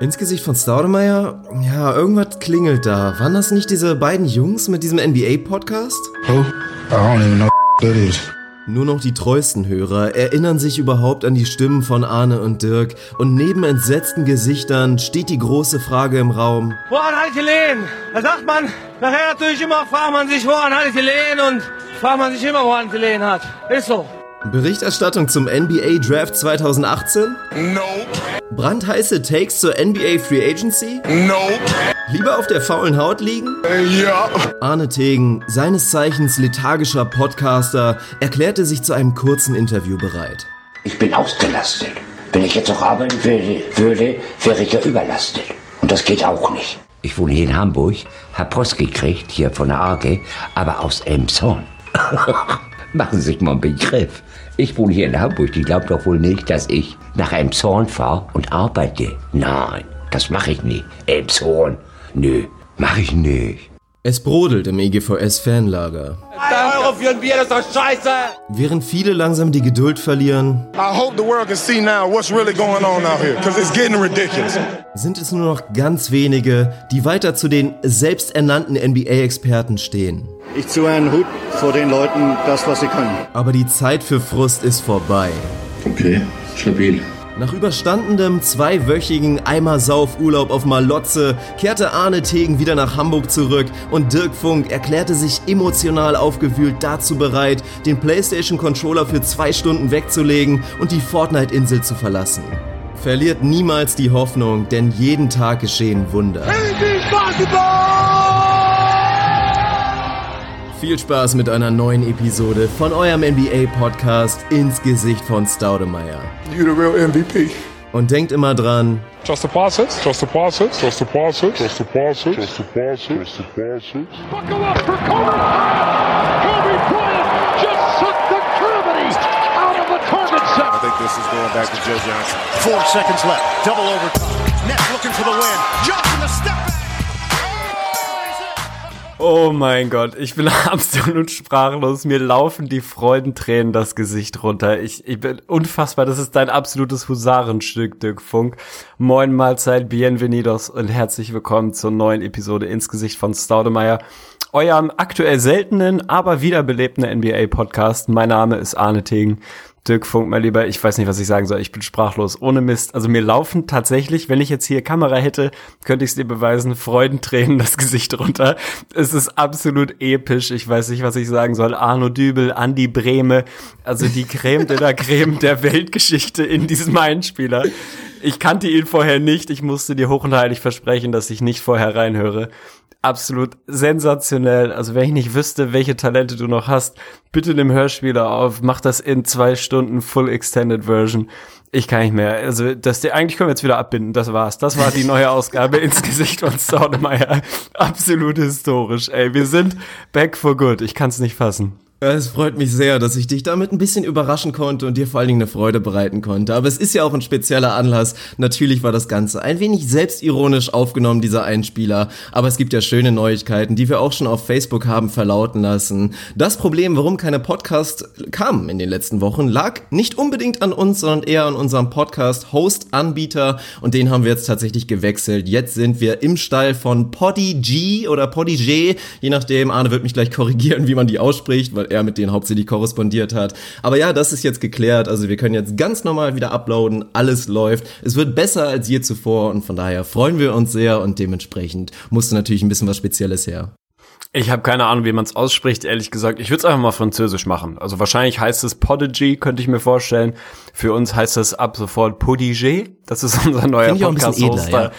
Ins Gesicht von Staudemeyer? Ja, irgendwas klingelt da. Waren das nicht diese beiden Jungs mit diesem NBA-Podcast? Who? I don't even know that is. Nur noch die treuesten Hörer erinnern sich überhaupt an die Stimmen von Arne und Dirk und neben entsetzten Gesichtern steht die große Frage im Raum. Woran hatte ich gelegen? Da sagt man, nachher natürlich immer, fragt man sich, woran hatte ich gelegen und fragt man sich immer, woran gelegen hat. Ist so. Berichterstattung zum NBA Draft 2018? Nope. Brandheiße Takes zur NBA Free Agency? Nope. Lieber auf der faulen Haut liegen? Uh, yeah. Arne Tegen, seines Zeichens lethargischer Podcaster, erklärte sich zu einem kurzen Interview bereit. Ich bin ausgelastet. Wenn ich jetzt noch arbeiten würde, würde, wäre ich ja überlastet. Und das geht auch nicht. Ich wohne hier in Hamburg, hab Post gekriegt, hier von der AG, aber aus Elmshorn. Machen Sie sich mal einen Begriff. Ich wohne hier in Hamburg, die glaubt doch wohl nicht, dass ich nach Elmshorn fahre und arbeite. Nein, das mache ich nicht. Elmshorn, nö, mache ich nicht. Es brodelt im EGVS-Fanlager. 3 Euro für ein Bier, das ist doch scheiße. Während viele langsam die Geduld verlieren, I hope the world can see now what's really going on out here, because it's getting ridiculous. sind es nur noch ganz wenige, die weiter zu den selbsternannten NBA-Experten stehen. Ich ziehe einen Hut vor den Leuten, das, was sie können. Aber die Zeit für Frust ist vorbei. Okay, stabil. Nach überstandenem zweiwöchigen Eimersauf-Urlaub auf Malotze kehrte Arne Tegen wieder nach Hamburg zurück und Dirk Funk erklärte sich emotional aufgewühlt dazu bereit, den PlayStation-Controller für zwei Stunden wegzulegen und die Fortnite-Insel zu verlassen. Verliert niemals die Hoffnung, denn jeden Tag geschehen Wunder. Viel Spaß mit einer neuen Episode von eurem NBA-Podcast ins Gesicht von Staudemeyer. You the real MVP. Und denkt immer dran, Trust the process. Trust the process. Trust the process. Trust the process. Trust the process. Trust the process. Buckle up for Kobe Bryant. Kobe Bryant just sucked the gravity out of the target I center. think this is going back to Joe Johnson. Four seconds left. Double overtime. Nets looking for the win. Johnson the step. Oh mein Gott, ich bin absolut sprachlos. Mir laufen die Freudentränen das Gesicht runter. Ich, ich bin unfassbar. Das ist dein absolutes Husarenstück, Dirk Funk. Moin Mahlzeit, bienvenidos und herzlich willkommen zur neuen Episode ins Gesicht von Staudemeyer. Eurem aktuell seltenen, aber wiederbelebten NBA-Podcast. Mein Name ist Arne Tegen. Dirk Funk, mein Lieber, ich weiß nicht, was ich sagen soll. Ich bin sprachlos, ohne Mist. Also mir laufen tatsächlich, wenn ich jetzt hier Kamera hätte, könnte ich es dir beweisen, Freudentränen das Gesicht runter. Es ist absolut episch. Ich weiß nicht, was ich sagen soll. Arno Dübel, Andi Brehme, also die Creme de la Creme der Weltgeschichte in diesem Einspieler. Ich kannte ihn vorher nicht. Ich musste dir hoch und heilig versprechen, dass ich nicht vorher reinhöre absolut sensationell. Also wenn ich nicht wüsste, welche Talente du noch hast, bitte nimm Hörspieler auf, mach das in zwei Stunden Full Extended Version. Ich kann nicht mehr. Also das, eigentlich können wir jetzt wieder abbinden. Das war's. Das war die neue Ausgabe ins Gesicht von Staudemeyer. Absolut historisch. Ey, wir sind back for good. Ich kann's nicht fassen. Es freut mich sehr, dass ich dich damit ein bisschen überraschen konnte und dir vor allen Dingen eine Freude bereiten konnte. Aber es ist ja auch ein spezieller Anlass. Natürlich war das Ganze ein wenig selbstironisch aufgenommen, dieser Einspieler. Aber es gibt ja schöne Neuigkeiten, die wir auch schon auf Facebook haben verlauten lassen. Das Problem, warum keine Podcast kamen in den letzten Wochen, lag nicht unbedingt an uns, sondern eher an unserem Podcast-Host-Anbieter. Und den haben wir jetzt tatsächlich gewechselt. Jetzt sind wir im Stall von Podigy oder Podigé, je nachdem. Arne wird mich gleich korrigieren, wie man die ausspricht, weil er mit denen hauptsächlich korrespondiert hat. Aber ja, das ist jetzt geklärt. Also wir können jetzt ganz normal wieder uploaden. Alles läuft. Es wird besser als je zuvor und von daher freuen wir uns sehr und dementsprechend musste natürlich ein bisschen was Spezielles her. Ich habe keine Ahnung, wie man es ausspricht, ehrlich gesagt. Ich würde es einfach mal französisch machen. Also wahrscheinlich heißt es Podigy, könnte ich mir vorstellen. Für uns heißt das ab sofort Podigé. Das ist unser neuer Podcast-Hoster. ja.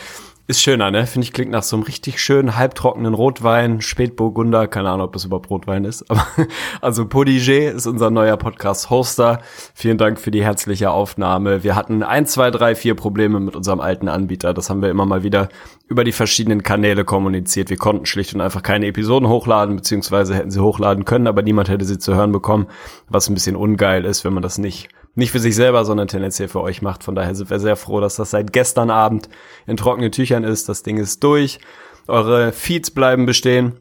Ist schöner, ne? Finde ich, klingt nach so einem richtig schönen, halbtrockenen Rotwein, Spätburgunder, keine Ahnung, ob das überhaupt Rotwein ist, aber also Podigé ist unser neuer Podcast-Hoster. Vielen Dank für die herzliche Aufnahme. Wir hatten ein, zwei, drei, vier Probleme mit unserem alten Anbieter. Das haben wir immer mal wieder über die verschiedenen Kanäle kommuniziert. Wir konnten schlicht und einfach keine Episoden hochladen, beziehungsweise hätten sie hochladen können, aber niemand hätte sie zu hören bekommen, was ein bisschen ungeil ist, wenn man das nicht nicht für sich selber, sondern tendenziell für euch macht. Von daher sind wir sehr froh, dass das seit gestern Abend in trockenen Tüchern ist. Das Ding ist durch. Eure Feeds bleiben bestehen.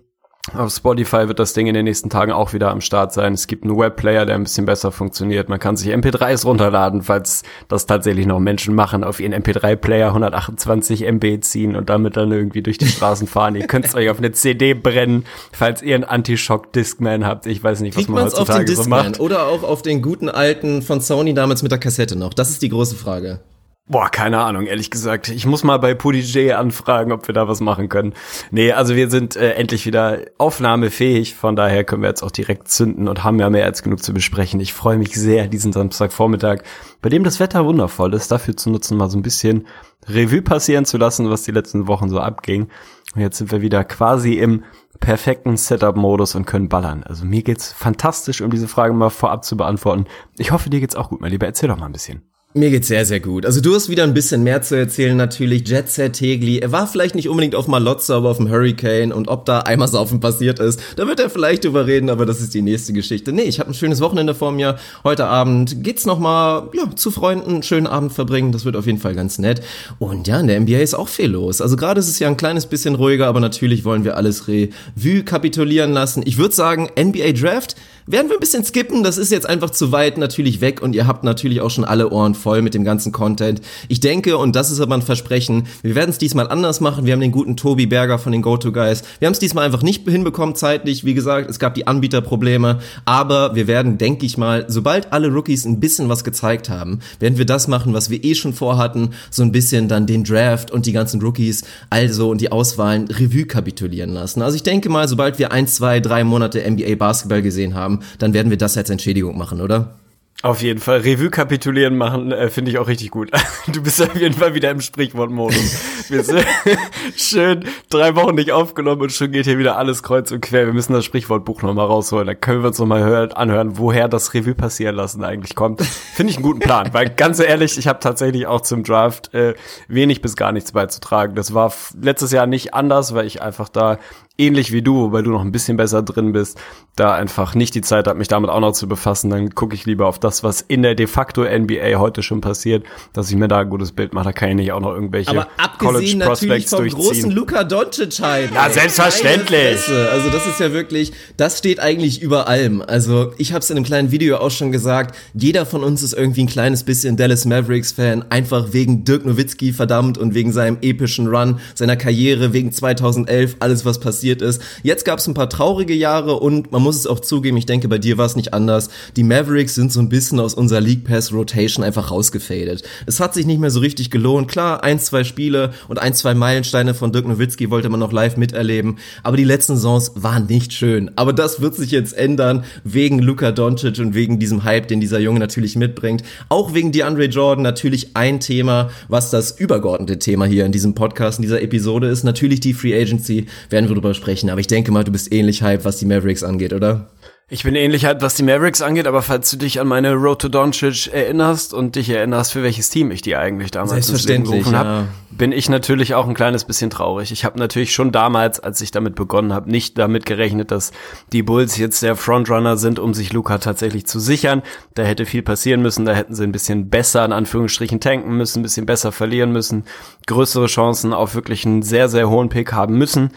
Auf Spotify wird das Ding in den nächsten Tagen auch wieder am Start sein. Es gibt einen Webplayer, der ein bisschen besser funktioniert. Man kann sich MP3s runterladen, falls das tatsächlich noch Menschen machen, auf ihren MP3-Player 128 MB ziehen und damit dann irgendwie durch die Straßen fahren. ihr könnt es euch auf eine CD brennen, falls ihr einen Anti-Shock-Discman habt. Ich weiß nicht, was Kriegt man man's auf heutzutage den so macht. oder auch auf den guten alten von Sony damals mit der Kassette noch? Das ist die große Frage. Boah, keine Ahnung, ehrlich gesagt. Ich muss mal bei PudiJ anfragen, ob wir da was machen können. Nee, also wir sind äh, endlich wieder aufnahmefähig, von daher können wir jetzt auch direkt zünden und haben ja mehr als genug zu besprechen. Ich freue mich sehr, diesen Samstagvormittag, bei dem das Wetter wundervoll ist, dafür zu nutzen, mal so ein bisschen Revue passieren zu lassen, was die letzten Wochen so abging. Und jetzt sind wir wieder quasi im perfekten Setup-Modus und können ballern. Also mir geht's fantastisch, um diese Frage mal vorab zu beantworten. Ich hoffe, dir geht's auch gut, mein Lieber. Erzähl doch mal ein bisschen. Mir geht's sehr, sehr gut. Also du hast wieder ein bisschen mehr zu erzählen natürlich. Jet Set Tegli, er war vielleicht nicht unbedingt auf Malotze, aber auf dem Hurricane und ob da einmal saufen passiert ist, da wird er vielleicht drüber reden, aber das ist die nächste Geschichte. Nee, ich habe ein schönes Wochenende vor mir. Heute Abend geht's nochmal ja, zu Freunden einen schönen Abend verbringen. Das wird auf jeden Fall ganz nett. Und ja, in der NBA ist auch viel los. Also gerade ist es ja ein kleines bisschen ruhiger, aber natürlich wollen wir alles Revue kapitulieren lassen. Ich würde sagen, NBA Draft werden wir ein bisschen skippen. Das ist jetzt einfach zu weit natürlich weg und ihr habt natürlich auch schon alle Ohren voll mit dem ganzen Content. Ich denke, und das ist aber ein Versprechen, wir werden es diesmal anders machen. Wir haben den guten Tobi Berger von den Go-To-Guys. Wir haben es diesmal einfach nicht hinbekommen zeitlich. Wie gesagt, es gab die Anbieterprobleme. Aber wir werden, denke ich mal, sobald alle Rookies ein bisschen was gezeigt haben, werden wir das machen, was wir eh schon vorhatten. So ein bisschen dann den Draft und die ganzen Rookies, also und die Auswahlen Revue kapitulieren lassen. Also ich denke mal, sobald wir ein, zwei, drei Monate NBA Basketball gesehen haben, dann werden wir das als Entschädigung machen, oder? Auf jeden Fall. Revue kapitulieren machen, äh, finde ich auch richtig gut. Du bist auf jeden Fall wieder im Sprichwortmodus. Wir sind schön drei Wochen nicht aufgenommen und schon geht hier wieder alles kreuz und quer. Wir müssen das Sprichwortbuch nochmal rausholen. Da können wir uns nochmal hören, anhören, woher das Revue passieren lassen eigentlich kommt. Finde ich einen guten Plan, weil ganz ehrlich, ich habe tatsächlich auch zum Draft äh, wenig bis gar nichts beizutragen. Das war letztes Jahr nicht anders, weil ich einfach da ähnlich wie du, wobei du noch ein bisschen besser drin bist, da einfach nicht die Zeit habe, mich damit auch noch zu befassen, dann gucke ich lieber auf das, was in der de facto NBA heute schon passiert, dass ich mir da ein gutes Bild mache. Da kann ich nicht auch noch irgendwelche Aber abgesehen College natürlich Prospects vom großen durchziehen. Luka Doncic halt. Ja, selbstverständlich. Also das ist ja wirklich, das steht eigentlich über allem. Also ich habe es in einem kleinen Video auch schon gesagt, jeder von uns ist irgendwie ein kleines bisschen Dallas Mavericks Fan, einfach wegen Dirk Nowitzki verdammt und wegen seinem epischen Run, seiner Karriere, wegen 2011, alles was passiert ist. Jetzt gab es ein paar traurige Jahre und man muss es auch zugeben, ich denke, bei dir war es nicht anders. Die Mavericks sind so ein bisschen aus unserer League Pass Rotation einfach rausgefadet. Es hat sich nicht mehr so richtig gelohnt. Klar, ein, zwei Spiele und ein, zwei Meilensteine von Dirk Nowitzki wollte man noch live miterleben, aber die letzten Saisons waren nicht schön. Aber das wird sich jetzt ändern wegen Luka Doncic und wegen diesem Hype, den dieser Junge natürlich mitbringt. Auch wegen DeAndre Jordan natürlich ein Thema, was das übergeordnete Thema hier in diesem Podcast, in dieser Episode ist. Natürlich die Free Agency, werden wir drüber sprechen. Aber ich denke mal, du bist ähnlich hype, was die Mavericks angeht, oder? Ich bin ähnlich halt, was die Mavericks angeht, aber falls du dich an meine Road to Doncic erinnerst und dich erinnerst, für welches Team ich die eigentlich damals Selbstverständlich, gerufen ja. habe, bin ich natürlich auch ein kleines bisschen traurig. Ich habe natürlich schon damals, als ich damit begonnen habe, nicht damit gerechnet, dass die Bulls jetzt der Frontrunner sind, um sich Luca tatsächlich zu sichern. Da hätte viel passieren müssen, da hätten sie ein bisschen besser, in Anführungsstrichen, tanken müssen, ein bisschen besser verlieren müssen, größere Chancen auf wirklich einen sehr, sehr hohen Pick haben müssen.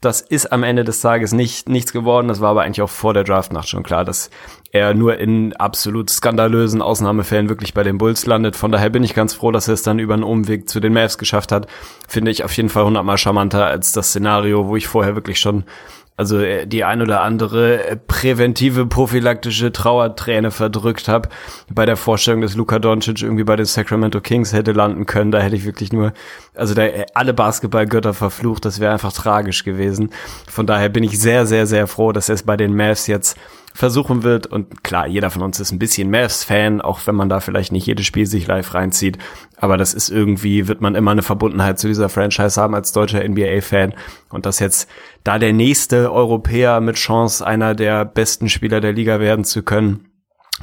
Das ist am Ende des Tages nicht nichts geworden. Das war aber eigentlich auch vor der Draftnacht schon klar, dass er nur in absolut skandalösen Ausnahmefällen wirklich bei den Bulls landet. Von daher bin ich ganz froh, dass er es dann über einen Umweg zu den Mavs geschafft hat. Finde ich auf jeden Fall hundertmal charmanter als das Szenario, wo ich vorher wirklich schon also äh, die ein oder andere äh, präventive prophylaktische Trauerträne verdrückt habe bei der Vorstellung, dass Luka Doncic irgendwie bei den Sacramento Kings hätte landen können. Da hätte ich wirklich nur, also da äh, alle Basketballgötter verflucht. Das wäre einfach tragisch gewesen. Von daher bin ich sehr, sehr, sehr froh, dass er es bei den Mavs jetzt versuchen wird. Und klar, jeder von uns ist ein bisschen Mavs-Fan, auch wenn man da vielleicht nicht jedes Spiel sich live reinzieht. Aber das ist irgendwie, wird man immer eine Verbundenheit zu dieser Franchise haben als deutscher NBA-Fan. Und dass jetzt da der nächste Europäer mit Chance, einer der besten Spieler der Liga werden zu können,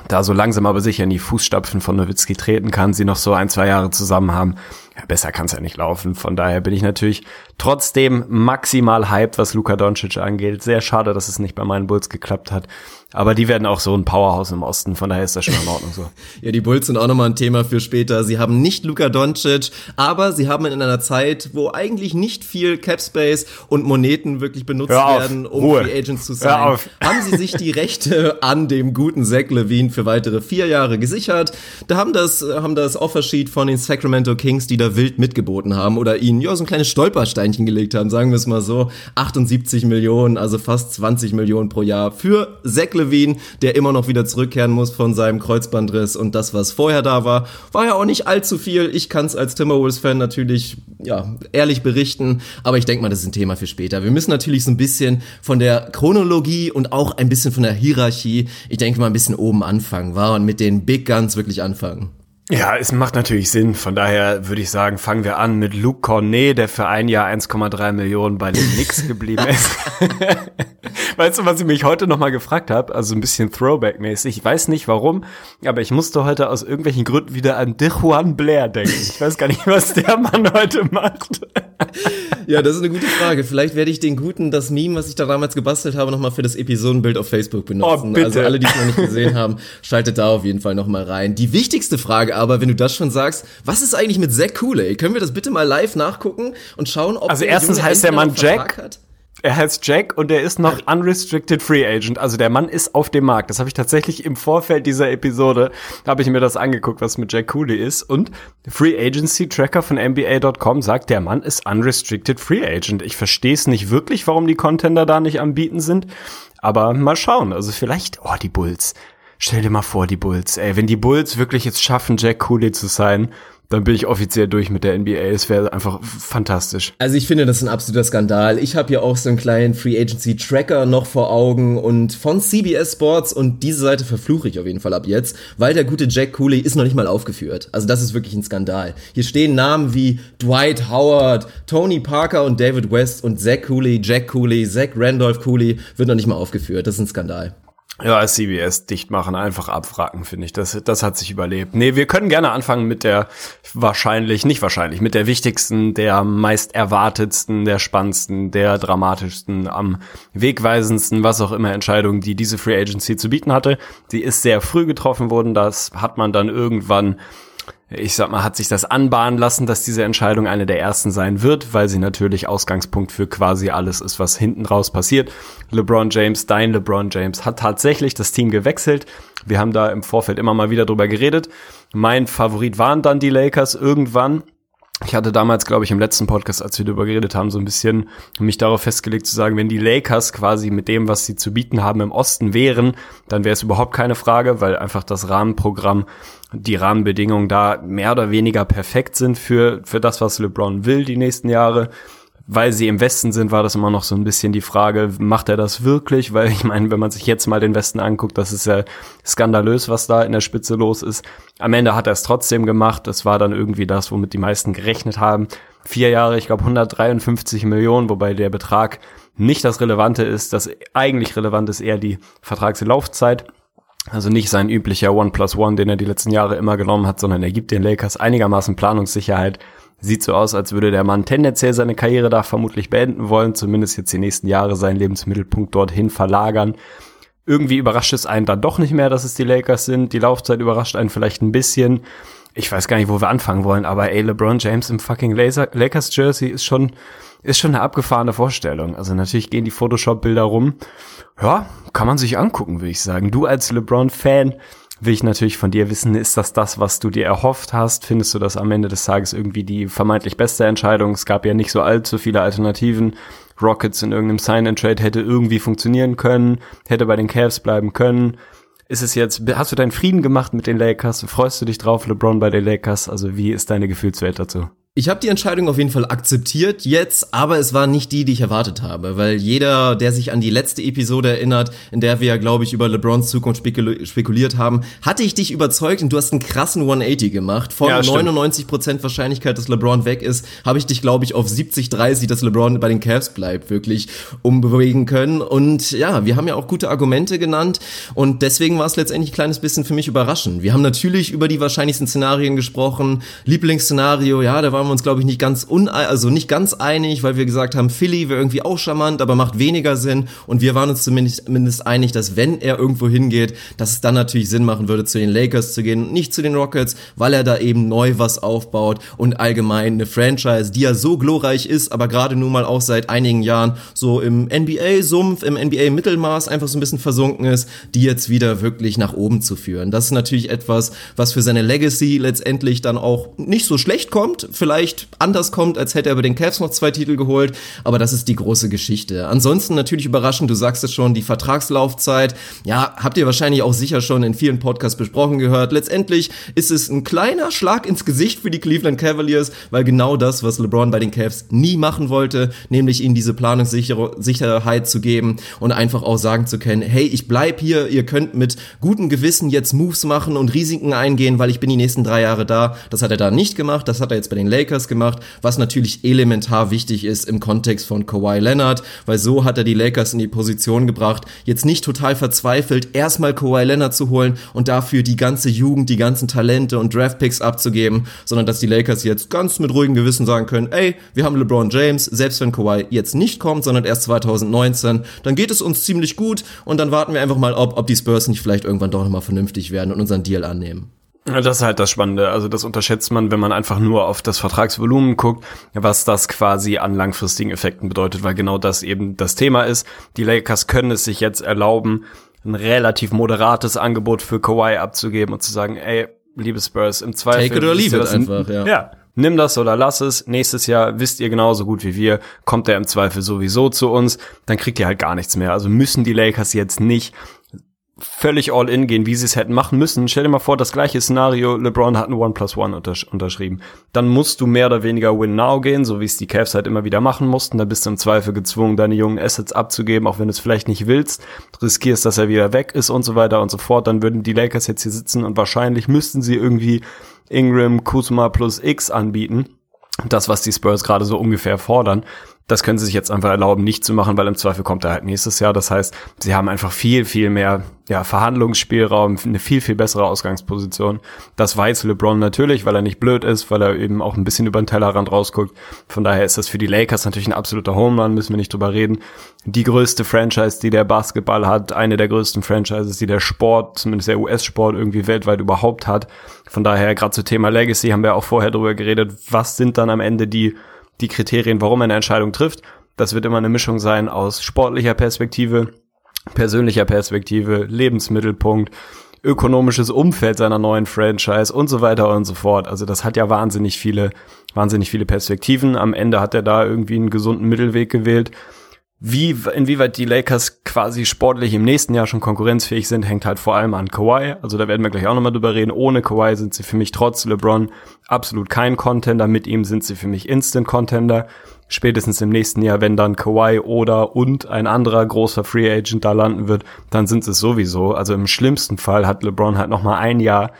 da so langsam aber sicher in die Fußstapfen von Nowitzki treten kann, sie noch so ein, zwei Jahre zusammen haben, ja, besser kann es ja nicht laufen. Von daher bin ich natürlich trotzdem maximal hyped, was Luka Doncic angeht. Sehr schade, dass es nicht bei meinen Bulls geklappt hat. Aber die werden auch so ein Powerhouse im Osten, von daher ist das schon in Ordnung so. ja, die Bulls sind auch nochmal ein Thema für später. Sie haben nicht Luka Doncic, aber sie haben in einer Zeit, wo eigentlich nicht viel Cap Space und Moneten wirklich benutzt werden, um Ruhe. Free Agents zu sein, haben sie sich die Rechte an dem guten Zach Levine für weitere vier Jahre gesichert. Da haben das, haben das Offersheet von den Sacramento Kings, die da wild mitgeboten haben oder ihnen ja so ein kleines Stolpersteinchen gelegt haben, sagen wir es mal so. 78 Millionen, also fast 20 Millionen pro Jahr für Zach Levine Levine, der immer noch wieder zurückkehren muss von seinem Kreuzbandriss und das, was vorher da war, war ja auch nicht allzu viel. Ich kann es als Timberwolves-Fan natürlich, ja, ehrlich berichten, aber ich denke mal, das ist ein Thema für später. Wir müssen natürlich so ein bisschen von der Chronologie und auch ein bisschen von der Hierarchie, ich denke mal, ein bisschen oben anfangen, war und mit den Big Guns wirklich anfangen. Ja, es macht natürlich Sinn. Von daher würde ich sagen, fangen wir an mit Luke Cornet, der für ein Jahr 1,3 Millionen bei den Knicks geblieben ist. weißt du, was ich mich heute nochmal gefragt habe? Also ein bisschen Throwback-mäßig. Ich weiß nicht warum, aber ich musste heute aus irgendwelchen Gründen wieder an De Juan Blair denken. Ich weiß gar nicht, was der Mann heute macht. ja, das ist eine gute Frage. Vielleicht werde ich den guten, das Meme, was ich da damals gebastelt habe, nochmal für das Episodenbild auf Facebook benutzen. Oh, bitte. Also alle, die es noch nicht gesehen haben, schaltet da auf jeden Fall nochmal rein. Die wichtigste Frage aber, wenn du das schon sagst, was ist eigentlich mit Zack Cooley? Können wir das bitte mal live nachgucken und schauen, ob Also erstens heißt der Mann Jack. Hat? Er heißt Jack und er ist noch unrestricted free agent. Also der Mann ist auf dem Markt. Das habe ich tatsächlich im Vorfeld dieser Episode, habe ich mir das angeguckt, was mit Jack Cooley ist. Und Free Agency Tracker von NBA.com sagt, der Mann ist unrestricted free agent. Ich verstehe es nicht wirklich, warum die Contender da nicht am Bieten sind. Aber mal schauen. Also vielleicht, oh, die Bulls. Stell dir mal vor, die Bulls. Ey, wenn die Bulls wirklich jetzt schaffen, Jack Cooley zu sein, dann bin ich offiziell durch mit der NBA. Es wäre einfach fantastisch. Also ich finde, das ist ein absoluter Skandal. Ich habe ja auch so einen kleinen Free Agency Tracker noch vor Augen und von CBS Sports und diese Seite verfluche ich auf jeden Fall ab jetzt, weil der gute Jack Cooley ist noch nicht mal aufgeführt. Also das ist wirklich ein Skandal. Hier stehen Namen wie Dwight Howard, Tony Parker und David West und Zach Cooley, Jack Cooley, Zach Randolph Cooley wird noch nicht mal aufgeführt. Das ist ein Skandal. Ja, CBS dicht machen, einfach abfragen, finde ich. Das, das hat sich überlebt. Nee, wir können gerne anfangen mit der wahrscheinlich, nicht wahrscheinlich, mit der wichtigsten, der meist erwartetsten, der spannendsten, der dramatischsten, am wegweisendsten, was auch immer Entscheidung, die diese Free Agency zu bieten hatte. Die ist sehr früh getroffen worden. Das hat man dann irgendwann ich sag mal, hat sich das anbahnen lassen, dass diese Entscheidung eine der ersten sein wird, weil sie natürlich Ausgangspunkt für quasi alles ist, was hinten raus passiert. LeBron James, dein LeBron James, hat tatsächlich das Team gewechselt. Wir haben da im Vorfeld immer mal wieder drüber geredet. Mein Favorit waren dann die Lakers irgendwann. Ich hatte damals, glaube ich, im letzten Podcast, als wir darüber geredet haben, so ein bisschen mich darauf festgelegt zu sagen, wenn die Lakers quasi mit dem, was sie zu bieten haben, im Osten wären, dann wäre es überhaupt keine Frage, weil einfach das Rahmenprogramm, die Rahmenbedingungen da mehr oder weniger perfekt sind für, für das, was LeBron will die nächsten Jahre weil sie im Westen sind, war das immer noch so ein bisschen die Frage, macht er das wirklich? Weil ich meine, wenn man sich jetzt mal den Westen anguckt, das ist ja skandalös, was da in der Spitze los ist. Am Ende hat er es trotzdem gemacht. Das war dann irgendwie das, womit die meisten gerechnet haben. Vier Jahre, ich glaube 153 Millionen, wobei der Betrag nicht das Relevante ist. Das eigentlich relevant ist eher die Vertragslaufzeit. Also nicht sein üblicher One plus One, den er die letzten Jahre immer genommen hat, sondern er gibt den Lakers einigermaßen Planungssicherheit Sieht so aus, als würde der Mann tendenziell seine Karriere da vermutlich beenden wollen, zumindest jetzt die nächsten Jahre seinen Lebensmittelpunkt dorthin verlagern. Irgendwie überrascht es einen dann doch nicht mehr, dass es die Lakers sind. Die Laufzeit überrascht einen vielleicht ein bisschen. Ich weiß gar nicht, wo wir anfangen wollen, aber ey, LeBron James im fucking Lakers Jersey ist schon, ist schon eine abgefahrene Vorstellung. Also natürlich gehen die Photoshop-Bilder rum. Ja, kann man sich angucken, würde ich sagen. Du als LeBron-Fan, will ich natürlich von dir wissen, ist das das, was du dir erhofft hast? Findest du das am Ende des Tages irgendwie die vermeintlich beste Entscheidung? Es gab ja nicht so allzu viele Alternativen. Rockets in irgendeinem Sign-and-Trade hätte irgendwie funktionieren können, hätte bei den Cavs bleiben können. Ist es jetzt, hast du deinen Frieden gemacht mit den Lakers? Freust du dich drauf, LeBron bei den Lakers? Also wie ist deine Gefühlswelt dazu? Ich habe die Entscheidung auf jeden Fall akzeptiert jetzt, aber es war nicht die, die ich erwartet habe, weil jeder, der sich an die letzte Episode erinnert, in der wir, glaube ich, über LeBrons Zukunft spekuliert haben, hatte ich dich überzeugt und du hast einen krassen 180 gemacht. Von ja, 99% Wahrscheinlichkeit, dass LeBron weg ist, habe ich dich, glaube ich, auf 70-30, dass LeBron bei den Cavs bleibt, wirklich umbewegen können. Und ja, wir haben ja auch gute Argumente genannt und deswegen war es letztendlich ein kleines bisschen für mich überraschend. Wir haben natürlich über die wahrscheinlichsten Szenarien gesprochen. Lieblingsszenario, ja, da war waren wir uns, glaube ich, nicht ganz un also nicht ganz einig, weil wir gesagt haben, Philly wäre irgendwie auch charmant, aber macht weniger Sinn. Und wir waren uns zumindest, zumindest einig, dass wenn er irgendwo hingeht, dass es dann natürlich Sinn machen würde, zu den Lakers zu gehen und nicht zu den Rockets, weil er da eben neu was aufbaut und allgemein eine Franchise, die ja so glorreich ist, aber gerade nun mal auch seit einigen Jahren so im NBA-Sumpf, im NBA-Mittelmaß einfach so ein bisschen versunken ist, die jetzt wieder wirklich nach oben zu führen. Das ist natürlich etwas, was für seine Legacy letztendlich dann auch nicht so schlecht kommt, vielleicht anders kommt, als hätte er bei den Cavs noch zwei Titel geholt, aber das ist die große Geschichte. Ansonsten natürlich überraschend, du sagst es schon, die Vertragslaufzeit, ja, habt ihr wahrscheinlich auch sicher schon in vielen Podcasts besprochen gehört. Letztendlich ist es ein kleiner Schlag ins Gesicht für die Cleveland Cavaliers, weil genau das, was LeBron bei den Cavs nie machen wollte, nämlich ihnen diese Planungssicherheit zu geben und einfach auch sagen zu können, hey, ich bleib hier, ihr könnt mit gutem Gewissen jetzt Moves machen und Risiken eingehen, weil ich bin die nächsten drei Jahre da. Das hat er da nicht gemacht, das hat er jetzt bei den Lakers gemacht, was natürlich elementar wichtig ist im Kontext von Kawhi Leonard, weil so hat er die Lakers in die Position gebracht, jetzt nicht total verzweifelt, erstmal Kawhi Leonard zu holen und dafür die ganze Jugend, die ganzen Talente und Draftpicks abzugeben, sondern dass die Lakers jetzt ganz mit ruhigem Gewissen sagen können, ey, wir haben LeBron James, selbst wenn Kawhi jetzt nicht kommt, sondern erst 2019, dann geht es uns ziemlich gut und dann warten wir einfach mal, ob, ob die Spurs nicht vielleicht irgendwann doch nochmal vernünftig werden und unseren Deal annehmen. Das ist halt das Spannende. Also das unterschätzt man, wenn man einfach nur auf das Vertragsvolumen guckt, was das quasi an langfristigen Effekten bedeutet, weil genau das eben das Thema ist. Die Lakers können es sich jetzt erlauben, ein relativ moderates Angebot für Kawhi abzugeben und zu sagen, ey, liebe Spurs, im Zweifel. Take it or leave it einfach, ja. Ja. Nimm das oder lass es. Nächstes Jahr wisst ihr genauso gut wie wir, kommt er im Zweifel sowieso zu uns, dann kriegt ihr halt gar nichts mehr. Also müssen die Lakers jetzt nicht völlig all in gehen, wie sie es hätten machen müssen. Stell dir mal vor, das gleiche Szenario, LeBron hat ein One plus One untersch unterschrieben. Dann musst du mehr oder weniger Win Now gehen, so wie es die Cavs halt immer wieder machen mussten. Da bist du im Zweifel gezwungen, deine jungen Assets abzugeben, auch wenn du es vielleicht nicht willst. Riskierst, dass er wieder weg ist und so weiter und so fort. Dann würden die Lakers jetzt hier sitzen und wahrscheinlich müssten sie irgendwie Ingram, Kuzma plus X anbieten. Das, was die Spurs gerade so ungefähr fordern. Das können sie sich jetzt einfach erlauben, nicht zu machen, weil im Zweifel kommt er halt nächstes Jahr. Das heißt, sie haben einfach viel, viel mehr ja, Verhandlungsspielraum, eine viel, viel bessere Ausgangsposition. Das weiß LeBron natürlich, weil er nicht blöd ist, weil er eben auch ein bisschen über den Tellerrand rausguckt. Von daher ist das für die Lakers natürlich ein absoluter Home Run, müssen wir nicht drüber reden. Die größte Franchise, die der Basketball hat, eine der größten Franchises, die der Sport, zumindest der US-Sport irgendwie weltweit überhaupt hat. Von daher, gerade zu Thema Legacy haben wir auch vorher drüber geredet, was sind dann am Ende die die Kriterien, warum er eine Entscheidung trifft. Das wird immer eine Mischung sein aus sportlicher Perspektive, persönlicher Perspektive, Lebensmittelpunkt, ökonomisches Umfeld seiner neuen Franchise und so weiter und so fort. Also das hat ja wahnsinnig viele, wahnsinnig viele Perspektiven. Am Ende hat er da irgendwie einen gesunden Mittelweg gewählt. Wie, inwieweit die Lakers quasi sportlich im nächsten Jahr schon konkurrenzfähig sind, hängt halt vor allem an Kawhi. Also da werden wir gleich auch nochmal drüber reden. Ohne Kawhi sind sie für mich trotz LeBron absolut kein Contender. Mit ihm sind sie für mich Instant Contender. Spätestens im nächsten Jahr, wenn dann Kawhi oder und ein anderer großer Free Agent da landen wird, dann sind es sowieso. Also im schlimmsten Fall hat LeBron halt nochmal ein Jahr,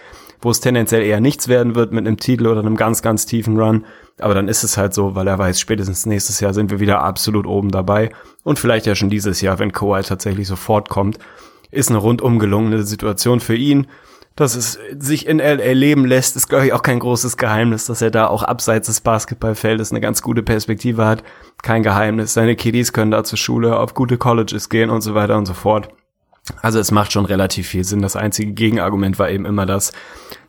wo es tendenziell eher nichts werden wird mit einem Titel oder einem ganz, ganz tiefen Run. Aber dann ist es halt so, weil er weiß, spätestens nächstes Jahr sind wir wieder absolut oben dabei. Und vielleicht ja schon dieses Jahr, wenn Kawhi tatsächlich sofort kommt. Ist eine rundum gelungene Situation für ihn. Dass es sich in LA leben lässt, ist, glaube ich, auch kein großes Geheimnis, dass er da auch abseits des Basketballfeldes eine ganz gute Perspektive hat. Kein Geheimnis. Seine Kiddies können da zur Schule, auf gute Colleges gehen und so weiter und so fort. Also es macht schon relativ viel Sinn. Das einzige Gegenargument war eben immer das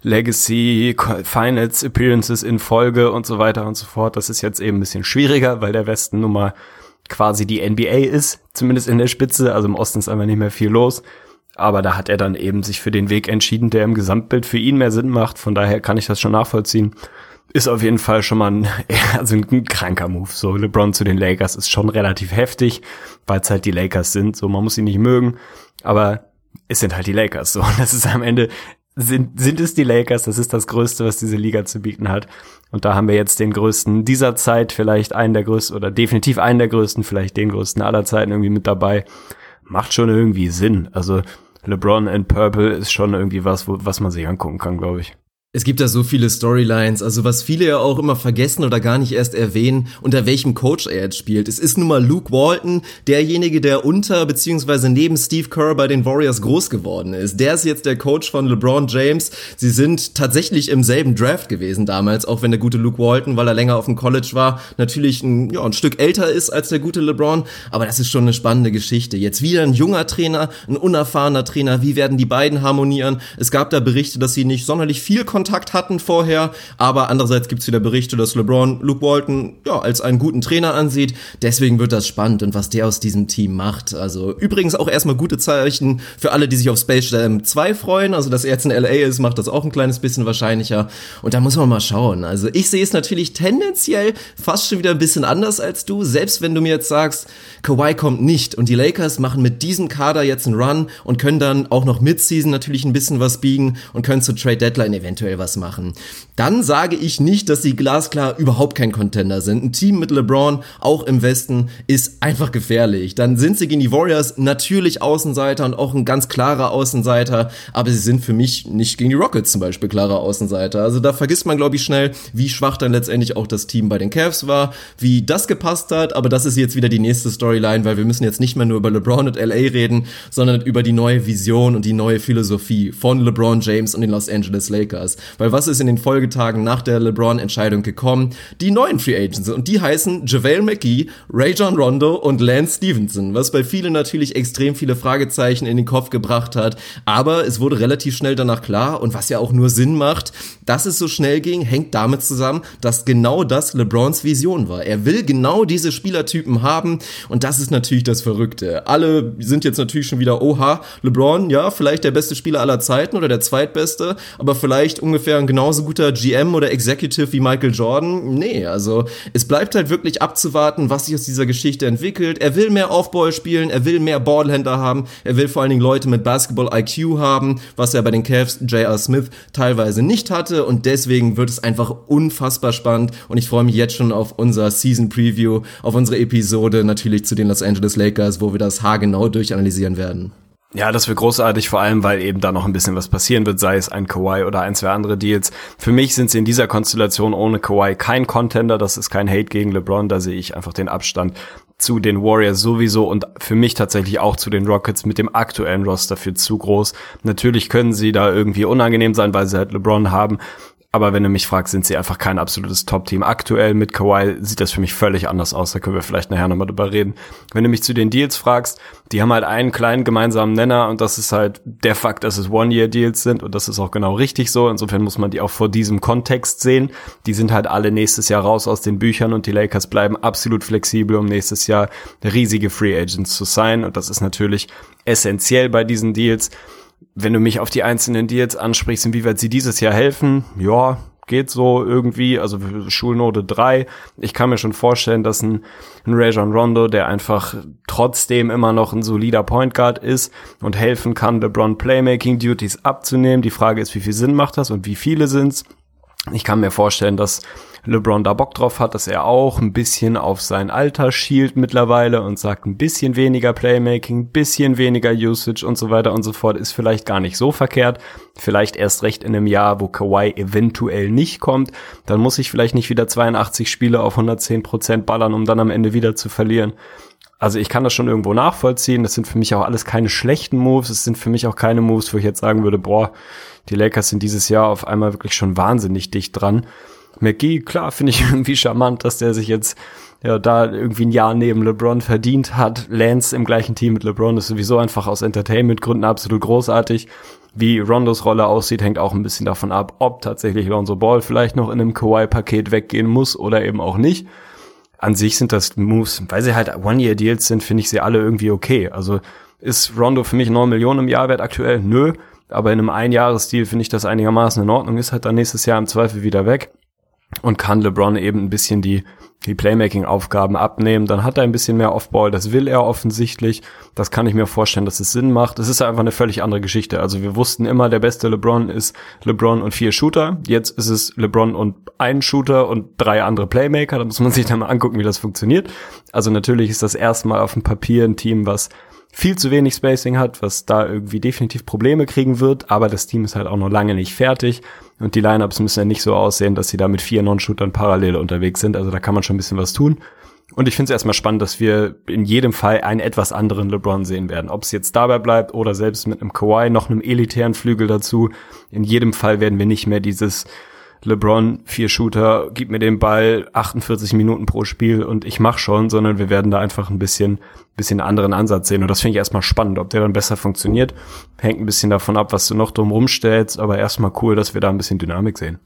Legacy, Finals Appearances in Folge und so weiter und so fort. Das ist jetzt eben ein bisschen schwieriger, weil der Westen nun mal quasi die NBA ist, zumindest in der Spitze. Also im Osten ist einfach nicht mehr viel los. Aber da hat er dann eben sich für den Weg entschieden, der im Gesamtbild für ihn mehr Sinn macht. Von daher kann ich das schon nachvollziehen. Ist auf jeden Fall schon mal ein, also ein kranker Move. So LeBron zu den Lakers ist schon relativ heftig, weil es halt die Lakers sind. So man muss sie nicht mögen, aber es sind halt die Lakers. So und das ist am Ende sind sind es die Lakers. Das ist das Größte, was diese Liga zu bieten hat. Und da haben wir jetzt den größten dieser Zeit, vielleicht einen der größten oder definitiv einen der größten, vielleicht den größten aller Zeiten irgendwie mit dabei. Macht schon irgendwie Sinn. Also LeBron and Purple ist schon irgendwie was, wo, was man sich angucken kann, glaube ich. Es gibt da so viele Storylines, also was viele ja auch immer vergessen oder gar nicht erst erwähnen, unter welchem Coach er jetzt spielt. Es ist nun mal Luke Walton, derjenige, der unter bzw. neben Steve Kerr bei den Warriors groß geworden ist. Der ist jetzt der Coach von LeBron James. Sie sind tatsächlich im selben Draft gewesen damals, auch wenn der gute Luke Walton, weil er länger auf dem College war, natürlich ein, ja, ein Stück älter ist als der gute LeBron. Aber das ist schon eine spannende Geschichte. Jetzt wieder ein junger Trainer, ein unerfahrener Trainer. Wie werden die beiden harmonieren? Es gab da Berichte, dass sie nicht sonderlich viel Kontakt Kontakt hatten vorher, aber andererseits gibt's wieder Berichte, dass LeBron Luke Walton ja als einen guten Trainer ansieht. Deswegen wird das spannend und was der aus diesem Team macht. Also übrigens auch erstmal gute Zeichen für alle, die sich auf Space Jam 2 freuen. Also dass er jetzt in LA ist, macht das auch ein kleines bisschen wahrscheinlicher. Und da muss man mal schauen. Also ich sehe es natürlich tendenziell fast schon wieder ein bisschen anders als du. Selbst wenn du mir jetzt sagst, Kawhi kommt nicht und die Lakers machen mit diesem Kader jetzt einen Run und können dann auch noch Midseason natürlich ein bisschen was biegen und können zur Trade Deadline eventuell was machen. Dann sage ich nicht, dass sie glasklar überhaupt kein Contender sind. Ein Team mit LeBron, auch im Westen, ist einfach gefährlich. Dann sind sie gegen die Warriors natürlich Außenseiter und auch ein ganz klarer Außenseiter, aber sie sind für mich nicht gegen die Rockets zum Beispiel klarer Außenseiter. Also da vergisst man, glaube ich, schnell, wie schwach dann letztendlich auch das Team bei den Cavs war, wie das gepasst hat, aber das ist jetzt wieder die nächste Storyline, weil wir müssen jetzt nicht mehr nur über LeBron und LA reden, sondern über die neue Vision und die neue Philosophie von LeBron James und den Los Angeles Lakers. Weil was ist in den Folgetagen nach der LeBron-Entscheidung gekommen? Die neuen Free Agents. Und die heißen JaVale McGee, Ray John Rondo und Lance Stevenson. Was bei vielen natürlich extrem viele Fragezeichen in den Kopf gebracht hat. Aber es wurde relativ schnell danach klar. Und was ja auch nur Sinn macht, dass es so schnell ging, hängt damit zusammen, dass genau das LeBrons Vision war. Er will genau diese Spielertypen haben. Und das ist natürlich das Verrückte. Alle sind jetzt natürlich schon wieder, oha, LeBron, ja, vielleicht der beste Spieler aller Zeiten oder der zweitbeste, aber vielleicht ungefähr ein genauso guter GM oder Executive wie Michael Jordan. Nee, also es bleibt halt wirklich abzuwarten, was sich aus dieser Geschichte entwickelt. Er will mehr Offball spielen, er will mehr Ballhändler haben, er will vor allen Dingen Leute mit Basketball-IQ haben, was er bei den Cavs J.R. Smith teilweise nicht hatte und deswegen wird es einfach unfassbar spannend und ich freue mich jetzt schon auf unser Season Preview, auf unsere Episode natürlich zu den Los Angeles Lakers, wo wir das haargenau durchanalysieren werden. Ja, das wird großartig, vor allem, weil eben da noch ein bisschen was passieren wird, sei es ein Kawhi oder ein, zwei andere Deals. Für mich sind sie in dieser Konstellation ohne Kawhi kein Contender, das ist kein Hate gegen LeBron, da sehe ich einfach den Abstand zu den Warriors sowieso und für mich tatsächlich auch zu den Rockets mit dem aktuellen Roster für zu groß. Natürlich können sie da irgendwie unangenehm sein, weil sie halt LeBron haben, aber wenn du mich fragst, sind sie einfach kein absolutes Top-Team. Aktuell mit Kawhi sieht das für mich völlig anders aus. Da können wir vielleicht nachher nochmal drüber reden. Wenn du mich zu den Deals fragst, die haben halt einen kleinen gemeinsamen Nenner und das ist halt der Fakt, dass es One-Year-Deals sind und das ist auch genau richtig so. Insofern muss man die auch vor diesem Kontext sehen. Die sind halt alle nächstes Jahr raus aus den Büchern und die Lakers bleiben absolut flexibel, um nächstes Jahr riesige Free Agents zu sein. Und das ist natürlich essentiell bei diesen Deals wenn du mich auf die einzelnen Deals ansprichst, inwieweit sie dieses Jahr helfen, ja, geht so irgendwie, also Schulnote 3. Ich kann mir schon vorstellen, dass ein, ein Rajon Rondo, der einfach trotzdem immer noch ein solider Point Guard ist und helfen kann, LeBron Playmaking Duties abzunehmen. Die Frage ist, wie viel Sinn macht das und wie viele sind's? Ich kann mir vorstellen, dass LeBron da Bock drauf hat, dass er auch ein bisschen auf sein Alter schielt mittlerweile und sagt, ein bisschen weniger Playmaking, ein bisschen weniger Usage und so weiter und so fort ist vielleicht gar nicht so verkehrt. Vielleicht erst recht in einem Jahr, wo Kawhi eventuell nicht kommt. Dann muss ich vielleicht nicht wieder 82 Spiele auf 110 Prozent ballern, um dann am Ende wieder zu verlieren. Also ich kann das schon irgendwo nachvollziehen. Das sind für mich auch alles keine schlechten Moves. Es sind für mich auch keine Moves, wo ich jetzt sagen würde, boah, die Lakers sind dieses Jahr auf einmal wirklich schon wahnsinnig dicht dran. McGee, klar, finde ich irgendwie charmant, dass der sich jetzt ja da irgendwie ein Jahr neben LeBron verdient hat. Lance im gleichen Team mit LeBron ist sowieso einfach aus Entertainment-Gründen absolut großartig. Wie Rondos Rolle aussieht, hängt auch ein bisschen davon ab, ob tatsächlich Lonzo Ball vielleicht noch in einem Kawhi-Paket weggehen muss oder eben auch nicht. An sich sind das Moves, weil sie halt One-Year-Deals sind, finde ich sie alle irgendwie okay. Also ist Rondo für mich 9 Millionen im Jahr wert aktuell? Nö. Aber in einem Einjahresdeal finde ich das einigermaßen in Ordnung. Ist halt dann nächstes Jahr im Zweifel wieder weg und kann LeBron eben ein bisschen die, die Playmaking-Aufgaben abnehmen. Dann hat er ein bisschen mehr Offball, das will er offensichtlich. Das kann ich mir vorstellen, dass es Sinn macht. Es ist einfach eine völlig andere Geschichte. Also wir wussten immer, der beste LeBron ist LeBron und vier Shooter. Jetzt ist es LeBron und ein Shooter und drei andere Playmaker. Da muss man sich dann mal angucken, wie das funktioniert. Also natürlich ist das erstmal auf dem Papier ein Team, was viel zu wenig Spacing hat, was da irgendwie definitiv Probleme kriegen wird, aber das Team ist halt auch noch lange nicht fertig. Und die Lineups müssen ja nicht so aussehen, dass sie da mit vier Non-Shootern parallel unterwegs sind. Also da kann man schon ein bisschen was tun. Und ich finde es erstmal spannend, dass wir in jedem Fall einen etwas anderen LeBron sehen werden. Ob es jetzt dabei bleibt oder selbst mit einem Kawhi noch einem elitären Flügel dazu. In jedem Fall werden wir nicht mehr dieses LeBron, vier Shooter, gib mir den Ball, 48 Minuten pro Spiel und ich mach schon, sondern wir werden da einfach ein bisschen, bisschen anderen Ansatz sehen. Und das finde ich erstmal spannend. Ob der dann besser funktioniert, hängt ein bisschen davon ab, was du noch drum rumstellst, aber erstmal cool, dass wir da ein bisschen Dynamik sehen.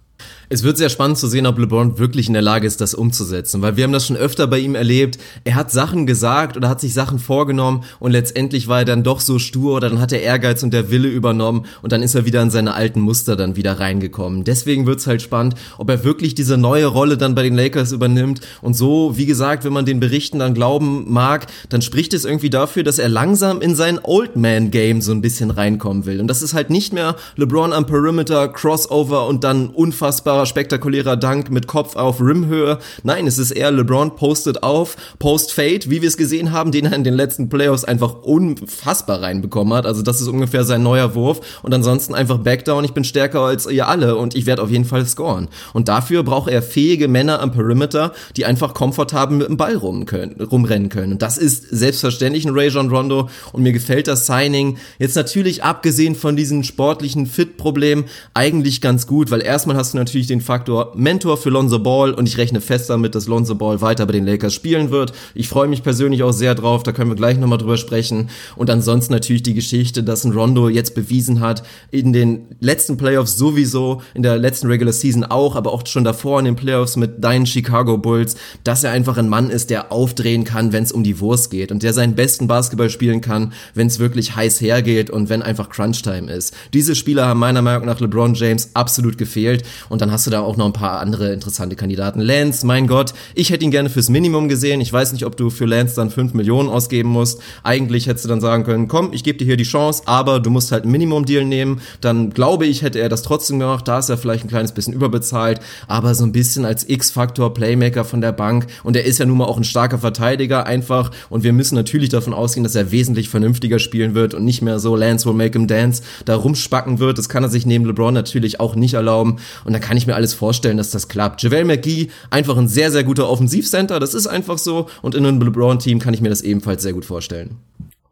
Es wird sehr spannend zu sehen, ob LeBron wirklich in der Lage ist, das umzusetzen, weil wir haben das schon öfter bei ihm erlebt. Er hat Sachen gesagt oder hat sich Sachen vorgenommen und letztendlich war er dann doch so stur oder dann hat er Ehrgeiz und der Wille übernommen und dann ist er wieder in seine alten Muster dann wieder reingekommen. Deswegen wird's halt spannend, ob er wirklich diese neue Rolle dann bei den Lakers übernimmt und so, wie gesagt, wenn man den Berichten dann glauben mag, dann spricht es irgendwie dafür, dass er langsam in sein Old Man Game so ein bisschen reinkommen will und das ist halt nicht mehr LeBron am Perimeter, Crossover und dann unfassbar unfassbarer, spektakulärer Dank mit Kopf auf Rimhöhe. Nein, es ist eher LeBron postet auf, post Fade, wie wir es gesehen haben, den er in den letzten Playoffs einfach unfassbar reinbekommen hat. Also das ist ungefähr sein neuer Wurf und ansonsten einfach Backdown, ich bin stärker als ihr alle und ich werde auf jeden Fall scoren. Und dafür braucht er fähige Männer am Perimeter, die einfach komfortabel mit dem Ball rum können, rumrennen können. Und das ist selbstverständlich ein Ray John Rondo und mir gefällt das Signing jetzt natürlich abgesehen von diesen sportlichen Fit-Problemen eigentlich ganz gut, weil erstmal hast du natürlich den Faktor Mentor für Lonzo Ball und ich rechne fest damit, dass Lonzo Ball weiter bei den Lakers spielen wird. Ich freue mich persönlich auch sehr drauf, da können wir gleich nochmal drüber sprechen. Und ansonsten natürlich die Geschichte, dass ein Rondo jetzt bewiesen hat, in den letzten Playoffs sowieso, in der letzten Regular Season auch, aber auch schon davor in den Playoffs mit deinen Chicago Bulls, dass er einfach ein Mann ist, der aufdrehen kann, wenn es um die Wurst geht und der seinen besten Basketball spielen kann, wenn es wirklich heiß hergeht und wenn einfach Crunch-Time ist. Diese Spieler haben meiner Meinung nach LeBron James absolut gefehlt und dann hast du da auch noch ein paar andere interessante Kandidaten. Lance, mein Gott, ich hätte ihn gerne fürs Minimum gesehen. Ich weiß nicht, ob du für Lance dann 5 Millionen ausgeben musst. Eigentlich hättest du dann sagen können, komm, ich gebe dir hier die Chance, aber du musst halt ein Minimum-Deal nehmen. Dann glaube ich, hätte er das trotzdem gemacht. Da ist er vielleicht ein kleines bisschen überbezahlt, aber so ein bisschen als X-Faktor, Playmaker von der Bank. Und er ist ja nun mal auch ein starker Verteidiger einfach. Und wir müssen natürlich davon ausgehen, dass er wesentlich vernünftiger spielen wird und nicht mehr so Lance will make him dance da rumspacken wird. Das kann er sich neben LeBron natürlich auch nicht erlauben. Und da kann ich mir alles vorstellen, dass das klappt. JaVale McGee, einfach ein sehr, sehr guter Offensivcenter, das ist einfach so. Und in einem LeBron-Team kann ich mir das ebenfalls sehr gut vorstellen.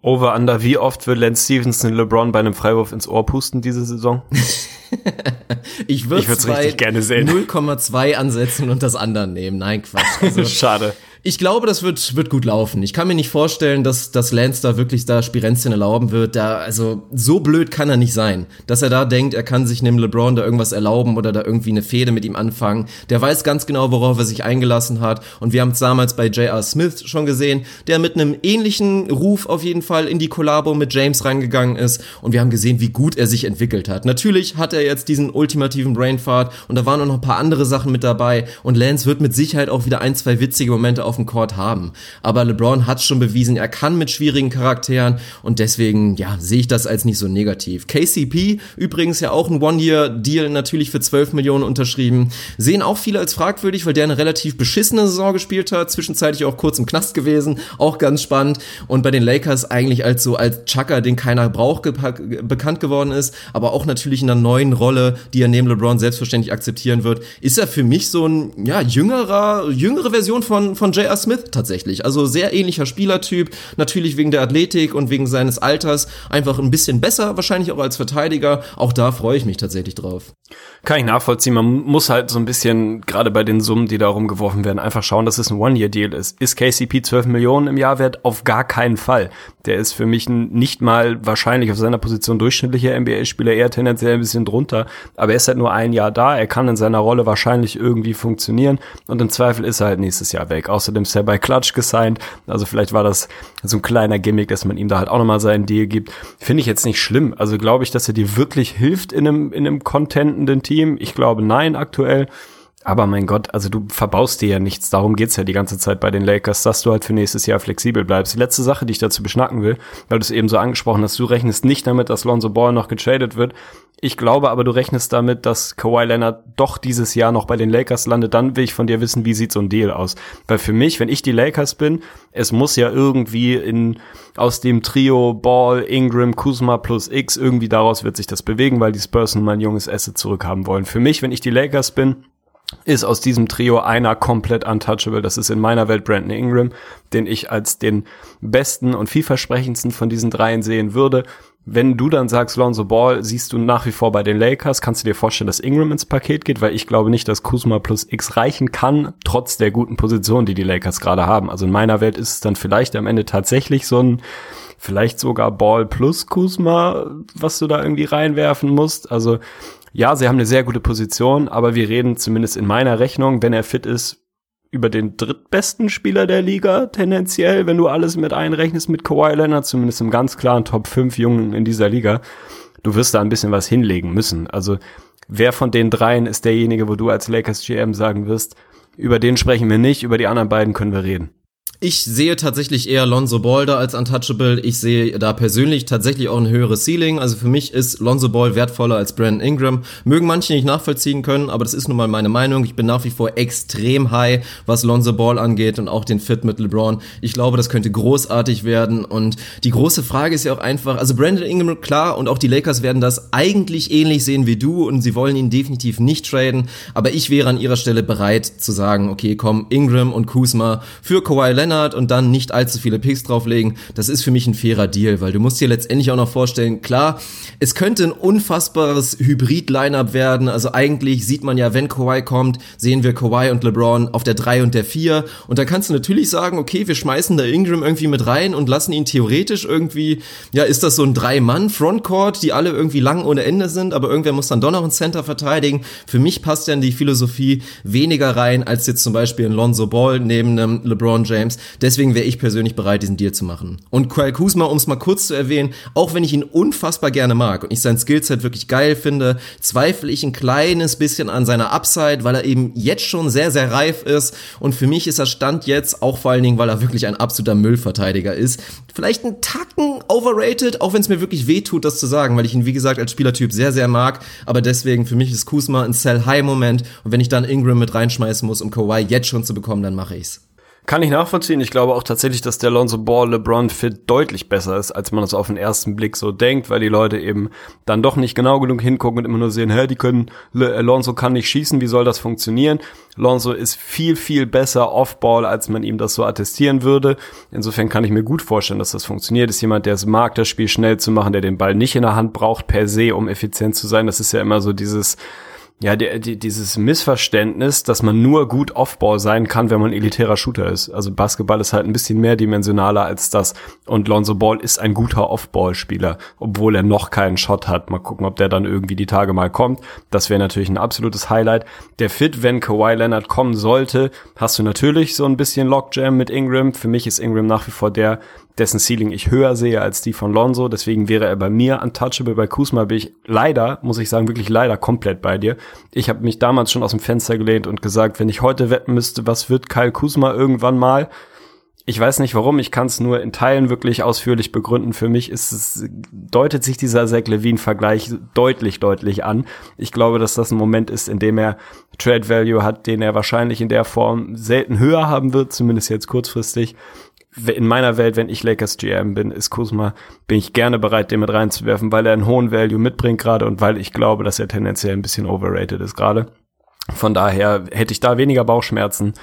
Over under, wie oft wird Lance Stevenson LeBron bei einem Freiwurf ins Ohr pusten diese Saison? ich würde es richtig gerne sehen. 0,2 ansetzen und das andere nehmen. Nein, Quatsch. Also, Schade ich glaube, das wird, wird gut laufen. Ich kann mir nicht vorstellen, dass, dass Lance da wirklich da Spirenzien erlauben wird. Da, also, so blöd kann er nicht sein. Dass er da denkt, er kann sich neben LeBron da irgendwas erlauben oder da irgendwie eine Fehde mit ihm anfangen. Der weiß ganz genau, worauf er sich eingelassen hat. Und wir haben es damals bei J.R. Smith schon gesehen, der mit einem ähnlichen Ruf auf jeden Fall in die Kollabo mit James reingegangen ist. Und wir haben gesehen, wie gut er sich entwickelt hat. Natürlich hat er jetzt diesen ultimativen Brainfart und da waren auch noch ein paar andere Sachen mit dabei. Und Lance wird mit Sicherheit auch wieder ein, zwei witzige Momente auf dem Court haben. Aber LeBron hat schon bewiesen, er kann mit schwierigen Charakteren und deswegen, ja, sehe ich das als nicht so negativ. KCP, übrigens ja auch ein One-Year-Deal natürlich für 12 Millionen unterschrieben, sehen auch viele als fragwürdig, weil der eine relativ beschissene Saison gespielt hat, zwischenzeitlich auch kurz im Knast gewesen, auch ganz spannend und bei den Lakers eigentlich als so als Chucker, den keiner braucht, bekannt geworden ist, aber auch natürlich in einer neuen Rolle, die er neben LeBron selbstverständlich akzeptieren wird, ist er für mich so ein, ja, jüngerer, jüngere Version von, von J.R. Smith tatsächlich. Also sehr ähnlicher Spielertyp, natürlich wegen der Athletik und wegen seines Alters einfach ein bisschen besser, wahrscheinlich auch als Verteidiger. Auch da freue ich mich tatsächlich drauf. Kann ich nachvollziehen. Man muss halt so ein bisschen, gerade bei den Summen, die da rumgeworfen werden, einfach schauen, dass es ein One-Year-Deal ist. Ist KCP 12 Millionen im Jahr wert? Auf gar keinen Fall. Der ist für mich nicht mal wahrscheinlich auf seiner Position durchschnittlicher NBA-Spieler, eher tendenziell ein bisschen drunter. Aber er ist halt nur ein Jahr da. Er kann in seiner Rolle wahrscheinlich irgendwie funktionieren. Und im Zweifel ist er halt nächstes Jahr weg. Außerdem er bei Clutch gesigned. Also vielleicht war das so ein kleiner Gimmick, dass man ihm da halt auch nochmal seinen Deal gibt. Finde ich jetzt nicht schlimm. Also glaube ich, dass er dir wirklich hilft in einem, in einem contentenden Team. Ich glaube nein aktuell. Aber mein Gott, also du verbaust dir ja nichts. Darum geht's ja die ganze Zeit bei den Lakers, dass du halt für nächstes Jahr flexibel bleibst. Die letzte Sache, die ich dazu beschnacken will, weil du es eben so angesprochen hast, du rechnest nicht damit, dass Lonzo Ball noch getradet wird. Ich glaube aber, du rechnest damit, dass Kawhi Leonard doch dieses Jahr noch bei den Lakers landet. Dann will ich von dir wissen, wie sieht so ein Deal aus? Weil für mich, wenn ich die Lakers bin, es muss ja irgendwie in, aus dem Trio Ball, Ingram, Kuzma plus X, irgendwie daraus wird sich das bewegen, weil die Spurs nun mal ein junges Asset zurückhaben wollen. Für mich, wenn ich die Lakers bin, ist aus diesem Trio einer komplett untouchable. Das ist in meiner Welt Brandon Ingram, den ich als den besten und vielversprechendsten von diesen dreien sehen würde. Wenn du dann sagst, Lonzo Ball, siehst du nach wie vor bei den Lakers, kannst du dir vorstellen, dass Ingram ins Paket geht, weil ich glaube nicht, dass Kuzma plus X reichen kann, trotz der guten Position, die die Lakers gerade haben. Also in meiner Welt ist es dann vielleicht am Ende tatsächlich so ein, vielleicht sogar Ball plus Kuzma, was du da irgendwie reinwerfen musst. Also ja, sie haben eine sehr gute Position, aber wir reden zumindest in meiner Rechnung, wenn er fit ist, über den drittbesten Spieler der Liga tendenziell, wenn du alles mit einrechnest mit Kawhi Leonard, zumindest im ganz klaren Top 5 Jungen in dieser Liga. Du wirst da ein bisschen was hinlegen müssen. Also wer von den dreien ist derjenige, wo du als Lakers GM sagen wirst, über den sprechen wir nicht, über die anderen beiden können wir reden. Ich sehe tatsächlich eher Lonzo Ball da als untouchable. Ich sehe da persönlich tatsächlich auch ein höheres Ceiling. Also für mich ist Lonzo Ball wertvoller als Brandon Ingram. Mögen manche nicht nachvollziehen können, aber das ist nun mal meine Meinung. Ich bin nach wie vor extrem high, was Lonzo Ball angeht und auch den Fit mit LeBron. Ich glaube, das könnte großartig werden. Und die große Frage ist ja auch einfach, also Brandon Ingram, klar, und auch die Lakers werden das eigentlich ähnlich sehen wie du und sie wollen ihn definitiv nicht traden. Aber ich wäre an ihrer Stelle bereit zu sagen, okay, komm, Ingram und Kuzma für Kawhi Leonard Leonard und dann nicht allzu viele Picks drauflegen, das ist für mich ein fairer Deal, weil du musst dir letztendlich auch noch vorstellen, klar, es könnte ein unfassbares Hybrid-Lineup werden, also eigentlich sieht man ja, wenn Kawhi kommt, sehen wir Kawhi und LeBron auf der 3 und der 4 und da kannst du natürlich sagen, okay, wir schmeißen da Ingram irgendwie mit rein und lassen ihn theoretisch irgendwie, ja, ist das so ein Drei-Mann-Frontcourt, die alle irgendwie lang ohne Ende sind, aber irgendwer muss dann doch noch ein Center verteidigen. Für mich passt ja in die Philosophie weniger rein, als jetzt zum Beispiel ein Lonzo Ball neben einem LeBron James, Deswegen wäre ich persönlich bereit, diesen Deal zu machen. Und Kyle Kuzma, um es mal kurz zu erwähnen, auch wenn ich ihn unfassbar gerne mag und ich sein Skillset wirklich geil finde, zweifle ich ein kleines bisschen an seiner Upside, weil er eben jetzt schon sehr, sehr reif ist. Und für mich ist er Stand jetzt, auch vor allen Dingen, weil er wirklich ein absoluter Müllverteidiger ist, vielleicht ein Tacken overrated, auch wenn es mir wirklich weh tut, das zu sagen, weil ich ihn, wie gesagt, als Spielertyp sehr, sehr mag. Aber deswegen, für mich ist Kuzma ein Sell-High-Moment. Und wenn ich dann Ingram mit reinschmeißen muss, um Kawhi jetzt schon zu bekommen, dann mache ich's. Kann ich nachvollziehen. Ich glaube auch tatsächlich, dass der Lonzo Ball LeBron Fit deutlich besser ist, als man es auf den ersten Blick so denkt, weil die Leute eben dann doch nicht genau genug hingucken und immer nur sehen, hä, die können, Le Lonzo kann nicht schießen, wie soll das funktionieren? Lonzo ist viel, viel besser Off-Ball, als man ihm das so attestieren würde. Insofern kann ich mir gut vorstellen, dass das funktioniert. Ist jemand, der es mag, das Spiel schnell zu machen, der den Ball nicht in der Hand braucht per se, um effizient zu sein. Das ist ja immer so dieses, ja, die, die, dieses Missverständnis, dass man nur gut Offball sein kann, wenn man elitärer Shooter ist. Also Basketball ist halt ein bisschen mehrdimensionaler als das. Und Lonzo Ball ist ein guter Offball-Spieler, obwohl er noch keinen Shot hat. Mal gucken, ob der dann irgendwie die Tage mal kommt. Das wäre natürlich ein absolutes Highlight. Der Fit, wenn Kawhi Leonard kommen sollte, hast du natürlich so ein bisschen Lockjam mit Ingram. Für mich ist Ingram nach wie vor der, dessen Ceiling ich höher sehe als die von Lonzo. Deswegen wäre er bei mir untouchable. Bei Kuzma bin ich leider, muss ich sagen, wirklich leider komplett bei dir. Ich habe mich damals schon aus dem Fenster gelehnt und gesagt, wenn ich heute wetten müsste, was wird Kyle Kuzma irgendwann mal? Ich weiß nicht warum, ich kann es nur in Teilen wirklich ausführlich begründen. Für mich ist es, deutet sich dieser Zach Levine-Vergleich deutlich, deutlich an. Ich glaube, dass das ein Moment ist, in dem er Trade Value hat, den er wahrscheinlich in der Form selten höher haben wird, zumindest jetzt kurzfristig in meiner Welt, wenn ich Lakers GM bin, ist Kuzma, bin ich gerne bereit, den mit reinzuwerfen, weil er einen hohen Value mitbringt gerade und weil ich glaube, dass er tendenziell ein bisschen overrated ist gerade. Von daher hätte ich da weniger Bauchschmerzen.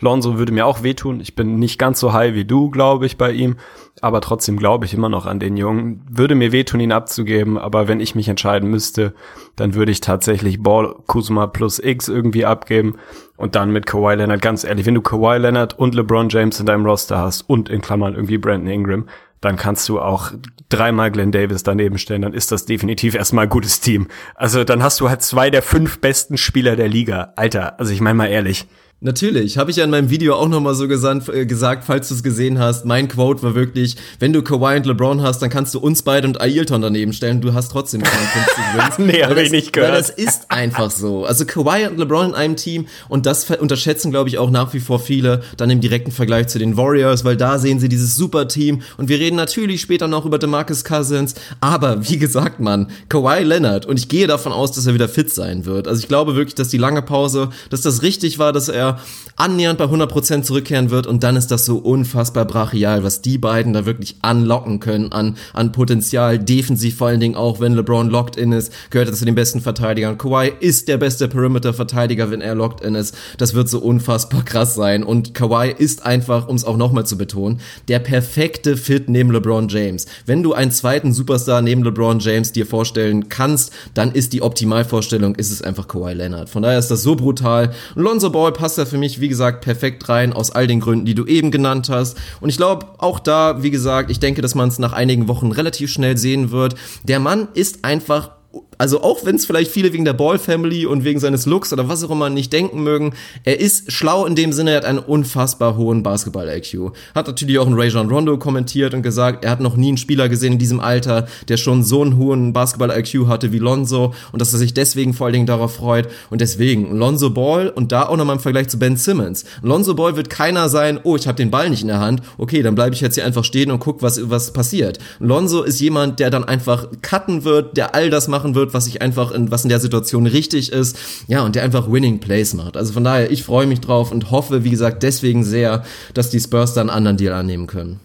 Lonzo würde mir auch wehtun. Ich bin nicht ganz so high wie du, glaube ich, bei ihm. Aber trotzdem glaube ich immer noch an den Jungen. Würde mir wehtun, ihn abzugeben. Aber wenn ich mich entscheiden müsste, dann würde ich tatsächlich Ball Kuzma plus X irgendwie abgeben. Und dann mit Kawhi Leonard, ganz ehrlich, wenn du Kawhi Leonard und LeBron James in deinem Roster hast und in Klammern irgendwie Brandon Ingram, dann kannst du auch dreimal Glenn Davis daneben stellen, dann ist das definitiv erstmal ein gutes Team. Also dann hast du halt zwei der fünf besten Spieler der Liga. Alter, also ich meine mal ehrlich. Natürlich, habe ich ja in meinem Video auch nochmal so gesandt, äh, gesagt, falls du es gesehen hast. Mein Quote war wirklich, wenn du Kawhi und LeBron hast, dann kannst du uns beide und Ailton daneben stellen. Du hast trotzdem 52 Wins. nee, habe ich nicht gehört. Weil das ist einfach so. Also Kawhi und LeBron in einem Team und das unterschätzen, glaube ich, auch nach wie vor viele dann im direkten Vergleich zu den Warriors, weil da sehen sie dieses super Team und wir reden natürlich später noch über DeMarcus Cousins, aber wie gesagt, Mann, Kawhi Leonard und ich gehe davon aus, dass er wieder fit sein wird. Also ich glaube wirklich, dass die lange Pause, dass das richtig war, dass er annähernd bei 100% zurückkehren wird und dann ist das so unfassbar brachial, was die beiden da wirklich anlocken können an, an Potenzial, defensiv vor allen Dingen auch, wenn LeBron locked in ist, gehört er zu den besten Verteidigern. Kawhi ist der beste Perimeter-Verteidiger, wenn er locked in ist. Das wird so unfassbar krass sein und Kawhi ist einfach, um es auch nochmal zu betonen, der perfekte Fit neben LeBron James. Wenn du einen zweiten Superstar neben LeBron James dir vorstellen kannst, dann ist die Optimalvorstellung, ist es einfach Kawhi Leonard. Von daher ist das so brutal. Lonzo Ball passt da für mich wie gesagt, perfekt rein, aus all den Gründen, die du eben genannt hast. Und ich glaube, auch da, wie gesagt, ich denke, dass man es nach einigen Wochen relativ schnell sehen wird. Der Mann ist einfach also auch wenn es vielleicht viele wegen der Ball Family und wegen seines Looks oder was auch immer nicht denken mögen, er ist schlau in dem Sinne, er hat einen unfassbar hohen Basketball-IQ. Hat natürlich auch ein Rajon Rondo kommentiert und gesagt, er hat noch nie einen Spieler gesehen in diesem Alter, der schon so einen hohen Basketball-IQ hatte wie Lonzo und dass er sich deswegen vor allen Dingen darauf freut und deswegen Lonzo Ball und da auch nochmal im Vergleich zu Ben Simmons. Lonzo Ball wird keiner sein, oh, ich habe den Ball nicht in der Hand, okay, dann bleibe ich jetzt hier einfach stehen und guck, was, was passiert. Lonzo ist jemand, der dann einfach cutten wird, der all das machen wird, was ich einfach in, was in der Situation richtig ist. Ja, und der einfach Winning Plays macht. Also von daher, ich freue mich drauf und hoffe, wie gesagt, deswegen sehr, dass die Spurs dann einen anderen Deal annehmen können.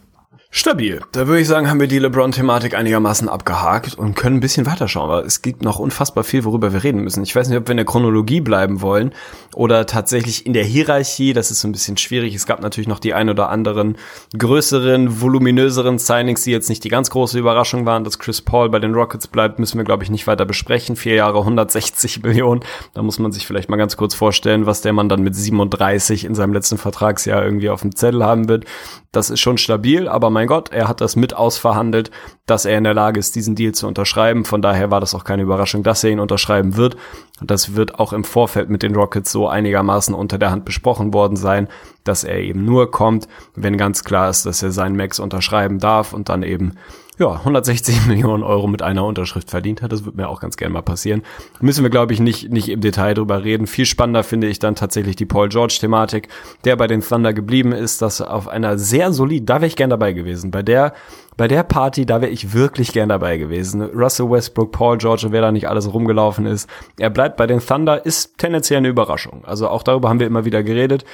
Stabil. Da würde ich sagen, haben wir die LeBron-Thematik einigermaßen abgehakt und können ein bisschen weiterschauen, weil es gibt noch unfassbar viel, worüber wir reden müssen. Ich weiß nicht, ob wir in der Chronologie bleiben wollen oder tatsächlich in der Hierarchie. Das ist so ein bisschen schwierig. Es gab natürlich noch die ein oder anderen größeren, voluminöseren Signings, die jetzt nicht die ganz große Überraschung waren. Dass Chris Paul bei den Rockets bleibt, müssen wir, glaube ich, nicht weiter besprechen. Vier Jahre, 160 Millionen. Da muss man sich vielleicht mal ganz kurz vorstellen, was der Mann dann mit 37 in seinem letzten Vertragsjahr irgendwie auf dem Zettel haben wird. Das ist schon stabil, aber mein Gott, er hat das mit ausverhandelt, dass er in der Lage ist, diesen Deal zu unterschreiben. Von daher war das auch keine Überraschung, dass er ihn unterschreiben wird. Das wird auch im Vorfeld mit den Rockets so einigermaßen unter der Hand besprochen worden sein, dass er eben nur kommt, wenn ganz klar ist, dass er seinen Max unterschreiben darf und dann eben ja, 160 Millionen Euro mit einer Unterschrift verdient hat. Das wird mir auch ganz gerne mal passieren. Müssen wir, glaube ich, nicht, nicht im Detail drüber reden. Viel spannender finde ich dann tatsächlich die Paul George-Thematik, der bei den Thunder geblieben ist, dass auf einer sehr solid, da wäre ich gern dabei gewesen. Bei der, bei der Party, da wäre ich wirklich gern dabei gewesen. Russell Westbrook, Paul George wer da nicht alles rumgelaufen ist. Er bleibt bei den Thunder, ist tendenziell eine Überraschung. Also auch darüber haben wir immer wieder geredet.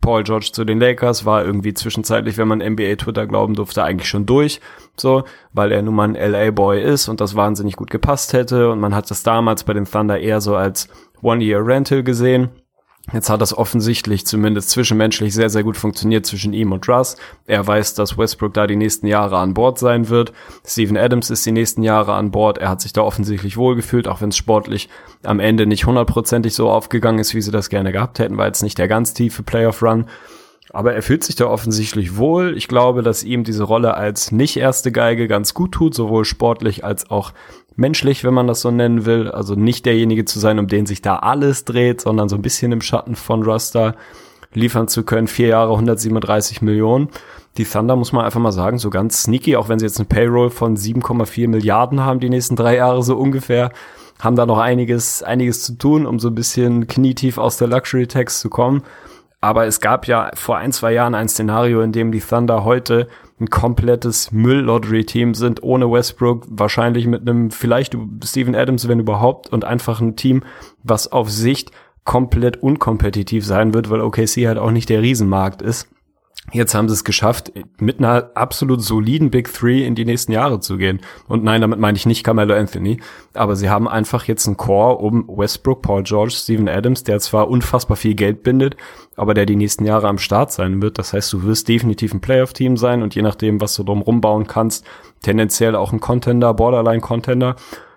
Paul George zu den Lakers war irgendwie zwischenzeitlich, wenn man NBA Twitter glauben durfte, eigentlich schon durch, so, weil er nun mal ein LA Boy ist und das wahnsinnig gut gepasst hätte. Und man hat das damals bei den Thunder eher so als One Year Rental gesehen Jetzt hat das offensichtlich zumindest zwischenmenschlich sehr, sehr gut funktioniert zwischen ihm und Russ. Er weiß, dass Westbrook da die nächsten Jahre an Bord sein wird. Steven Adams ist die nächsten Jahre an Bord. Er hat sich da offensichtlich wohlgefühlt, auch wenn es sportlich am Ende nicht hundertprozentig so aufgegangen ist, wie sie das gerne gehabt hätten, weil es nicht der ganz tiefe Playoff-Run. Aber er fühlt sich da offensichtlich wohl. Ich glaube, dass ihm diese Rolle als nicht erste Geige ganz gut tut, sowohl sportlich als auch menschlich, wenn man das so nennen will. Also nicht derjenige zu sein, um den sich da alles dreht, sondern so ein bisschen im Schatten von Ruster liefern zu können. Vier Jahre, 137 Millionen. Die Thunder, muss man einfach mal sagen, so ganz sneaky, auch wenn sie jetzt eine Payroll von 7,4 Milliarden haben, die nächsten drei Jahre so ungefähr, haben da noch einiges, einiges zu tun, um so ein bisschen knietief aus der Luxury Tax zu kommen. Aber es gab ja vor ein, zwei Jahren ein Szenario, in dem die Thunder heute ein komplettes Müll-Lottery-Team sind, ohne Westbrook, wahrscheinlich mit einem, vielleicht Steven Adams, wenn überhaupt, und einfach ein Team, was auf Sicht komplett unkompetitiv sein wird, weil OKC halt auch nicht der Riesenmarkt ist. Jetzt haben sie es geschafft, mit einer absolut soliden Big Three in die nächsten Jahre zu gehen. Und nein, damit meine ich nicht Carmelo Anthony, aber sie haben einfach jetzt einen Core um Westbrook, Paul George, Steven Adams, der zwar unfassbar viel Geld bindet, aber der die nächsten Jahre am Start sein wird. Das heißt, du wirst definitiv ein Playoff-Team sein und je nachdem, was du drum rumbauen kannst, tendenziell auch ein Contender, Borderline-Contender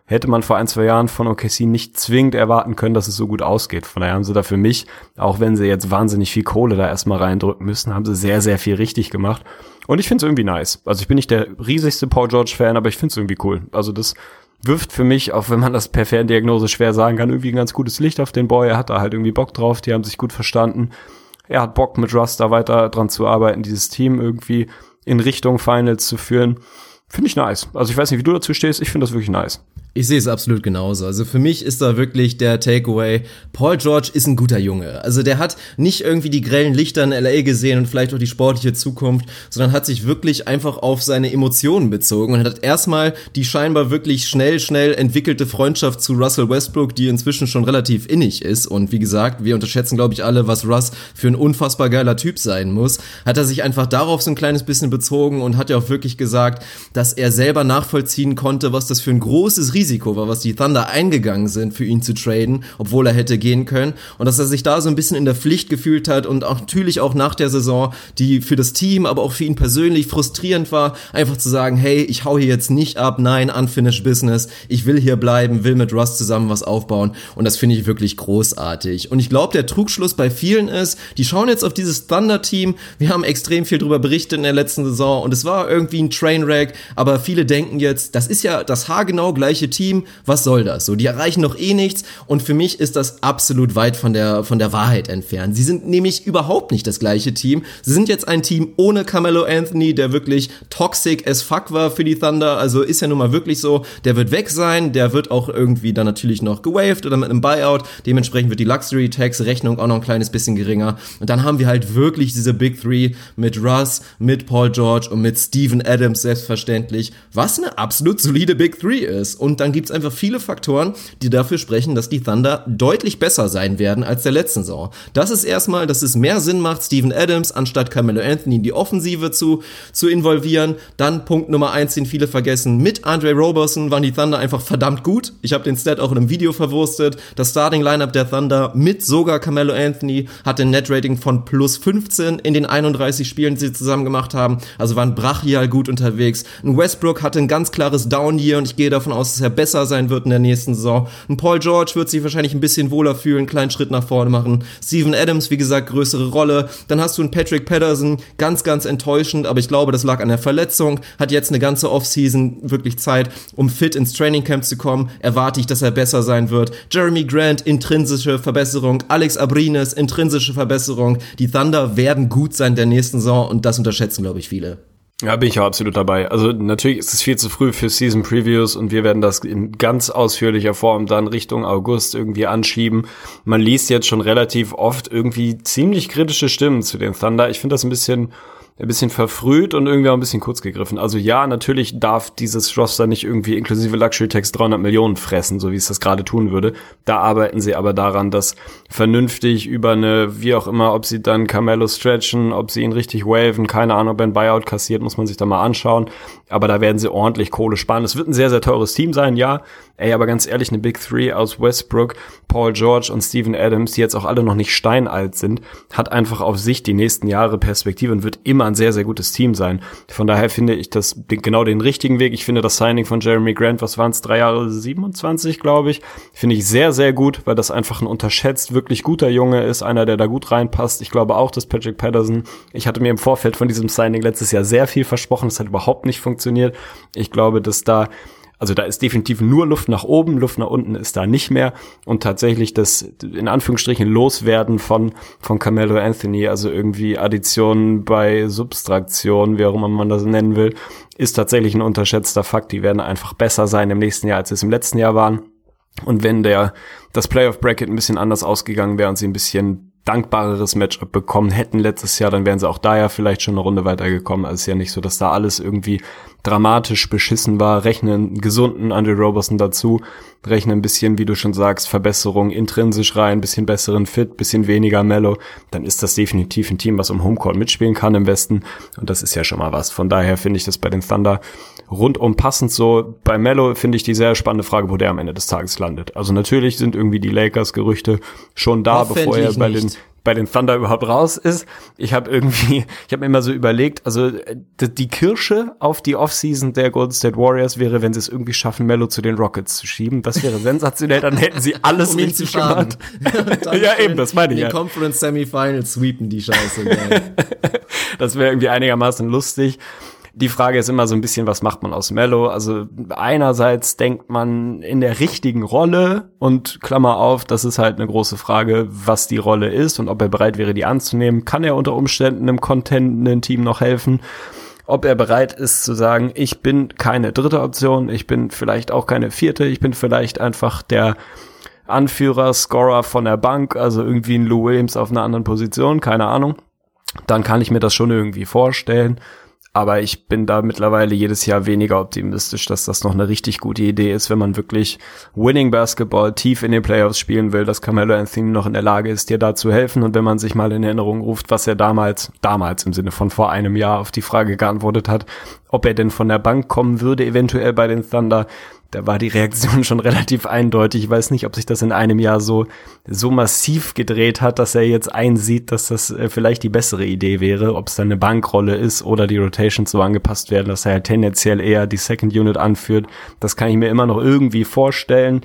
hätte man vor ein, zwei Jahren von OKC nicht zwingend erwarten können, dass es so gut ausgeht. Von daher haben sie da für mich, auch wenn sie jetzt wahnsinnig viel Kohle da erstmal reindrücken müssen, haben sie sehr, sehr viel richtig gemacht. Und ich finde es irgendwie nice. Also ich bin nicht der riesigste Paul George-Fan, aber ich finde es irgendwie cool. Also das wirft für mich, auch wenn man das per Ferndiagnose schwer sagen kann, irgendwie ein ganz gutes Licht auf den Boy. Er hat da halt irgendwie Bock drauf, die haben sich gut verstanden. er hat Bock mit Russ da weiter dran zu arbeiten, dieses Team irgendwie in Richtung Finals zu führen. Finde ich nice. Also ich weiß nicht, wie du dazu stehst. Ich finde das wirklich nice. Ich sehe es absolut genauso. Also für mich ist da wirklich der Takeaway, Paul George ist ein guter Junge. Also der hat nicht irgendwie die grellen Lichter in LA gesehen und vielleicht auch die sportliche Zukunft, sondern hat sich wirklich einfach auf seine Emotionen bezogen und hat erstmal die scheinbar wirklich schnell, schnell entwickelte Freundschaft zu Russell Westbrook, die inzwischen schon relativ innig ist. Und wie gesagt, wir unterschätzen, glaube ich, alle, was Russ für ein unfassbar geiler Typ sein muss. Hat er sich einfach darauf so ein kleines bisschen bezogen und hat ja auch wirklich gesagt, dass er selber nachvollziehen konnte, was das für ein großes Risiko war, was die Thunder eingegangen sind, für ihn zu traden, obwohl er hätte gehen können. Und dass er sich da so ein bisschen in der Pflicht gefühlt hat und auch natürlich auch nach der Saison, die für das Team, aber auch für ihn persönlich frustrierend war, einfach zu sagen, hey, ich hau hier jetzt nicht ab, nein, unfinished business, ich will hier bleiben, will mit Russ zusammen was aufbauen. Und das finde ich wirklich großartig. Und ich glaube, der Trugschluss bei vielen ist, die schauen jetzt auf dieses Thunder-Team, wir haben extrem viel drüber berichtet in der letzten Saison und es war irgendwie ein Trainwreck, aber viele denken jetzt, das ist ja das haargenau gleiche Team, was soll das? So, die erreichen doch eh nichts und für mich ist das absolut weit von der, von der Wahrheit entfernt. Sie sind nämlich überhaupt nicht das gleiche Team. Sie sind jetzt ein Team ohne Carmelo Anthony, der wirklich toxic as fuck war für die Thunder, also ist ja nun mal wirklich so, der wird weg sein, der wird auch irgendwie dann natürlich noch gewaved oder mit einem Buyout, dementsprechend wird die Luxury Tax Rechnung auch noch ein kleines bisschen geringer und dann haben wir halt wirklich diese Big Three mit Russ, mit Paul George und mit Steven Adams selbstverständlich, was eine absolut solide Big Three ist. Und dann gibt's einfach viele Faktoren, die dafür sprechen, dass die Thunder deutlich besser sein werden als der letzten Saison. Das ist erstmal, dass es mehr Sinn macht, Steven Adams anstatt Carmelo Anthony in die Offensive zu, zu involvieren. Dann Punkt Nummer eins, den viele vergessen, mit Andre Roberson waren die Thunder einfach verdammt gut. Ich habe den Stat auch in einem Video verwurstet. Das Starting Lineup der Thunder mit sogar Carmelo Anthony hatte ein Net-Rating von plus 15 in den 31 Spielen, die sie zusammen gemacht haben. Also waren brachial gut unterwegs. Ein Westbrook hatte ein ganz klares Down-Year und ich gehe davon aus, dass er besser sein wird in der nächsten Saison. Ein Paul George wird sich wahrscheinlich ein bisschen wohler fühlen, einen kleinen Schritt nach vorne machen. Steven Adams, wie gesagt, größere Rolle. Dann hast du einen Patrick Patterson, ganz, ganz enttäuschend, aber ich glaube, das lag an der Verletzung. Hat jetzt eine ganze Offseason wirklich Zeit, um fit ins Training Camp zu kommen. Erwarte ich, dass er besser sein wird. Jeremy Grant, intrinsische Verbesserung. Alex Abrines, intrinsische Verbesserung. Die Thunder werden gut sein der nächsten Saison und das unterschätzen, glaube ich, viele. Ja, bin ich auch absolut dabei. Also natürlich ist es viel zu früh für Season Previews und wir werden das in ganz ausführlicher Form dann Richtung August irgendwie anschieben. Man liest jetzt schon relativ oft irgendwie ziemlich kritische Stimmen zu den Thunder. Ich finde das ein bisschen ein bisschen verfrüht und irgendwie auch ein bisschen kurz gegriffen. Also ja, natürlich darf dieses Roster nicht irgendwie inklusive Luxury Tax 300 Millionen fressen, so wie es das gerade tun würde. Da arbeiten sie aber daran, dass vernünftig über eine, wie auch immer, ob sie dann Carmelo stretchen, ob sie ihn richtig waven, keine Ahnung, ob er ein Buyout kassiert, muss man sich da mal anschauen. Aber da werden sie ordentlich Kohle sparen. Es wird ein sehr, sehr teures Team sein, ja. Ey, aber ganz ehrlich, eine Big Three aus Westbrook, Paul George und Steven Adams, die jetzt auch alle noch nicht steinalt sind, hat einfach auf sich die nächsten Jahre Perspektive und wird immer ein sehr, sehr gutes Team sein. Von daher finde ich das genau den richtigen Weg. Ich finde das Signing von Jeremy Grant, was waren es, drei Jahre 27, glaube ich, finde ich sehr, sehr gut, weil das einfach ein unterschätzt, wirklich guter Junge ist, einer, der da gut reinpasst. Ich glaube auch, dass Patrick Patterson, ich hatte mir im Vorfeld von diesem Signing letztes Jahr sehr viel versprochen, das hat überhaupt nicht funktioniert. Ich glaube, dass da also da ist definitiv nur Luft nach oben, Luft nach unten ist da nicht mehr. Und tatsächlich das in Anführungsstrichen Loswerden von, von Carmelo Anthony, also irgendwie Addition bei Substraktion, wie auch immer man das nennen will, ist tatsächlich ein unterschätzter Fakt. Die werden einfach besser sein im nächsten Jahr, als es im letzten Jahr waren. Und wenn der, das Playoff Bracket ein bisschen anders ausgegangen wäre und sie ein bisschen dankbareres Matchup bekommen hätten letztes Jahr, dann wären sie auch da ja vielleicht schon eine Runde weitergekommen. Also ist ja nicht so, dass da alles irgendwie dramatisch beschissen war. Rechnen gesunden Andre Roberson dazu, rechnen ein bisschen, wie du schon sagst, Verbesserung intrinsisch rein, bisschen besseren Fit, bisschen weniger Mellow, dann ist das definitiv ein Team, was um Homecourt mitspielen kann im Westen. Und das ist ja schon mal was. Von daher finde ich das bei den Thunder rundum passend so. Bei Mello finde ich die sehr spannannte Frage, wo der am Ende des Tages landet. Also natürlich sind irgendwie die Lakers-Gerüchte schon da, bevor er bei nicht. den bei den Thunder überhaupt raus ist. Ich habe irgendwie, ich habe mir immer so überlegt, also die Kirsche auf die Offseason der Golden State Warriors wäre, wenn sie es irgendwie schaffen, Mello zu den Rockets zu schieben. Das wäre sensationell, dann hätten sie alles um richtig gemacht. ja, eben, das meine ich. Die ja. Conference Semifinals sweepen die Scheiße. das wäre irgendwie einigermaßen lustig. Die Frage ist immer so ein bisschen, was macht man aus Mello? Also einerseits denkt man in der richtigen Rolle und Klammer auf, das ist halt eine große Frage, was die Rolle ist und ob er bereit wäre, die anzunehmen. Kann er unter Umständen einem contendenden Team noch helfen? ob er bereit ist zu sagen, ich bin keine dritte Option, ich bin vielleicht auch keine vierte, ich bin vielleicht einfach der Anführer, Scorer von der Bank, also irgendwie ein Lou Williams auf einer anderen Position, keine Ahnung. Dann kann ich mir das schon irgendwie vorstellen. Aber ich bin da mittlerweile jedes Jahr weniger optimistisch, dass das noch eine richtig gute Idee ist, wenn man wirklich Winning Basketball tief in den Playoffs spielen will, dass Carmelo Anthony noch in der Lage ist, dir da zu helfen. Und wenn man sich mal in Erinnerung ruft, was er damals, damals im Sinne von vor einem Jahr auf die Frage geantwortet hat, ob er denn von der Bank kommen würde, eventuell bei den Thunder, da war die Reaktion schon relativ eindeutig. Ich weiß nicht, ob sich das in einem Jahr so, so massiv gedreht hat, dass er jetzt einsieht, dass das äh, vielleicht die bessere Idee wäre, ob es dann eine Bankrolle ist oder die Rotations so angepasst werden, dass er halt tendenziell eher die Second Unit anführt. Das kann ich mir immer noch irgendwie vorstellen.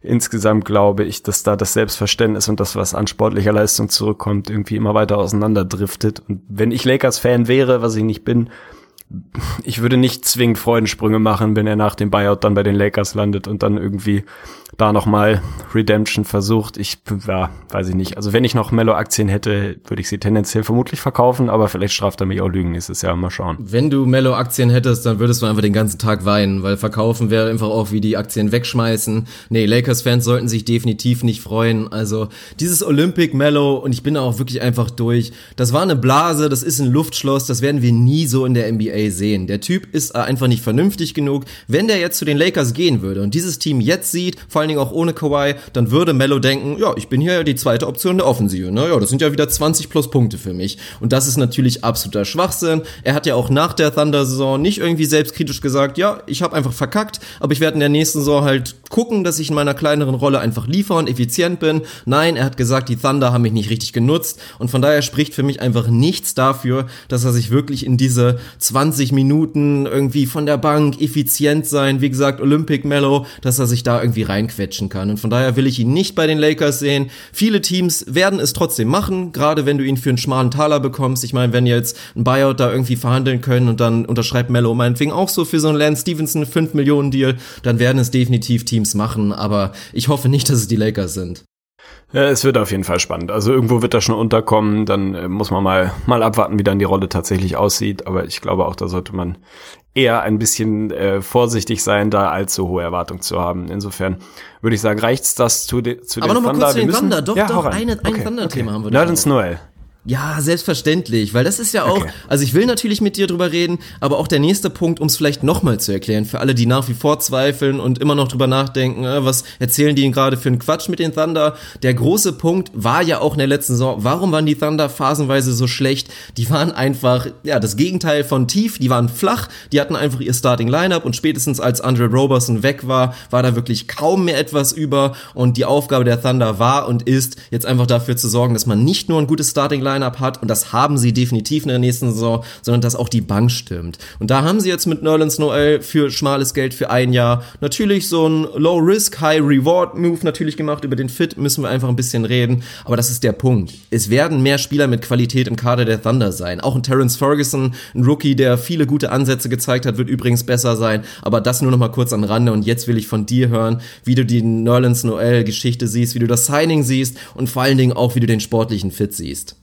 Insgesamt glaube ich, dass da das Selbstverständnis und das, was an sportlicher Leistung zurückkommt, irgendwie immer weiter auseinanderdriftet. Und wenn ich Lakers-Fan wäre, was ich nicht bin, ich würde nicht zwingend Freudensprünge machen, wenn er nach dem Buyout dann bei den Lakers landet und dann irgendwie da nochmal Redemption versucht. Ich, ja, weiß ich nicht. Also wenn ich noch Mello-Aktien hätte, würde ich sie tendenziell vermutlich verkaufen, aber vielleicht straft er mich auch Lügen nächstes Jahr. Mal schauen. Wenn du Mello-Aktien hättest, dann würdest du einfach den ganzen Tag weinen, weil verkaufen wäre einfach auch wie die Aktien wegschmeißen. Nee, Lakers-Fans sollten sich definitiv nicht freuen. Also dieses Olympic Mello, und ich bin da auch wirklich einfach durch, das war eine Blase, das ist ein Luftschloss, das werden wir nie so in der NBA sehen. Der Typ ist einfach nicht vernünftig genug. Wenn der jetzt zu den Lakers gehen würde und dieses Team jetzt sieht, vor allen Dingen auch ohne Kawhi, dann würde Mello denken, ja, ich bin hier ja die zweite Option der Offensive. Ne? das sind ja wieder 20 plus Punkte für mich. Und das ist natürlich absoluter Schwachsinn. Er hat ja auch nach der Thunder-Saison nicht irgendwie selbstkritisch gesagt, ja, ich habe einfach verkackt, aber ich werde in der nächsten Saison halt gucken, dass ich in meiner kleineren Rolle einfach liefere und effizient bin. Nein, er hat gesagt, die Thunder haben mich nicht richtig genutzt und von daher spricht für mich einfach nichts dafür, dass er sich wirklich in diese 20 Minuten irgendwie von der Bank effizient sein, wie gesagt, Olympic Mellow, dass er sich da irgendwie rein quetschen kann. Und von daher will ich ihn nicht bei den Lakers sehen. Viele Teams werden es trotzdem machen, gerade wenn du ihn für einen schmalen Taler bekommst. Ich meine, wenn jetzt ein Buyout da irgendwie verhandeln können und dann unterschreibt Mello meinetwegen auch so für so einen Lance Stevenson 5 Millionen Deal, dann werden es definitiv Teams machen. Aber ich hoffe nicht, dass es die Lakers sind. Ja, es wird auf jeden Fall spannend. Also irgendwo wird das schon unterkommen. Dann äh, muss man mal, mal abwarten, wie dann die Rolle tatsächlich aussieht. Aber ich glaube auch, da sollte man eher ein bisschen äh, vorsichtig sein, da allzu hohe Erwartungen zu haben. Insofern würde ich sagen, reicht's das zu, de, zu Aber den noch mal kurz zu den Thunder. Doch, ja, doch, eine, ein okay, Thunder-Thema okay. haben wir. Nerds Noel. Ja, selbstverständlich, weil das ist ja auch, okay. also ich will natürlich mit dir drüber reden, aber auch der nächste Punkt, um es vielleicht nochmal zu erklären, für alle, die nach wie vor zweifeln und immer noch drüber nachdenken, äh, was erzählen die gerade für einen Quatsch mit den Thunder? Der große Punkt war ja auch in der letzten Saison, warum waren die Thunder phasenweise so schlecht? Die waren einfach, ja, das Gegenteil von tief, die waren flach, die hatten einfach ihr Starting Lineup und spätestens als Andre Roberson weg war, war da wirklich kaum mehr etwas über und die Aufgabe der Thunder war und ist, jetzt einfach dafür zu sorgen, dass man nicht nur ein gutes Starting Lineup Line-Up hat und das haben sie definitiv in der nächsten Saison, sondern dass auch die Bank stimmt. Und da haben sie jetzt mit Nerlens Noel für schmales Geld für ein Jahr natürlich so ein Low-Risk, High-Reward-Move natürlich gemacht. Über den Fit müssen wir einfach ein bisschen reden, aber das ist der Punkt. Es werden mehr Spieler mit Qualität im Kader der Thunder sein. Auch ein Terence Ferguson, ein Rookie, der viele gute Ansätze gezeigt hat, wird übrigens besser sein, aber das nur noch mal kurz am Rande und jetzt will ich von dir hören, wie du die Nerlens Noel Geschichte siehst, wie du das Signing siehst und vor allen Dingen auch, wie du den sportlichen Fit siehst.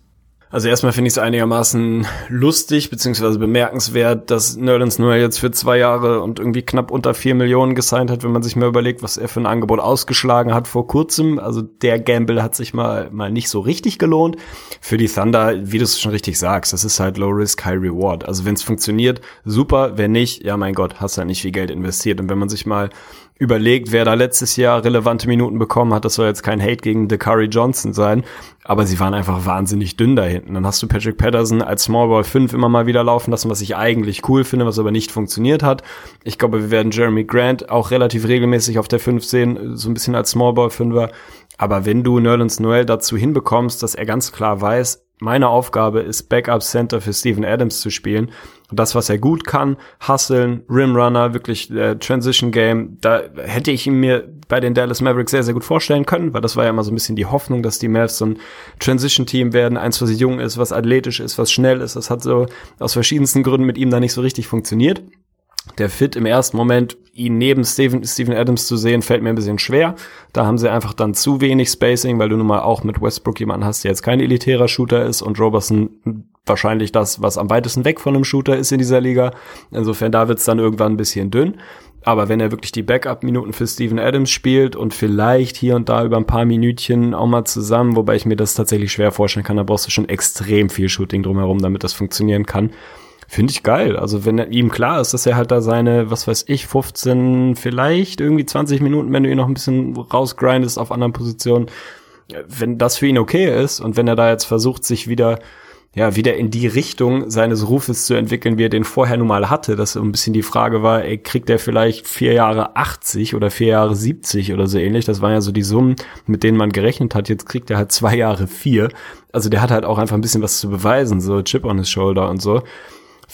Also erstmal finde ich es einigermaßen lustig beziehungsweise bemerkenswert, dass Nerlens nur jetzt für zwei Jahre und irgendwie knapp unter vier Millionen gesigned hat, wenn man sich mal überlegt, was er für ein Angebot ausgeschlagen hat vor kurzem. Also der Gamble hat sich mal mal nicht so richtig gelohnt. Für die Thunder, wie du es schon richtig sagst, das ist halt Low Risk, High Reward. Also wenn es funktioniert, super. Wenn nicht, ja mein Gott, hast halt nicht viel Geld investiert. Und wenn man sich mal überlegt, wer da letztes Jahr relevante Minuten bekommen hat, das soll jetzt kein Hate gegen DeCurry Johnson sein, aber sie waren einfach wahnsinnig dünn da hinten. Dann hast du Patrick Patterson als Smallball 5 immer mal wieder laufen lassen, was ich eigentlich cool finde, was aber nicht funktioniert hat. Ich glaube, wir werden Jeremy Grant auch relativ regelmäßig auf der 5 sehen, so ein bisschen als Smallball 5er. Aber wenn du Nerlens Noel dazu hinbekommst, dass er ganz klar weiß, meine Aufgabe ist, Backup Center für Steven Adams zu spielen. Und das, was er gut kann, Hustlen, Rimrunner, wirklich äh, Transition Game, da hätte ich ihn mir bei den Dallas Mavericks sehr, sehr gut vorstellen können, weil das war ja immer so ein bisschen die Hoffnung, dass die Mavs so ein Transition-Team werden, eins, was jung ist, was athletisch ist, was schnell ist. Das hat so aus verschiedensten Gründen mit ihm da nicht so richtig funktioniert der Fit im ersten Moment, ihn neben Steven, Steven Adams zu sehen, fällt mir ein bisschen schwer. Da haben sie einfach dann zu wenig Spacing, weil du nun mal auch mit Westbrook jemanden hast, der jetzt kein elitärer Shooter ist und Robertson wahrscheinlich das, was am weitesten weg von einem Shooter ist in dieser Liga. Insofern da wird's dann irgendwann ein bisschen dünn. Aber wenn er wirklich die Backup-Minuten für Steven Adams spielt und vielleicht hier und da über ein paar Minütchen auch mal zusammen, wobei ich mir das tatsächlich schwer vorstellen kann, da brauchst du schon extrem viel Shooting drumherum, damit das funktionieren kann. Finde ich geil. Also wenn ihm klar ist, dass er halt da seine, was weiß ich, 15, vielleicht irgendwie 20 Minuten, wenn du ihn noch ein bisschen rausgrindest auf anderen Positionen, wenn das für ihn okay ist und wenn er da jetzt versucht, sich wieder ja, wieder in die Richtung seines Rufes zu entwickeln, wie er den vorher nun mal hatte, dass so ein bisschen die Frage war, ey, kriegt er vielleicht vier Jahre 80 oder vier Jahre 70 oder so ähnlich? Das waren ja so die Summen, mit denen man gerechnet hat. Jetzt kriegt er halt zwei Jahre vier. Also der hat halt auch einfach ein bisschen was zu beweisen, so Chip on his shoulder und so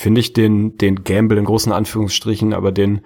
finde ich den, den Gamble in großen Anführungsstrichen, aber den,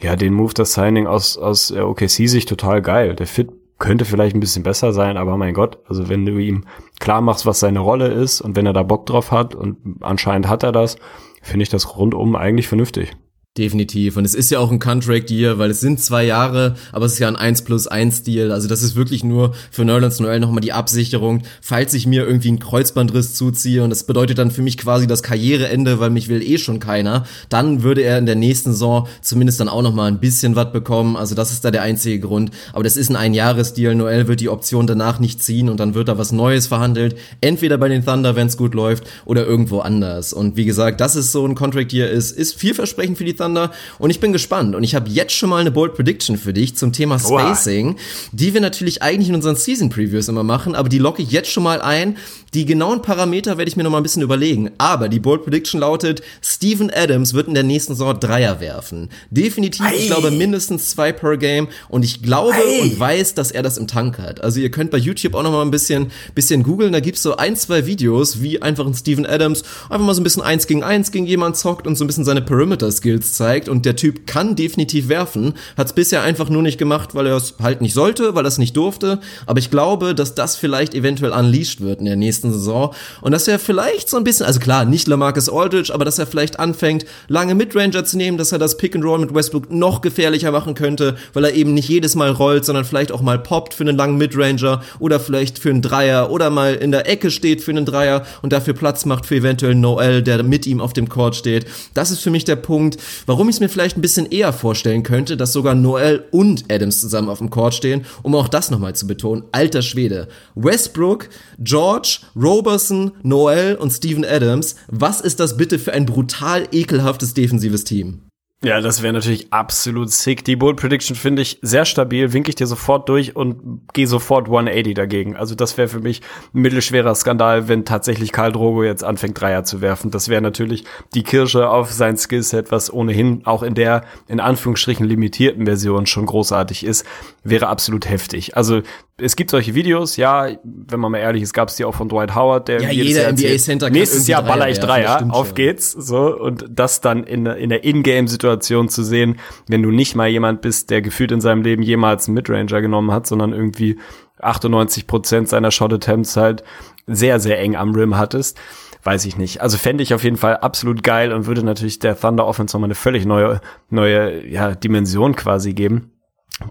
ja, den Move, das Signing aus, aus äh, OKC-Sicht total geil. Der Fit könnte vielleicht ein bisschen besser sein, aber mein Gott, also wenn du ihm klar machst, was seine Rolle ist und wenn er da Bock drauf hat und anscheinend hat er das, finde ich das rundum eigentlich vernünftig. Definitiv. Und es ist ja auch ein Contract Year, weil es sind zwei Jahre, aber es ist ja ein 1 plus 1 Deal. Also das ist wirklich nur für Neulands Noel nochmal die Absicherung, falls ich mir irgendwie einen Kreuzbandriss zuziehe und das bedeutet dann für mich quasi das Karriereende, weil mich will eh schon keiner, dann würde er in der nächsten Saison zumindest dann auch nochmal ein bisschen was bekommen. Also das ist da der einzige Grund. Aber das ist ein Einjahresdeal. Noel wird die Option danach nicht ziehen und dann wird da was Neues verhandelt. Entweder bei den Thunder, wenn es gut läuft, oder irgendwo anders. Und wie gesagt, dass es so ein Contract Year ist, ist vielversprechend für die Thunder Thunder und ich bin gespannt und ich habe jetzt schon mal eine Bold Prediction für dich zum Thema Spacing, Oha. die wir natürlich eigentlich in unseren Season Previews immer machen, aber die locke ich jetzt schon mal ein. Die genauen Parameter werde ich mir noch mal ein bisschen überlegen, aber die Bold Prediction lautet, Steven Adams wird in der nächsten Saison Dreier werfen. Definitiv, Ei. ich glaube mindestens zwei per Game und ich glaube Ei. und weiß, dass er das im Tank hat. Also ihr könnt bei YouTube auch noch mal ein bisschen bisschen googeln, da gibt's so ein, zwei Videos, wie einfach ein Steven Adams einfach mal so ein bisschen eins gegen eins gegen jemand zockt und so ein bisschen seine Perimeter Skills zeigt und der Typ kann definitiv werfen, hat es bisher einfach nur nicht gemacht, weil er es halt nicht sollte, weil er es nicht durfte, aber ich glaube, dass das vielleicht eventuell unleashed wird in der nächsten Saison und dass er vielleicht so ein bisschen, also klar, nicht LaMarcus Aldridge, aber dass er vielleicht anfängt, lange Midranger zu nehmen, dass er das Pick and Roll mit Westbrook noch gefährlicher machen könnte, weil er eben nicht jedes Mal rollt, sondern vielleicht auch mal poppt für einen langen Midranger oder vielleicht für einen Dreier oder mal in der Ecke steht für einen Dreier und dafür Platz macht für eventuell Noel, der mit ihm auf dem Court steht. Das ist für mich der Punkt, Warum ich es mir vielleicht ein bisschen eher vorstellen könnte, dass sogar Noel und Adams zusammen auf dem Court stehen, um auch das nochmal zu betonen. Alter Schwede. Westbrook, George, Roberson, Noel und Steven Adams. Was ist das bitte für ein brutal ekelhaftes defensives Team? Ja, das wäre natürlich absolut sick. Die Bold Prediction finde ich sehr stabil, winke ich dir sofort durch und gehe sofort 180 dagegen. Also das wäre für mich ein mittelschwerer Skandal, wenn tatsächlich Karl Drogo jetzt anfängt, Dreier zu werfen. Das wäre natürlich die Kirsche auf sein Skillset, was ohnehin auch in der, in Anführungsstrichen, limitierten Version schon großartig ist, wäre absolut heftig. Also es gibt solche Videos, ja, wenn man mal ehrlich ist, gab es die auch von Dwight Howard, der ja, jeder NBA Center nächstes Jahr baller ich Dreier, Dreier auf geht's, so und das dann in, in der Ingame-Situation zu sehen, wenn du nicht mal jemand bist, der gefühlt in seinem Leben jemals einen Midranger genommen hat, sondern irgendwie 98 Prozent seiner Shot Attempts halt sehr sehr eng am Rim hattest, weiß ich nicht. Also fände ich auf jeden Fall absolut geil und würde natürlich der Thunder Offense nochmal eine völlig neue neue ja Dimension quasi geben.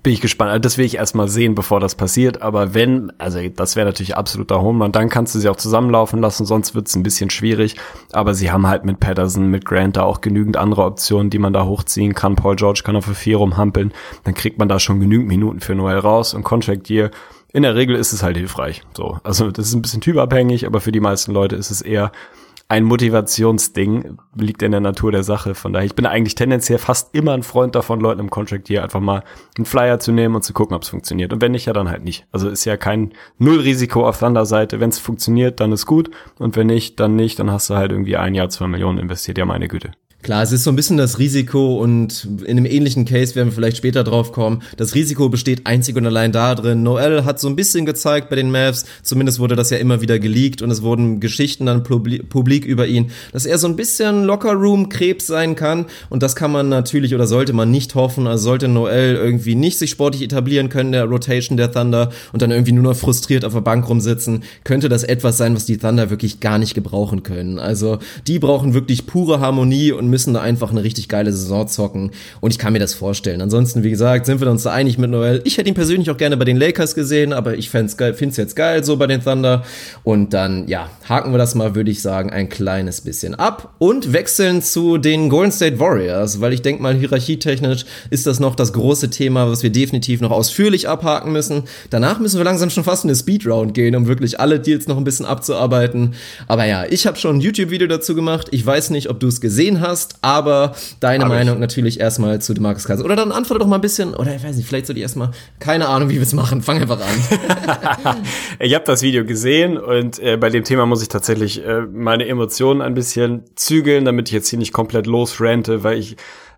Bin ich gespannt. Also das will ich erstmal sehen, bevor das passiert. Aber wenn, also das wäre natürlich absoluter Homerun, dann kannst du sie auch zusammenlaufen lassen, sonst wird es ein bisschen schwierig. Aber sie haben halt mit Patterson, mit Grant da auch genügend andere Optionen, die man da hochziehen kann. Paul George kann auf der 4 rumhampeln. Dann kriegt man da schon genügend Minuten für Noel raus und Contract Year. In der Regel ist es halt hilfreich. So. Also das ist ein bisschen typabhängig, aber für die meisten Leute ist es eher ein Motivationsding, liegt in der Natur der Sache. Von daher, ich bin eigentlich tendenziell fast immer ein Freund davon, Leuten im Contract hier einfach mal einen Flyer zu nehmen und zu gucken, ob es funktioniert. Und wenn nicht, ja dann halt nicht. Also ist ja kein Nullrisiko auf Thunder-Seite. Wenn es funktioniert, dann ist gut. Und wenn nicht, dann nicht. Dann hast du halt irgendwie ein Jahr, zwei Millionen investiert. Ja, meine Güte. Klar, es ist so ein bisschen das Risiko und in einem ähnlichen Case werden wir vielleicht später drauf kommen. Das Risiko besteht einzig und allein da drin. Noel hat so ein bisschen gezeigt bei den Mavs, zumindest wurde das ja immer wieder geleakt und es wurden Geschichten dann publik über ihn, dass er so ein bisschen Lockerroom-Krebs sein kann und das kann man natürlich oder sollte man nicht hoffen. Also sollte Noel irgendwie nicht sich sportlich etablieren können, der Rotation der Thunder und dann irgendwie nur noch frustriert auf der Bank rumsitzen, könnte das etwas sein, was die Thunder wirklich gar nicht gebrauchen können. Also die brauchen wirklich pure Harmonie und müssen da einfach eine richtig geile Saison zocken. Und ich kann mir das vorstellen. Ansonsten, wie gesagt, sind wir uns da einig mit Noel. Ich hätte ihn persönlich auch gerne bei den Lakers gesehen, aber ich fände es jetzt geil so bei den Thunder. Und dann, ja, haken wir das mal, würde ich sagen, ein kleines bisschen ab und wechseln zu den Golden State Warriors, weil ich denke mal, hierarchietechnisch ist das noch das große Thema, was wir definitiv noch ausführlich abhaken müssen. Danach müssen wir langsam schon fast in eine Speedround gehen, um wirklich alle Deals noch ein bisschen abzuarbeiten. Aber ja, ich habe schon ein YouTube-Video dazu gemacht. Ich weiß nicht, ob du es gesehen hast hast, aber deine Hab Meinung ich. natürlich erstmal zu Demarcus Cousins. Oder dann antworte doch mal ein bisschen, oder ich weiß nicht, vielleicht soll ich erstmal, keine Ahnung, wie wir es machen. Fang einfach an. ich habe das Video gesehen und äh, bei dem Thema muss ich tatsächlich äh, meine Emotionen ein bisschen zügeln, damit ich jetzt hier nicht komplett losrante, weil ich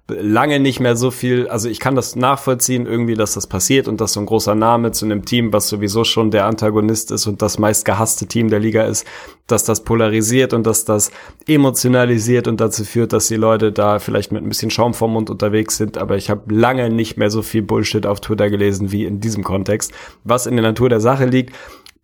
lange nicht mehr so viel, also ich kann das nachvollziehen irgendwie, dass das passiert und dass so ein großer Name zu einem Team, was sowieso schon der Antagonist ist und das meist gehasste Team der Liga ist, dass das polarisiert und dass das emotionalisiert und dazu führt, dass die Leute da vielleicht mit ein bisschen Schaum vom Mund unterwegs sind, aber ich habe lange nicht mehr so viel Bullshit auf Twitter gelesen wie in diesem Kontext, was in der Natur der Sache liegt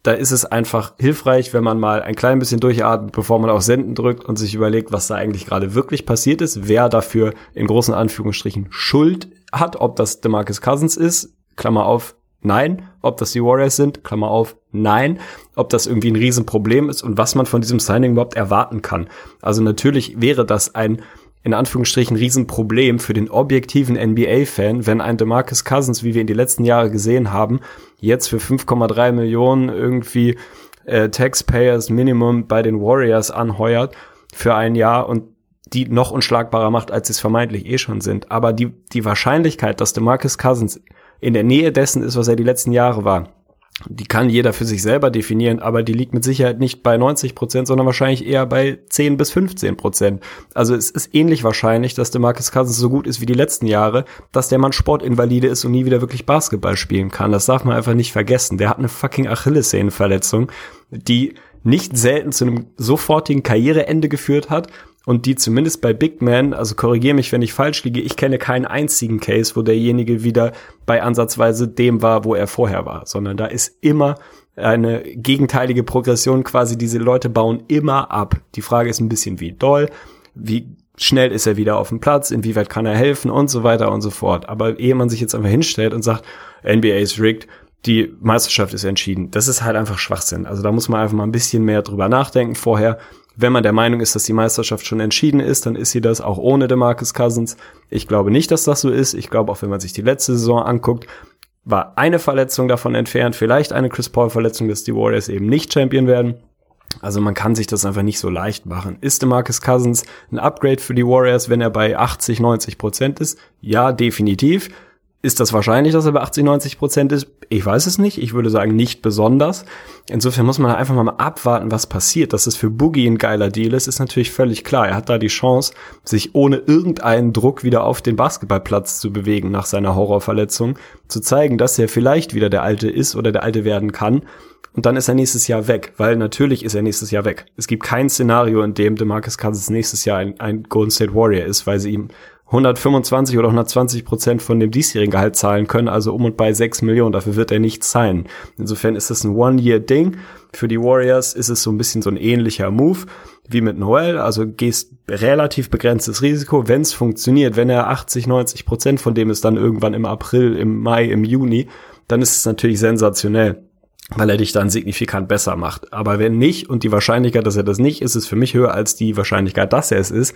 da ist es einfach hilfreich, wenn man mal ein klein bisschen durchatmet, bevor man auf Senden drückt und sich überlegt, was da eigentlich gerade wirklich passiert ist, wer dafür in großen Anführungsstrichen Schuld hat, ob das DeMarcus Cousins ist, Klammer auf, nein, ob das die Warriors sind, Klammer auf, nein, ob das irgendwie ein Riesenproblem ist und was man von diesem Signing überhaupt erwarten kann. Also natürlich wäre das ein in Anführungsstrichen Riesenproblem für den objektiven NBA-Fan, wenn ein DeMarcus Cousins, wie wir in die letzten Jahre gesehen haben, jetzt für 5,3 Millionen irgendwie äh, Taxpayers Minimum bei den Warriors anheuert für ein Jahr und die noch unschlagbarer macht, als sie es vermeintlich eh schon sind. Aber die, die Wahrscheinlichkeit, dass DeMarcus Cousins in der Nähe dessen ist, was er die letzten Jahre war, die kann jeder für sich selber definieren, aber die liegt mit Sicherheit nicht bei 90 Prozent, sondern wahrscheinlich eher bei 10 bis 15 Prozent. Also es ist ähnlich wahrscheinlich, dass der Marcus Cousins so gut ist wie die letzten Jahre, dass der Mann Sportinvalide ist und nie wieder wirklich Basketball spielen kann. Das darf man einfach nicht vergessen. Der hat eine fucking Achillessehnenverletzung, die nicht selten zu einem sofortigen Karriereende geführt hat und die zumindest bei Big Man, also korrigiere mich, wenn ich falsch liege, ich kenne keinen einzigen Case, wo derjenige wieder bei ansatzweise dem war, wo er vorher war, sondern da ist immer eine gegenteilige Progression quasi, diese Leute bauen immer ab. Die Frage ist ein bisschen wie doll, wie schnell ist er wieder auf dem Platz, inwieweit kann er helfen und so weiter und so fort. Aber ehe man sich jetzt einfach hinstellt und sagt, NBA ist rigged, die Meisterschaft ist entschieden, das ist halt einfach Schwachsinn. Also da muss man einfach mal ein bisschen mehr drüber nachdenken vorher wenn man der Meinung ist, dass die Meisterschaft schon entschieden ist, dann ist sie das auch ohne DeMarcus Cousins. Ich glaube nicht, dass das so ist. Ich glaube, auch wenn man sich die letzte Saison anguckt, war eine Verletzung davon entfernt, vielleicht eine Chris Paul Verletzung, dass die Warriors eben nicht Champion werden. Also man kann sich das einfach nicht so leicht machen. Ist DeMarcus Cousins ein Upgrade für die Warriors, wenn er bei 80, 90 Prozent ist? Ja, definitiv. Ist das wahrscheinlich, dass er bei 80, 90 Prozent ist? Ich weiß es nicht. Ich würde sagen, nicht besonders. Insofern muss man einfach mal abwarten, was passiert. Dass es für Boogie ein geiler Deal ist, ist natürlich völlig klar. Er hat da die Chance, sich ohne irgendeinen Druck wieder auf den Basketballplatz zu bewegen nach seiner Horrorverletzung, zu zeigen, dass er vielleicht wieder der Alte ist oder der Alte werden kann. Und dann ist er nächstes Jahr weg, weil natürlich ist er nächstes Jahr weg. Es gibt kein Szenario, in dem DeMarcus Cousins nächstes Jahr ein, ein Golden State Warrior ist, weil sie ihm 125 oder 120 Prozent von dem diesjährigen Gehalt zahlen können, also um und bei 6 Millionen. Dafür wird er nicht sein. Insofern ist es ein One-Year-Ding. Für die Warriors ist es so ein bisschen so ein ähnlicher Move wie mit Noel. Also gehst relativ begrenztes Risiko, wenn es funktioniert. Wenn er 80, 90 Prozent von dem ist dann irgendwann im April, im Mai, im Juni, dann ist es natürlich sensationell weil er dich dann signifikant besser macht. Aber wenn nicht und die Wahrscheinlichkeit, dass er das nicht ist, ist für mich höher als die Wahrscheinlichkeit, dass er es ist,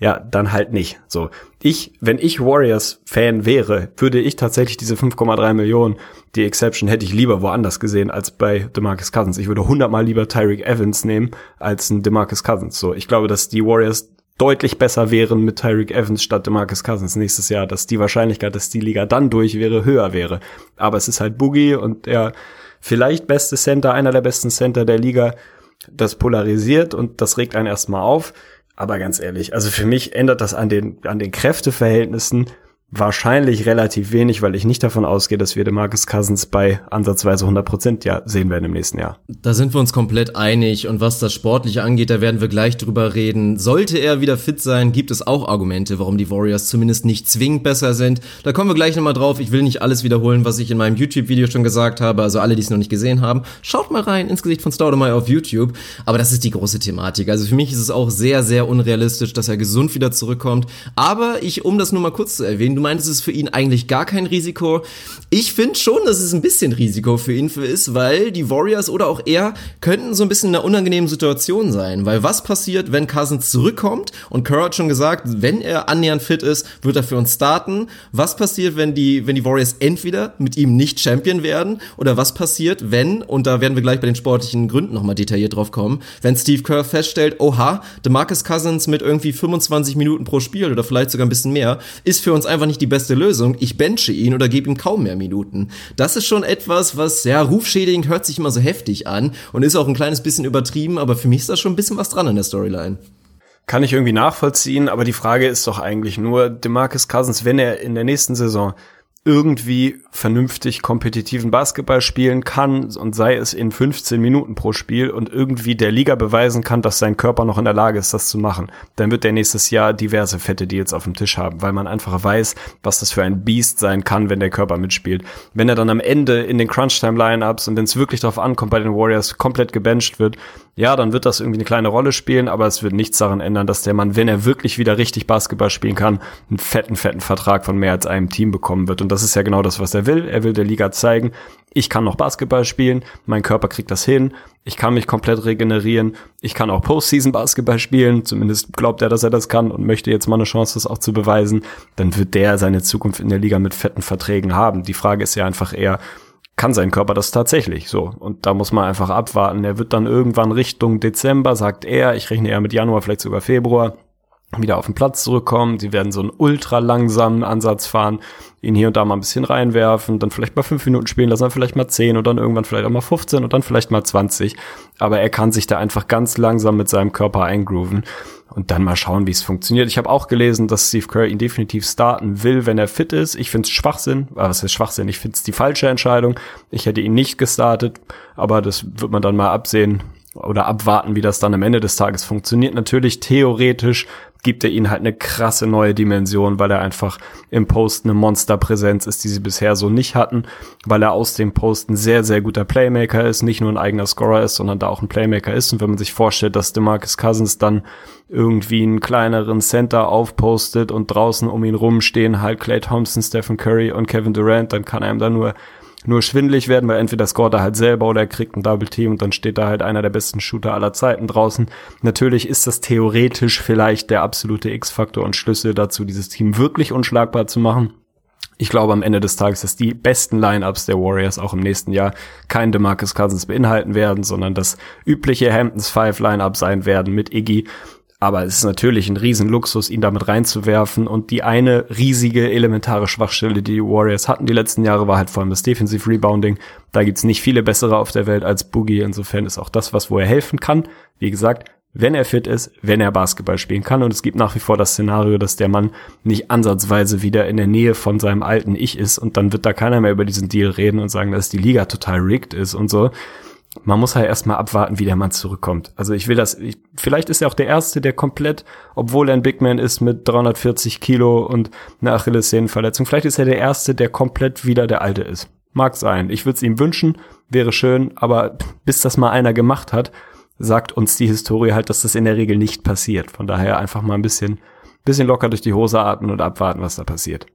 ja, dann halt nicht. So, ich, wenn ich Warriors-Fan wäre, würde ich tatsächlich diese 5,3 Millionen, die Exception hätte ich lieber woanders gesehen als bei DeMarcus Cousins. Ich würde hundertmal lieber Tyreek Evans nehmen als ein DeMarcus Cousins. So, ich glaube, dass die Warriors deutlich besser wären mit Tyreek Evans statt DeMarcus Cousins nächstes Jahr, dass die Wahrscheinlichkeit, dass die Liga dann durch wäre, höher wäre. Aber es ist halt Boogie und der vielleicht beste Center, einer der besten Center der Liga, das polarisiert und das regt einen erstmal auf. Aber ganz ehrlich, also für mich ändert das an den, an den Kräfteverhältnissen wahrscheinlich relativ wenig, weil ich nicht davon ausgehe, dass wir den Marcus Cousins bei ansatzweise 100 Prozent ja sehen werden im nächsten Jahr. Da sind wir uns komplett einig und was das Sportliche angeht, da werden wir gleich drüber reden. Sollte er wieder fit sein, gibt es auch Argumente, warum die Warriors zumindest nicht zwingend besser sind. Da kommen wir gleich nochmal drauf. Ich will nicht alles wiederholen, was ich in meinem YouTube-Video schon gesagt habe, also alle, die es noch nicht gesehen haben. Schaut mal rein ins Gesicht von Staudemeyer auf YouTube. Aber das ist die große Thematik. Also für mich ist es auch sehr, sehr unrealistisch, dass er gesund wieder zurückkommt. Aber ich, um das nur mal kurz zu erwähnen, Du meintest, es ist für ihn eigentlich gar kein Risiko. Ich finde schon, dass es ein bisschen Risiko für ihn ist, weil die Warriors oder auch er könnten so ein bisschen in einer unangenehmen Situation sein. Weil was passiert, wenn Cousins zurückkommt? Und Kerr hat schon gesagt, wenn er annähernd fit ist, wird er für uns starten. Was passiert, wenn die, wenn die Warriors entweder mit ihm nicht Champion werden? Oder was passiert, wenn, und da werden wir gleich bei den sportlichen Gründen nochmal detailliert drauf kommen, wenn Steve Kerr feststellt, oha, DeMarcus Cousins mit irgendwie 25 Minuten pro Spiel oder vielleicht sogar ein bisschen mehr, ist für uns einfach nicht die beste Lösung. Ich benche ihn oder gebe ihm kaum mehr Minuten. Das ist schon etwas, was, ja, rufschädigend hört sich immer so heftig an und ist auch ein kleines bisschen übertrieben, aber für mich ist da schon ein bisschen was dran in der Storyline. Kann ich irgendwie nachvollziehen, aber die Frage ist doch eigentlich nur, DeMarcus Cousins, wenn er in der nächsten Saison irgendwie vernünftig kompetitiven Basketball spielen kann und sei es in 15 Minuten pro Spiel und irgendwie der Liga beweisen kann, dass sein Körper noch in der Lage ist, das zu machen, dann wird der nächstes Jahr diverse fette Deals auf dem Tisch haben, weil man einfach weiß, was das für ein Beast sein kann, wenn der Körper mitspielt. Wenn er dann am Ende in den Crunch-Time-Lineups und wenn es wirklich darauf ankommt, bei den Warriors komplett gebencht wird, ja, dann wird das irgendwie eine kleine Rolle spielen, aber es wird nichts daran ändern, dass der Mann, wenn er wirklich wieder richtig Basketball spielen kann, einen fetten, fetten Vertrag von mehr als einem Team bekommen wird. Und das ist ja genau das, was er will. Er will der Liga zeigen, ich kann noch Basketball spielen, mein Körper kriegt das hin, ich kann mich komplett regenerieren, ich kann auch Postseason Basketball spielen, zumindest glaubt er, dass er das kann und möchte jetzt mal eine Chance, das auch zu beweisen, dann wird der seine Zukunft in der Liga mit fetten Verträgen haben. Die Frage ist ja einfach eher, kann sein Körper das tatsächlich so. Und da muss man einfach abwarten. Er wird dann irgendwann Richtung Dezember, sagt er, ich rechne eher mit Januar, vielleicht sogar Februar, wieder auf den Platz zurückkommen. Sie werden so einen ultra langsamen Ansatz fahren, ihn hier und da mal ein bisschen reinwerfen, dann vielleicht mal fünf Minuten spielen lassen, dann vielleicht mal zehn und dann irgendwann vielleicht auch mal 15 und dann vielleicht mal 20. Aber er kann sich da einfach ganz langsam mit seinem Körper eingrooven und dann mal schauen, wie es funktioniert. Ich habe auch gelesen, dass Steve Kerr ihn definitiv starten will, wenn er fit ist. Ich finde es Schwachsinn, aber was ist Schwachsinn? Ich finde es die falsche Entscheidung. Ich hätte ihn nicht gestartet, aber das wird man dann mal absehen oder abwarten, wie das dann am Ende des Tages funktioniert. Natürlich theoretisch gibt er ihnen halt eine krasse neue Dimension, weil er einfach im Post eine Monsterpräsenz ist, die sie bisher so nicht hatten, weil er aus dem Post ein sehr, sehr guter Playmaker ist, nicht nur ein eigener Scorer ist, sondern da auch ein Playmaker ist. Und wenn man sich vorstellt, dass DeMarcus Cousins dann irgendwie einen kleineren Center aufpostet und draußen um ihn rum stehen halt Clay Thompson, Stephen Curry und Kevin Durant, dann kann einem da nur nur schwindelig werden, weil entweder scoret er halt selber oder er kriegt ein Double Team und dann steht da halt einer der besten Shooter aller Zeiten draußen. Natürlich ist das theoretisch vielleicht der absolute X-Faktor und Schlüssel dazu, dieses Team wirklich unschlagbar zu machen. Ich glaube am Ende des Tages, dass die besten Lineups der Warriors auch im nächsten Jahr kein DeMarcus Cousins beinhalten werden, sondern das übliche Hamptons Five Lineup sein werden mit Iggy, aber es ist natürlich ein Riesenluxus, ihn damit reinzuwerfen. Und die eine riesige elementare Schwachstelle, die die Warriors hatten die letzten Jahre, war halt vor allem das Defensive Rebounding. Da gibt's nicht viele bessere auf der Welt als Boogie. Insofern ist auch das, was wo er helfen kann. Wie gesagt, wenn er fit ist, wenn er Basketball spielen kann. Und es gibt nach wie vor das Szenario, dass der Mann nicht ansatzweise wieder in der Nähe von seinem alten Ich ist. Und dann wird da keiner mehr über diesen Deal reden und sagen, dass die Liga total rigged ist und so man muss halt erstmal abwarten, wie der Mann zurückkommt. Also ich will das, ich, vielleicht ist er auch der Erste, der komplett, obwohl er ein Big Man ist mit 340 Kilo und einer Achillessehnenverletzung, vielleicht ist er der Erste, der komplett wieder der Alte ist. Mag sein. Ich würde es ihm wünschen, wäre schön, aber bis das mal einer gemacht hat, sagt uns die Historie halt, dass das in der Regel nicht passiert. Von daher einfach mal ein bisschen, bisschen locker durch die Hose atmen und abwarten, was da passiert.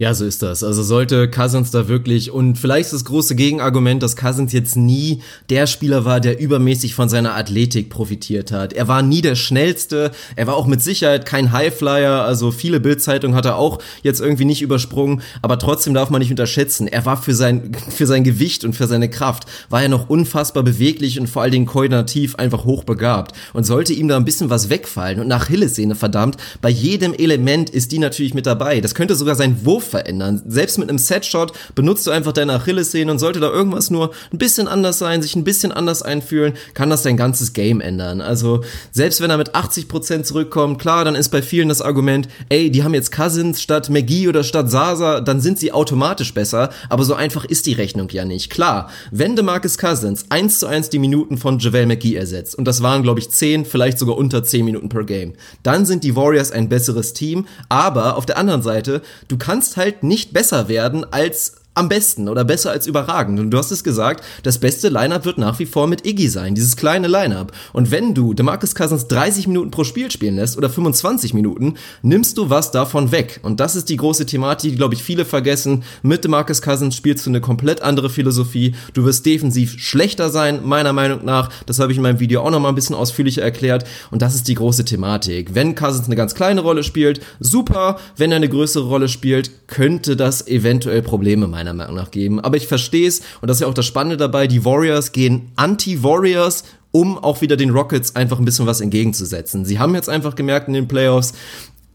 Ja, so ist das. Also sollte Cousins da wirklich, und vielleicht das große Gegenargument, dass Cousins jetzt nie der Spieler war, der übermäßig von seiner Athletik profitiert hat. Er war nie der schnellste, er war auch mit Sicherheit kein Highflyer, also viele Bildzeitungen hat er auch jetzt irgendwie nicht übersprungen, aber trotzdem darf man nicht unterschätzen, er war für sein, für sein Gewicht und für seine Kraft, war er noch unfassbar beweglich und vor allen Dingen koordinativ einfach hochbegabt. Und sollte ihm da ein bisschen was wegfallen und nach Hillessehne verdammt, bei jedem Element ist die natürlich mit dabei. Das könnte sogar sein Wurf Verändern. Selbst mit einem Setshot benutzt du einfach deine Achillessehne und sollte da irgendwas nur ein bisschen anders sein, sich ein bisschen anders einfühlen, kann das dein ganzes Game ändern. Also selbst wenn er mit 80% zurückkommt, klar, dann ist bei vielen das Argument, ey, die haben jetzt Cousins statt McGee oder statt Sasa, dann sind sie automatisch besser, aber so einfach ist die Rechnung ja nicht. Klar, wenn DeMarcus Cousins eins zu eins die Minuten von JaVale McGee ersetzt, und das waren, glaube ich, 10, vielleicht sogar unter 10 Minuten per Game, dann sind die Warriors ein besseres Team, aber auf der anderen Seite, du kannst halt nicht besser werden als am besten oder besser als überragend. Und du hast es gesagt, das beste Lineup wird nach wie vor mit Iggy sein, dieses kleine Lineup. Und wenn du DeMarcus Cousins 30 Minuten pro Spiel spielen lässt oder 25 Minuten, nimmst du was davon weg. Und das ist die große Thematik, die glaube ich viele vergessen. Mit DeMarcus Cousins spielst du eine komplett andere Philosophie. Du wirst defensiv schlechter sein, meiner Meinung nach. Das habe ich in meinem Video auch noch mal ein bisschen ausführlicher erklärt. Und das ist die große Thematik. Wenn Cousins eine ganz kleine Rolle spielt, super. Wenn er eine größere Rolle spielt, könnte das eventuell Probleme meiner meiner Meinung nach geben. Aber ich verstehe es und das ist ja auch das Spannende dabei, die Warriors gehen anti-Warriors um auch wieder den Rockets einfach ein bisschen was entgegenzusetzen. Sie haben jetzt einfach gemerkt in den Playoffs,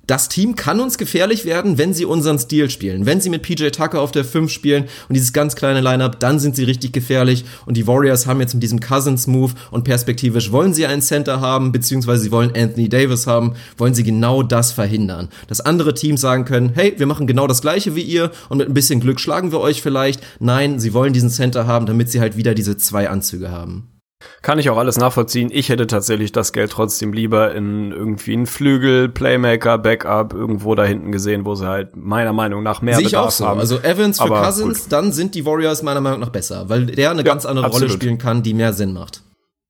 das Team kann uns gefährlich werden, wenn sie unseren Stil spielen. Wenn sie mit PJ Tucker auf der 5 spielen und dieses ganz kleine Lineup, dann sind sie richtig gefährlich. Und die Warriors haben jetzt mit diesem Cousins-Move und perspektivisch wollen sie einen Center haben, beziehungsweise sie wollen Anthony Davis haben, wollen sie genau das verhindern. Dass andere Teams sagen können, hey, wir machen genau das gleiche wie ihr und mit ein bisschen Glück schlagen wir euch vielleicht. Nein, sie wollen diesen Center haben, damit sie halt wieder diese zwei Anzüge haben. Kann ich auch alles nachvollziehen. Ich hätte tatsächlich das Geld trotzdem lieber in irgendwie einen Flügel, Playmaker, Backup irgendwo da hinten gesehen, wo sie halt meiner Meinung nach mehr Sehe ich auch so. Haben. Also Evans für Aber Cousins, gut. dann sind die Warriors meiner Meinung nach besser, weil der eine ja, ganz andere absolut. Rolle spielen kann, die mehr Sinn macht.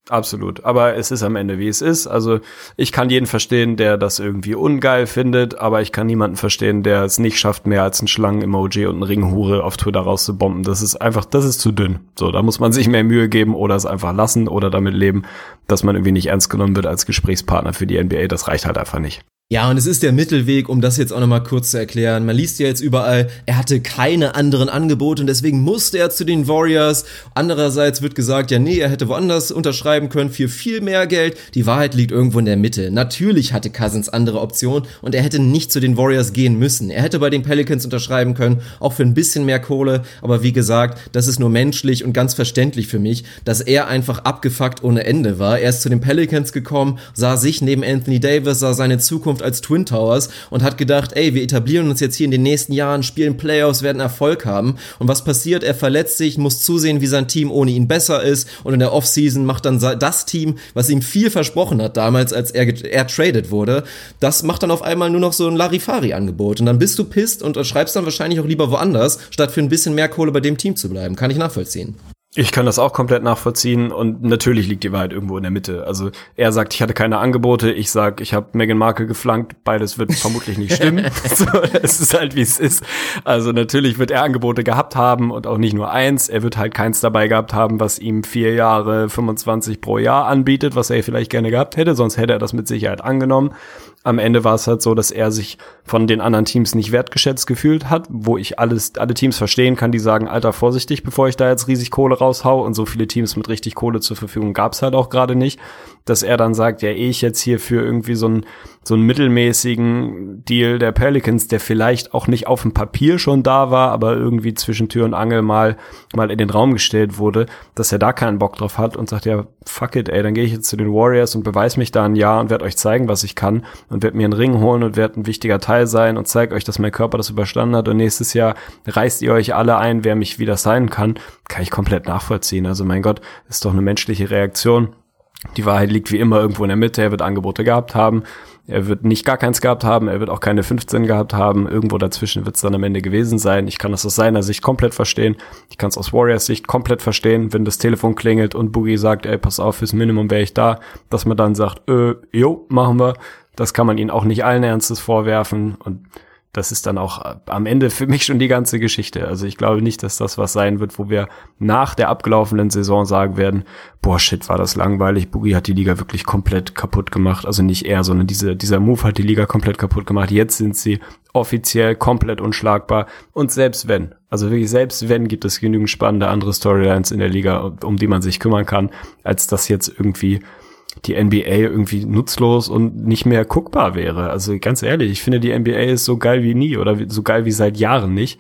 Absolut. Aber es ist am Ende, wie es ist. Also ich kann jeden verstehen, der das irgendwie ungeil findet, aber ich kann niemanden verstehen, der es nicht schafft, mehr als ein Schlangen-Emoji und ein Ringhure auf Twitter rauszubomben. Das ist einfach, das ist zu dünn. So, da muss man sich mehr Mühe geben oder es einfach lassen oder damit leben, dass man irgendwie nicht ernst genommen wird als Gesprächspartner für die NBA. Das reicht halt einfach nicht. Ja, und es ist der Mittelweg, um das jetzt auch nochmal kurz zu erklären. Man liest ja jetzt überall, er hatte keine anderen Angebote und deswegen musste er zu den Warriors. Andererseits wird gesagt, ja nee, er hätte woanders unterschreiben können für viel mehr Geld. Die Wahrheit liegt irgendwo in der Mitte. Natürlich hatte Cousins andere Optionen und er hätte nicht zu den Warriors gehen müssen. Er hätte bei den Pelicans unterschreiben können, auch für ein bisschen mehr Kohle. Aber wie gesagt, das ist nur menschlich und ganz verständlich für mich, dass er einfach abgefuckt ohne Ende war. Er ist zu den Pelicans gekommen, sah sich neben Anthony Davis, sah seine Zukunft Zukunft als Twin Towers und hat gedacht, ey, wir etablieren uns jetzt hier in den nächsten Jahren, spielen Playoffs, werden Erfolg haben. Und was passiert? Er verletzt sich, muss zusehen, wie sein Team ohne ihn besser ist und in der Offseason macht dann das Team, was ihm viel versprochen hat damals, als er, er traded wurde, das macht dann auf einmal nur noch so ein Larifari-Angebot und dann bist du pisst und schreibst dann wahrscheinlich auch lieber woanders, statt für ein bisschen mehr Kohle bei dem Team zu bleiben. Kann ich nachvollziehen. Ich kann das auch komplett nachvollziehen und natürlich liegt die Wahrheit irgendwo in der Mitte. Also er sagt, ich hatte keine Angebote, ich sag, ich habe Meghan Markle geflankt, beides wird vermutlich nicht stimmen. so, es ist halt wie es ist. Also natürlich wird er Angebote gehabt haben und auch nicht nur eins. Er wird halt keins dabei gehabt haben, was ihm vier Jahre 25 pro Jahr anbietet, was er vielleicht gerne gehabt hätte, sonst hätte er das mit Sicherheit angenommen am Ende war es halt so, dass er sich von den anderen Teams nicht wertgeschätzt gefühlt hat, wo ich alles, alle Teams verstehen kann, die sagen, Alter, vorsichtig, bevor ich da jetzt riesig Kohle raushau. Und so viele Teams mit richtig Kohle zur Verfügung gab's halt auch gerade nicht, dass er dann sagt, ja, eh ich jetzt hier für irgendwie so ein so einen mittelmäßigen Deal der Pelicans, der vielleicht auch nicht auf dem Papier schon da war, aber irgendwie zwischen Tür und Angel mal, mal in den Raum gestellt wurde, dass er da keinen Bock drauf hat und sagt, ja, fuck it, ey, dann gehe ich jetzt zu den Warriors und beweise mich da ein Jahr und werde euch zeigen, was ich kann und werde mir einen Ring holen und werde ein wichtiger Teil sein und zeige euch, dass mein Körper das überstanden hat und nächstes Jahr reißt ihr euch alle ein, wer mich wieder sein kann, kann ich komplett nachvollziehen. Also mein Gott, ist doch eine menschliche Reaktion. Die Wahrheit liegt wie immer irgendwo in der Mitte. Er wird Angebote gehabt haben. Er wird nicht gar keins gehabt haben, er wird auch keine 15 gehabt haben. Irgendwo dazwischen wird es dann am Ende gewesen sein. Ich kann das aus seiner Sicht komplett verstehen. Ich kann es aus Warriors Sicht komplett verstehen, wenn das Telefon klingelt und Boogie sagt, ey, pass auf, fürs Minimum wäre ich da, dass man dann sagt, äh, jo, machen wir. Das kann man ihnen auch nicht allen Ernstes vorwerfen und das ist dann auch äh, am Ende für mich schon die ganze Geschichte. Also ich glaube nicht, dass das was sein wird, wo wir nach der abgelaufenen Saison sagen werden, boah, shit, war das langweilig. Boogie hat die Liga wirklich komplett kaputt gemacht. Also nicht er, sondern diese, dieser Move hat die Liga komplett kaputt gemacht. Jetzt sind sie offiziell komplett unschlagbar. Und selbst wenn, also wirklich selbst wenn, gibt es genügend spannende andere Storylines in der Liga, um die man sich kümmern kann, als das jetzt irgendwie die NBA irgendwie nutzlos und nicht mehr guckbar wäre. Also ganz ehrlich, ich finde die NBA ist so geil wie nie oder so geil wie seit Jahren nicht.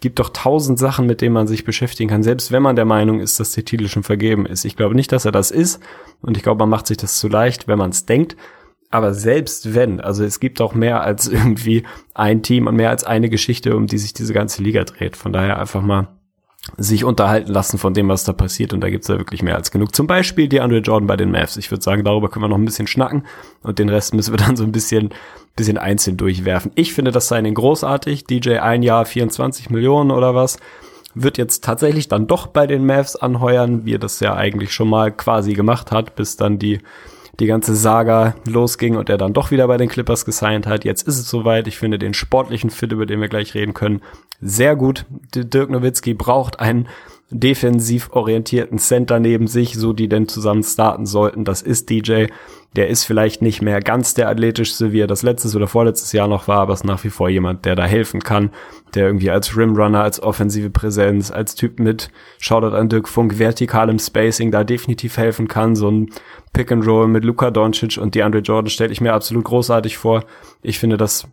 Gibt doch tausend Sachen, mit denen man sich beschäftigen kann, selbst wenn man der Meinung ist, dass der Titel schon vergeben ist. Ich glaube nicht, dass er das ist und ich glaube, man macht sich das zu leicht, wenn man es denkt. Aber selbst wenn, also es gibt auch mehr als irgendwie ein Team und mehr als eine Geschichte, um die sich diese ganze Liga dreht. Von daher einfach mal sich unterhalten lassen von dem, was da passiert. Und da gibt's ja wirklich mehr als genug. Zum Beispiel die Andre Jordan bei den Mavs. Ich würde sagen, darüber können wir noch ein bisschen schnacken. Und den Rest müssen wir dann so ein bisschen, bisschen einzeln durchwerfen. Ich finde das Signing großartig. DJ ein Jahr 24 Millionen oder was. Wird jetzt tatsächlich dann doch bei den Mavs anheuern, wie er das ja eigentlich schon mal quasi gemacht hat, bis dann die die ganze Saga losging und er dann doch wieder bei den Clippers gesigned hat. Jetzt ist es soweit. Ich finde den sportlichen Fit, über den wir gleich reden können, sehr gut. Dirk Nowitzki braucht einen defensiv orientierten Center neben sich, so die denn zusammen starten sollten. Das ist DJ. Der ist vielleicht nicht mehr ganz der athletischste, wie er das letztes oder vorletztes Jahr noch war, aber ist nach wie vor jemand, der da helfen kann, der irgendwie als Rimrunner, als offensive Präsenz, als Typ mit Shoutout an Dirk Funk, vertikalem Spacing da definitiv helfen kann. So ein Pick and Roll mit Luka Doncic und DeAndre Jordan stelle ich mir absolut großartig vor. Ich finde das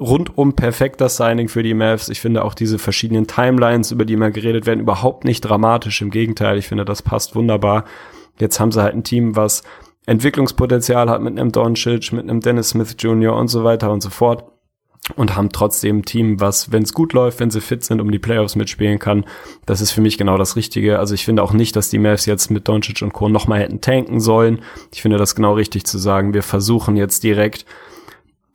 rundum perfekter Signing für die Mavs. Ich finde auch diese verschiedenen Timelines, über die immer geredet werden, überhaupt nicht dramatisch. Im Gegenteil, ich finde, das passt wunderbar. Jetzt haben sie halt ein Team, was Entwicklungspotenzial hat mit einem Doncic, mit einem Dennis Smith Jr. und so weiter und so fort. Und haben trotzdem ein Team, was, wenn es gut läuft, wenn sie fit sind, um die Playoffs mitspielen kann. Das ist für mich genau das Richtige. Also ich finde auch nicht, dass die Mavs jetzt mit Doncic und Co. nochmal hätten tanken sollen. Ich finde das genau richtig zu sagen. Wir versuchen jetzt direkt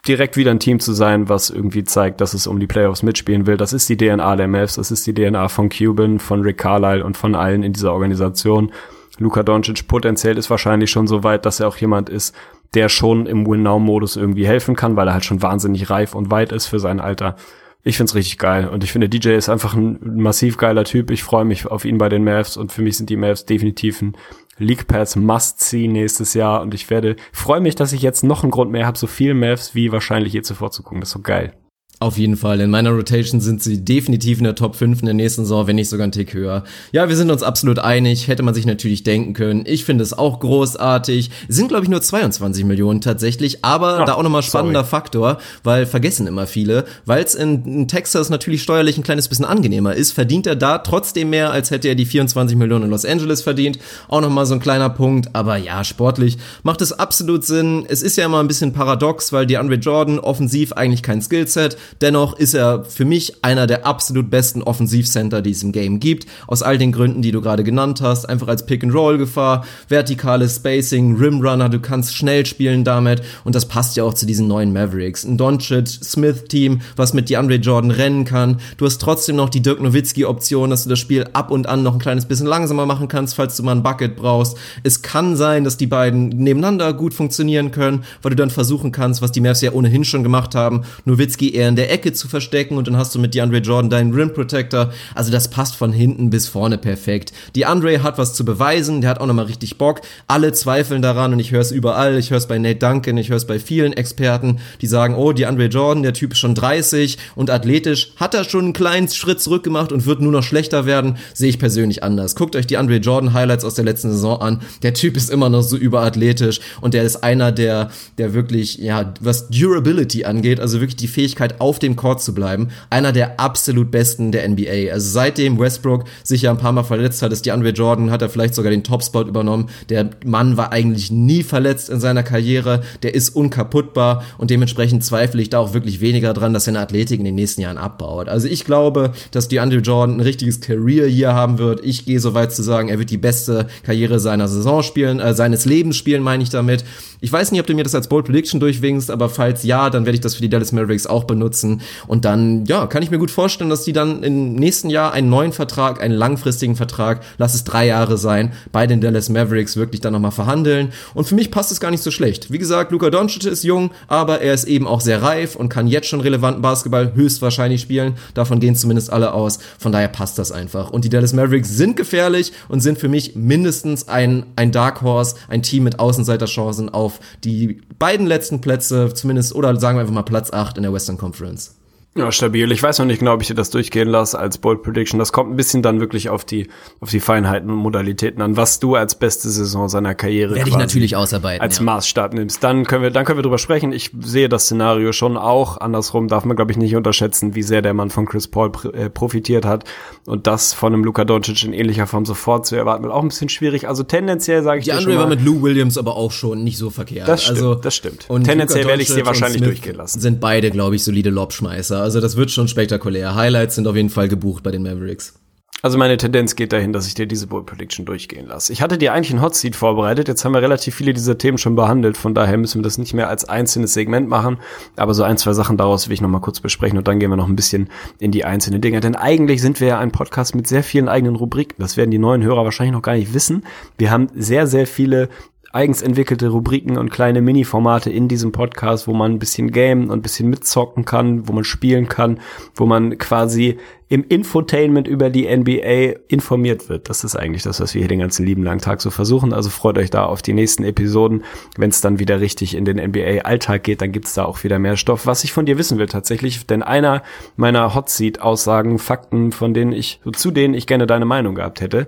direkt wieder ein Team zu sein, was irgendwie zeigt, dass es um die Playoffs mitspielen will. Das ist die DNA der Mavs, das ist die DNA von Cuban, von Rick Carlisle und von allen in dieser Organisation. Luka Doncic potenziell ist wahrscheinlich schon so weit, dass er auch jemand ist, der schon im Win-Now-Modus irgendwie helfen kann, weil er halt schon wahnsinnig reif und weit ist für sein Alter. Ich find's richtig geil und ich finde DJ ist einfach ein massiv geiler Typ. Ich freue mich auf ihn bei den Mavs und für mich sind die Mavs definitiv ein League Pass Must See nächstes Jahr und ich werde freue mich, dass ich jetzt noch einen Grund mehr habe, so viel Mavs wie wahrscheinlich je zuvor zu gucken. Das ist so geil. Auf jeden Fall. In meiner Rotation sind sie definitiv in der Top 5 in der nächsten Saison, wenn nicht sogar ein Tick höher. Ja, wir sind uns absolut einig. Hätte man sich natürlich denken können. Ich finde es auch großartig. Sind, glaube ich, nur 22 Millionen tatsächlich. Aber Ach, da auch nochmal spannender sorry. Faktor, weil vergessen immer viele. Weil es in, in, Texas natürlich steuerlich ein kleines bisschen angenehmer ist, verdient er da trotzdem mehr, als hätte er die 24 Millionen in Los Angeles verdient. Auch nochmal so ein kleiner Punkt. Aber ja, sportlich macht es absolut Sinn. Es ist ja immer ein bisschen paradox, weil die Andre Jordan offensiv eigentlich kein Skillset Dennoch ist er für mich einer der absolut besten Offensivcenter, die es im Game gibt. Aus all den Gründen, die du gerade genannt hast. Einfach als Pick-and-Roll-Gefahr, vertikales Spacing, Rimrunner, du kannst schnell spielen damit. Und das passt ja auch zu diesen neuen Mavericks. Ein Doncic-Smith-Team, was mit DeAndre Jordan rennen kann. Du hast trotzdem noch die Dirk Nowitzki-Option, dass du das Spiel ab und an noch ein kleines bisschen langsamer machen kannst, falls du mal ein Bucket brauchst. Es kann sein, dass die beiden nebeneinander gut funktionieren können, weil du dann versuchen kannst, was die Mavs ja ohnehin schon gemacht haben, Nowitzki eher in der Ecke zu verstecken und dann hast du mit DeAndre Jordan deinen Rim Protector. Also das passt von hinten bis vorne perfekt. DeAndre hat was zu beweisen, der hat auch nochmal richtig Bock. Alle zweifeln daran und ich höre es überall. Ich höre es bei Nate Duncan, ich höre es bei vielen Experten, die sagen, oh, DeAndre Jordan, der Typ ist schon 30 und athletisch, hat er schon einen kleinen Schritt zurück gemacht und wird nur noch schlechter werden. Sehe ich persönlich anders. Guckt euch die Andre Jordan Highlights aus der letzten Saison an. Der Typ ist immer noch so überathletisch und der ist einer, der, der wirklich, ja, was Durability angeht, also wirklich die Fähigkeit auf dem Court zu bleiben, einer der absolut besten der NBA. Also seitdem Westbrook sich ja ein paar Mal verletzt hat, ist die Andre Jordan, hat er vielleicht sogar den Topspot übernommen. Der Mann war eigentlich nie verletzt in seiner Karriere, der ist unkaputtbar und dementsprechend zweifle ich da auch wirklich weniger dran, dass seine Athletik in den nächsten Jahren abbaut. Also ich glaube, dass die Andre Jordan ein richtiges Career hier haben wird. Ich gehe so weit zu sagen, er wird die beste Karriere seiner Saison spielen, äh, seines Lebens spielen, meine ich damit. Ich weiß nicht, ob du mir das als Bold Prediction durchwinkst, aber falls ja, dann werde ich das für die Dallas Mavericks auch benutzen. Und dann, ja, kann ich mir gut vorstellen, dass die dann im nächsten Jahr einen neuen Vertrag, einen langfristigen Vertrag, lass es drei Jahre sein, bei den Dallas Mavericks wirklich dann nochmal verhandeln. Und für mich passt es gar nicht so schlecht. Wie gesagt, Luka Doncic ist jung, aber er ist eben auch sehr reif und kann jetzt schon relevanten Basketball höchstwahrscheinlich spielen. Davon gehen zumindest alle aus. Von daher passt das einfach. Und die Dallas Mavericks sind gefährlich und sind für mich mindestens ein, ein Dark Horse, ein Team mit Außenseiterchancen auf die beiden letzten Plätze, zumindest, oder sagen wir einfach mal Platz 8 in der Western Conference. Ja, stabil. Ich weiß noch nicht genau, ob ich dir das durchgehen lasse als Bold Prediction. Das kommt ein bisschen dann wirklich auf die, auf die Feinheiten und Modalitäten an, was du als beste Saison seiner Karriere Werde ich natürlich ausarbeiten. als ja. Maßstab nimmst. Dann können wir, dann können wir drüber sprechen. Ich sehe das Szenario schon auch. Andersrum darf man, glaube ich, nicht unterschätzen, wie sehr der Mann von Chris Paul pr äh, profitiert hat. Und das von einem Luka Doncic in ähnlicher Form sofort zu erwarten, wird auch ein bisschen schwierig. Also tendenziell sage ich Die dir schon war mal, mit Lou Williams aber auch schon nicht so verkehrt. Das stimmt, also, das stimmt. Und Tendenziell werde ich sie wahrscheinlich durchgehen lassen. Sind beide, glaube ich, solide Lobschmeißer. Also das wird schon spektakulär. Highlights sind auf jeden Fall gebucht bei den Mavericks. Also meine Tendenz geht dahin, dass ich dir diese Bold Prediction durchgehen lasse. Ich hatte dir eigentlich ein Hot Seat vorbereitet. Jetzt haben wir relativ viele dieser Themen schon behandelt. Von daher müssen wir das nicht mehr als einzelnes Segment machen. Aber so ein, zwei Sachen daraus will ich noch mal kurz besprechen und dann gehen wir noch ein bisschen in die einzelnen Dinge. Denn eigentlich sind wir ja ein Podcast mit sehr vielen eigenen Rubriken. Das werden die neuen Hörer wahrscheinlich noch gar nicht wissen. Wir haben sehr, sehr viele eigens entwickelte Rubriken und kleine Mini-Formate in diesem Podcast, wo man ein bisschen gamen und ein bisschen mitzocken kann, wo man spielen kann, wo man quasi im Infotainment über die NBA informiert wird. Das ist eigentlich das, was wir hier den ganzen lieben langen Tag so versuchen. Also freut euch da auf die nächsten Episoden. Wenn es dann wieder richtig in den NBA-Alltag geht, dann gibt's da auch wieder mehr Stoff. Was ich von dir wissen will tatsächlich, denn einer meiner Hot Seat-Aussagen, Fakten, von denen ich, zu denen ich gerne deine Meinung gehabt hätte,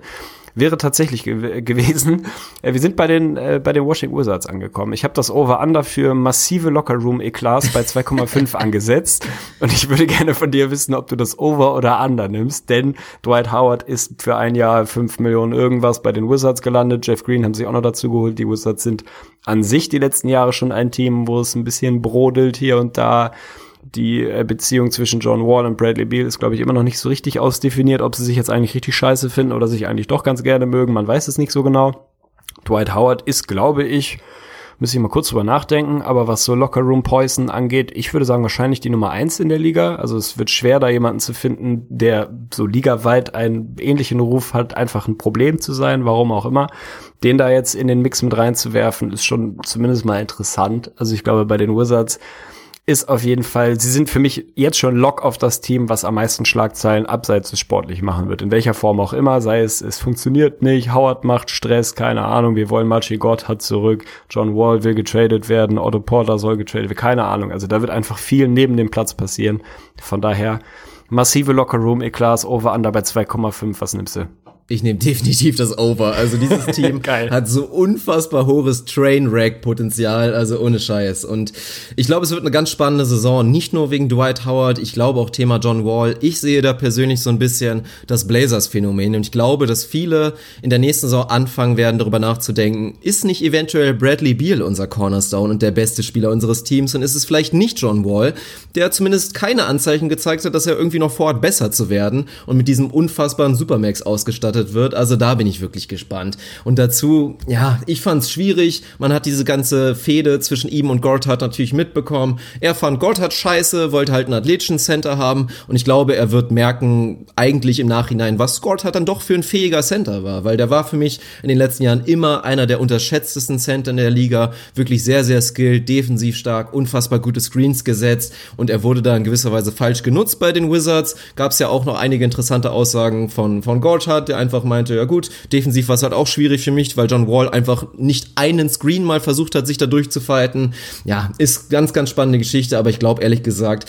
wäre tatsächlich gew gewesen. Äh, wir sind bei den äh, bei den Washington Wizards angekommen. Ich habe das Over/Under für massive Locker Room Eklats bei 2,5 angesetzt und ich würde gerne von dir wissen, ob du das Over oder Under nimmst, denn Dwight Howard ist für ein Jahr 5 Millionen irgendwas bei den Wizards gelandet. Jeff Green haben sie auch noch dazu geholt. Die Wizards sind an sich die letzten Jahre schon ein Team, wo es ein bisschen brodelt hier und da die äh, Beziehung zwischen John Wall und Bradley Beal ist, glaube ich, immer noch nicht so richtig ausdefiniert, ob sie sich jetzt eigentlich richtig scheiße finden oder sich eigentlich doch ganz gerne mögen. Man weiß es nicht so genau. Dwight Howard ist, glaube ich, müsste ich mal kurz drüber nachdenken, aber was so Locker Room Poison angeht, ich würde sagen, wahrscheinlich die Nummer eins in der Liga. Also es wird schwer, da jemanden zu finden, der so ligaweit einen ähnlichen Ruf hat, einfach ein Problem zu sein, warum auch immer. Den da jetzt in den Mix mit reinzuwerfen, ist schon zumindest mal interessant. Also ich glaube, bei den Wizards ist auf jeden Fall, sie sind für mich jetzt schon Lock auf das Team, was am meisten Schlagzeilen abseits des sportlich machen wird. In welcher Form auch immer, sei es, es funktioniert nicht, Howard macht Stress, keine Ahnung, wir wollen Machi Gott hat zurück, John Wall will getradet werden, Otto Porter soll getradet werden, keine Ahnung. Also da wird einfach viel neben dem Platz passieren. Von daher massive Locker-Room-Eklas, Over-Under bei 2,5, was nimmst du? Ich nehme definitiv das Over. Also dieses Team hat so unfassbar hohes Trainwreck-Potenzial, also ohne Scheiß. Und ich glaube, es wird eine ganz spannende Saison, nicht nur wegen Dwight Howard, ich glaube auch Thema John Wall. Ich sehe da persönlich so ein bisschen das Blazers-Phänomen. Und ich glaube, dass viele in der nächsten Saison anfangen werden, darüber nachzudenken, ist nicht eventuell Bradley Beal unser Cornerstone und der beste Spieler unseres Teams und ist es vielleicht nicht John Wall, der zumindest keine Anzeichen gezeigt hat, dass er irgendwie noch vorhat, besser zu werden und mit diesem unfassbaren Supermax ausgestattet wird. Also da bin ich wirklich gespannt. Und dazu, ja, ich fand's schwierig. Man hat diese ganze Fehde zwischen ihm und Gortat natürlich mitbekommen. Er fand Gortat scheiße, wollte halt einen athletischen Center haben und ich glaube, er wird merken, eigentlich im Nachhinein, was Gortat dann doch für ein fähiger Center war, weil der war für mich in den letzten Jahren immer einer der unterschätztesten Center in der Liga. Wirklich sehr, sehr skilled, defensiv stark, unfassbar gute Screens gesetzt und er wurde da in gewisser Weise falsch genutzt bei den Wizards. Gab's ja auch noch einige interessante Aussagen von, von Gortat, der einfach meinte, ja gut, defensiv war es halt auch schwierig für mich, weil John Wall einfach nicht einen Screen mal versucht hat, sich da durchzufighten. Ja, ist ganz, ganz spannende Geschichte, aber ich glaube ehrlich gesagt,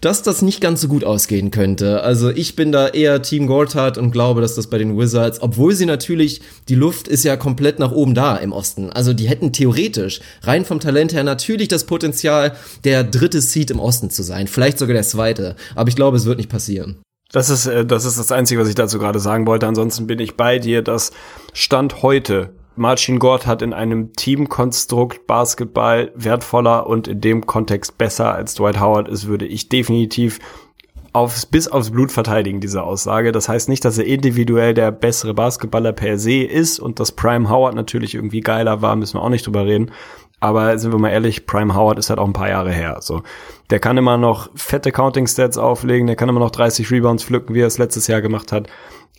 dass das nicht ganz so gut ausgehen könnte. Also ich bin da eher Team Gortat und glaube, dass das bei den Wizards, obwohl sie natürlich, die Luft ist ja komplett nach oben da im Osten. Also die hätten theoretisch rein vom Talent her natürlich das Potenzial, der dritte Seed im Osten zu sein. Vielleicht sogar der zweite. Aber ich glaube, es wird nicht passieren. Das ist, äh, das ist das Einzige, was ich dazu gerade sagen wollte. Ansonsten bin ich bei dir, dass Stand heute Marcin Gord hat in einem Teamkonstrukt Basketball wertvoller und in dem Kontext besser als Dwight Howard ist, würde ich definitiv aufs, bis aufs Blut verteidigen, diese Aussage. Das heißt nicht, dass er individuell der bessere Basketballer per se ist und dass Prime Howard natürlich irgendwie geiler war, müssen wir auch nicht drüber reden. Aber sind wir mal ehrlich, Prime Howard ist halt auch ein paar Jahre her. So, der kann immer noch fette Counting Stats auflegen, der kann immer noch 30 Rebounds pflücken, wie er es letztes Jahr gemacht hat.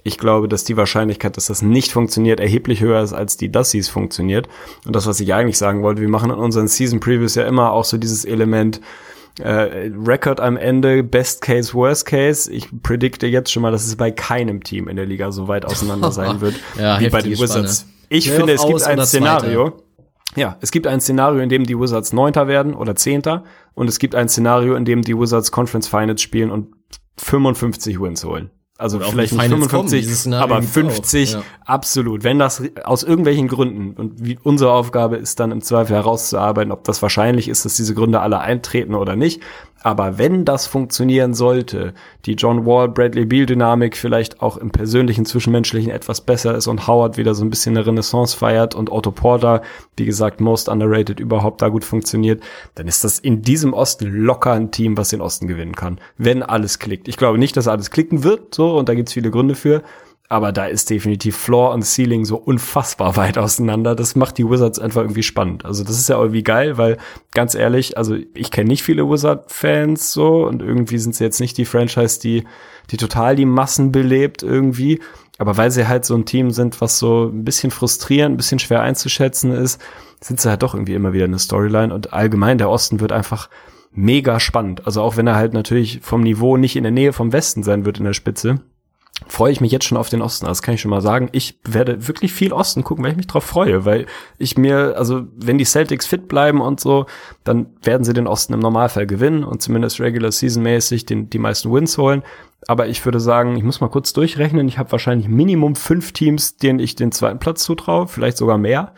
Ich glaube, dass die Wahrscheinlichkeit, dass das nicht funktioniert, erheblich höher ist, als die, dass es funktioniert. Und das, was ich eigentlich sagen wollte, wir machen in unseren Season Previews ja immer auch so dieses Element, äh, Record am Ende, Best Case, Worst Case. Ich predikte jetzt schon mal, dass es bei keinem Team in der Liga so weit auseinander sein wird ja, wie bei den Wizards. Spanne. Ich Playoff finde, es gibt ein Szenario. Zweite. Ja, es gibt ein Szenario, in dem die Wizards Neunter werden oder Zehnter und es gibt ein Szenario, in dem die Wizards Conference Finals spielen und 55 Wins holen. Also Oder vielleicht nicht Finals 55, kommen, aber gibt's 50 auch, ja. absolut. Wenn das aus irgendwelchen Gründen und wie unsere Aufgabe ist dann im Zweifel herauszuarbeiten, ob das wahrscheinlich ist, dass diese Gründe alle eintreten oder nicht. Aber wenn das funktionieren sollte, die John Wall, Bradley Beal Dynamik vielleicht auch im persönlichen, zwischenmenschlichen etwas besser ist und Howard wieder so ein bisschen eine Renaissance feiert und Otto Porter, wie gesagt, most underrated überhaupt da gut funktioniert, dann ist das in diesem Osten locker ein Team, was den Osten gewinnen kann. Wenn alles klickt. Ich glaube nicht, dass alles klicken wird, so, und da gibt's viele Gründe für. Aber da ist definitiv Floor und Ceiling so unfassbar weit auseinander. Das macht die Wizards einfach irgendwie spannend. Also das ist ja irgendwie geil, weil ganz ehrlich, also ich kenne nicht viele Wizard-Fans so und irgendwie sind sie jetzt nicht die Franchise, die, die total die Massen belebt irgendwie. Aber weil sie halt so ein Team sind, was so ein bisschen frustrierend, ein bisschen schwer einzuschätzen ist, sind sie halt doch irgendwie immer wieder eine Storyline. Und allgemein der Osten wird einfach mega spannend. Also auch wenn er halt natürlich vom Niveau nicht in der Nähe vom Westen sein wird in der Spitze freue ich mich jetzt schon auf den Osten. Das kann ich schon mal sagen. Ich werde wirklich viel Osten gucken, weil ich mich drauf freue, weil ich mir, also wenn die Celtics fit bleiben und so, dann werden sie den Osten im Normalfall gewinnen und zumindest Regular Season mäßig den, die meisten Wins holen. Aber ich würde sagen, ich muss mal kurz durchrechnen. Ich habe wahrscheinlich Minimum fünf Teams, denen ich den zweiten Platz zutraue, vielleicht sogar mehr.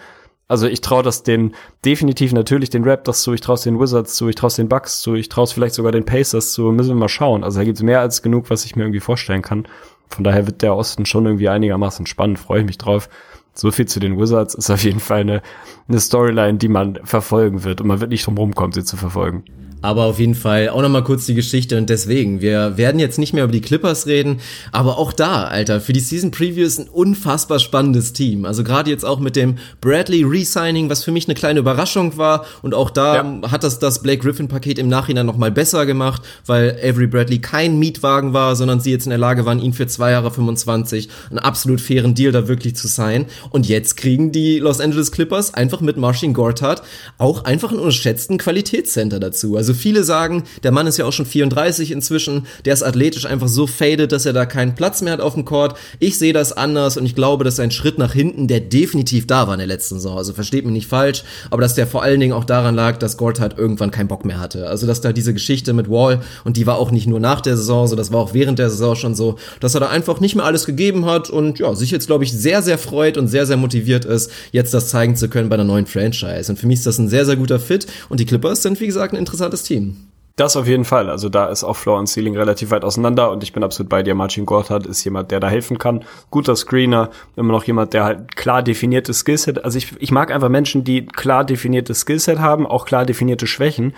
Also ich traue das den definitiv natürlich den Raptors zu, ich traue es den Wizards zu, ich traue es den Bucks zu, ich traue es vielleicht sogar den Pacers zu. Müssen wir mal schauen. Also da gibt es mehr als genug, was ich mir irgendwie vorstellen kann. Von daher wird der Osten schon irgendwie einigermaßen spannend, freue ich mich drauf. So viel zu den Wizards ist auf jeden Fall eine, eine Storyline, die man verfolgen wird und man wird nicht drum rumkommen, sie zu verfolgen. Aber auf jeden Fall auch nochmal kurz die Geschichte und deswegen, wir werden jetzt nicht mehr über die Clippers reden, aber auch da, Alter, für die Season Preview ist ein unfassbar spannendes Team. Also gerade jetzt auch mit dem Bradley Resigning, was für mich eine kleine Überraschung war und auch da ja. hat das das Blake Griffin Paket im Nachhinein nochmal besser gemacht, weil Avery Bradley kein Mietwagen war, sondern sie jetzt in der Lage waren, ihn für zwei Jahre 25 einen absolut fairen Deal da wirklich zu sein. Und jetzt kriegen die Los Angeles Clippers einfach mit Marcin Gortat auch einfach einen unterschätzten Qualitätscenter dazu. Also viele sagen, der Mann ist ja auch schon 34 inzwischen, der ist athletisch einfach so faded, dass er da keinen Platz mehr hat auf dem Court. Ich sehe das anders und ich glaube, dass ein Schritt nach hinten, der definitiv da war in der letzten Saison. Also versteht mich nicht falsch, aber dass der vor allen Dingen auch daran lag, dass Gort halt irgendwann keinen Bock mehr hatte. Also dass da diese Geschichte mit Wall und die war auch nicht nur nach der Saison, so das war auch während der Saison schon so, dass er da einfach nicht mehr alles gegeben hat und ja, sich jetzt glaube ich sehr sehr freut und sehr sehr motiviert ist, jetzt das zeigen zu können bei einer neuen Franchise. Und für mich ist das ein sehr sehr guter Fit und die Clippers sind wie gesagt ein interessantes Team. Das auf jeden Fall. Also da ist auch Floor und Ceiling relativ weit auseinander und ich bin absolut bei dir. Marcin Gortat ist jemand, der da helfen kann. Guter Screener, immer noch jemand, der halt klar definiertes Skillset. Also ich, ich mag einfach Menschen, die klar definiertes Skillset haben, auch klar definierte Schwächen,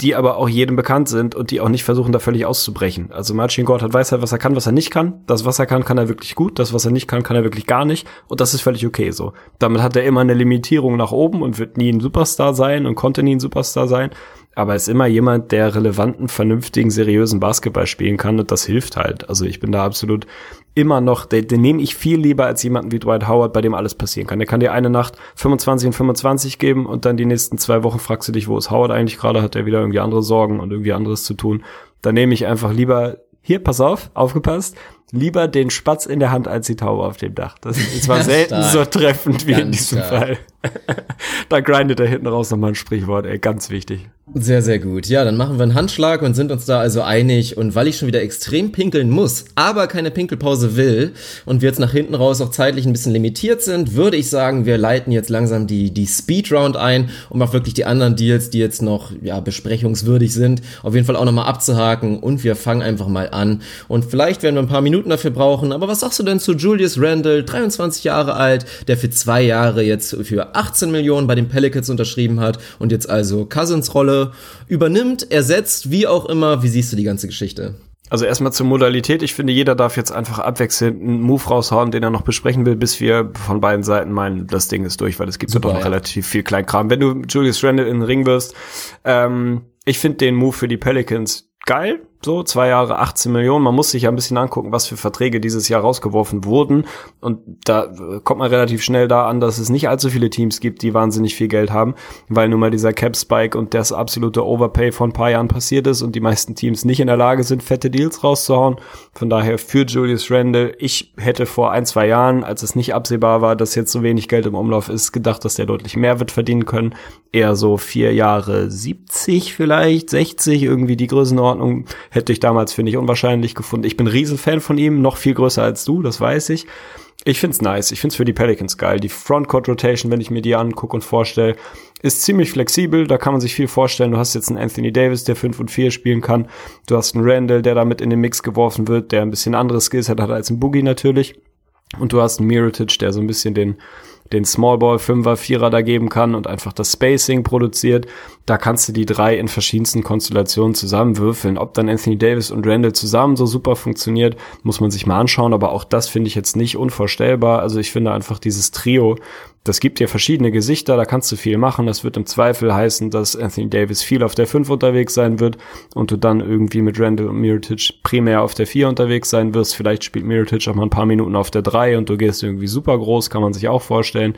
die aber auch jedem bekannt sind und die auch nicht versuchen, da völlig auszubrechen. Also Marcin Gortat weiß halt, was er kann, was er nicht kann. Das, was er kann, kann er wirklich gut. Das, was er nicht kann, kann er wirklich gar nicht. Und das ist völlig okay so. Damit hat er immer eine Limitierung nach oben und wird nie ein Superstar sein und konnte nie ein Superstar sein aber ist immer jemand, der relevanten, vernünftigen, seriösen Basketball spielen kann und das hilft halt. Also ich bin da absolut immer noch, den, den nehme ich viel lieber als jemanden wie Dwight Howard, bei dem alles passieren kann. Der kann dir eine Nacht 25 und 25 geben und dann die nächsten zwei Wochen fragst du dich, wo ist Howard eigentlich gerade, hat er wieder irgendwie andere Sorgen und irgendwie anderes zu tun. Da nehme ich einfach lieber hier, pass auf, aufgepasst, lieber den Spatz in der Hand als die Taube auf dem Dach. Das ist zwar selten so treffend wie Ganz in diesem stark. Fall. da grindet er hinten raus nochmal ein Sprichwort, ey, ganz wichtig. Sehr, sehr gut. Ja, dann machen wir einen Handschlag und sind uns da also einig. Und weil ich schon wieder extrem pinkeln muss, aber keine Pinkelpause will und wir jetzt nach hinten raus auch zeitlich ein bisschen limitiert sind, würde ich sagen, wir leiten jetzt langsam die, die Speedround ein, um auch wirklich die anderen Deals, die jetzt noch ja, besprechungswürdig sind, auf jeden Fall auch nochmal abzuhaken. Und wir fangen einfach mal an. Und vielleicht werden wir ein paar Minuten dafür brauchen. Aber was sagst du denn zu Julius Randle, 23 Jahre alt, der für zwei Jahre jetzt für 18 Millionen bei den Pelicans unterschrieben hat und jetzt also Cousins Rolle übernimmt, ersetzt, wie auch immer. Wie siehst du die ganze Geschichte? Also erstmal zur Modalität. Ich finde, jeder darf jetzt einfach abwechselnd einen Move raushauen, den er noch besprechen will, bis wir von beiden Seiten meinen, das Ding ist durch, weil es gibt Super, doch noch ja. relativ viel Kleinkram. Wenn du Julius Randle in den Ring wirst, ähm, ich finde den Move für die Pelicans geil. So, zwei Jahre 18 Millionen. Man muss sich ja ein bisschen angucken, was für Verträge dieses Jahr rausgeworfen wurden. Und da äh, kommt man relativ schnell da an, dass es nicht allzu viele Teams gibt, die wahnsinnig viel Geld haben, weil nun mal dieser Cap-Spike und das absolute Overpay von ein paar Jahren passiert ist und die meisten Teams nicht in der Lage sind, fette Deals rauszuhauen. Von daher für Julius Randle, ich hätte vor ein, zwei Jahren, als es nicht absehbar war, dass jetzt so wenig Geld im Umlauf ist, gedacht, dass der deutlich mehr wird verdienen können. Eher so vier Jahre 70 vielleicht, 60, irgendwie die Größenordnung Hätte ich damals, finde ich, unwahrscheinlich gefunden. Ich bin Riesenfan von ihm, noch viel größer als du, das weiß ich. Ich find's nice. Ich find's für die Pelicans geil. Die Frontcourt Rotation, wenn ich mir die angucke und vorstelle, ist ziemlich flexibel. Da kann man sich viel vorstellen. Du hast jetzt einen Anthony Davis, der 5 und 4 spielen kann. Du hast einen Randall, der damit in den Mix geworfen wird, der ein bisschen andere Skills hat als ein Boogie natürlich. Und du hast einen Mirotic, der so ein bisschen den den Smallball Fünfer, Vierer da geben kann und einfach das Spacing produziert. Da kannst du die drei in verschiedensten Konstellationen zusammenwürfeln. Ob dann Anthony Davis und Randall zusammen so super funktioniert, muss man sich mal anschauen. Aber auch das finde ich jetzt nicht unvorstellbar. Also ich finde einfach dieses Trio das gibt dir verschiedene Gesichter, da kannst du viel machen. Das wird im Zweifel heißen, dass Anthony Davis viel auf der 5 unterwegs sein wird und du dann irgendwie mit Randall und Mirotic primär auf der 4 unterwegs sein wirst. Vielleicht spielt Mirotic auch mal ein paar Minuten auf der 3 und du gehst irgendwie super groß, kann man sich auch vorstellen.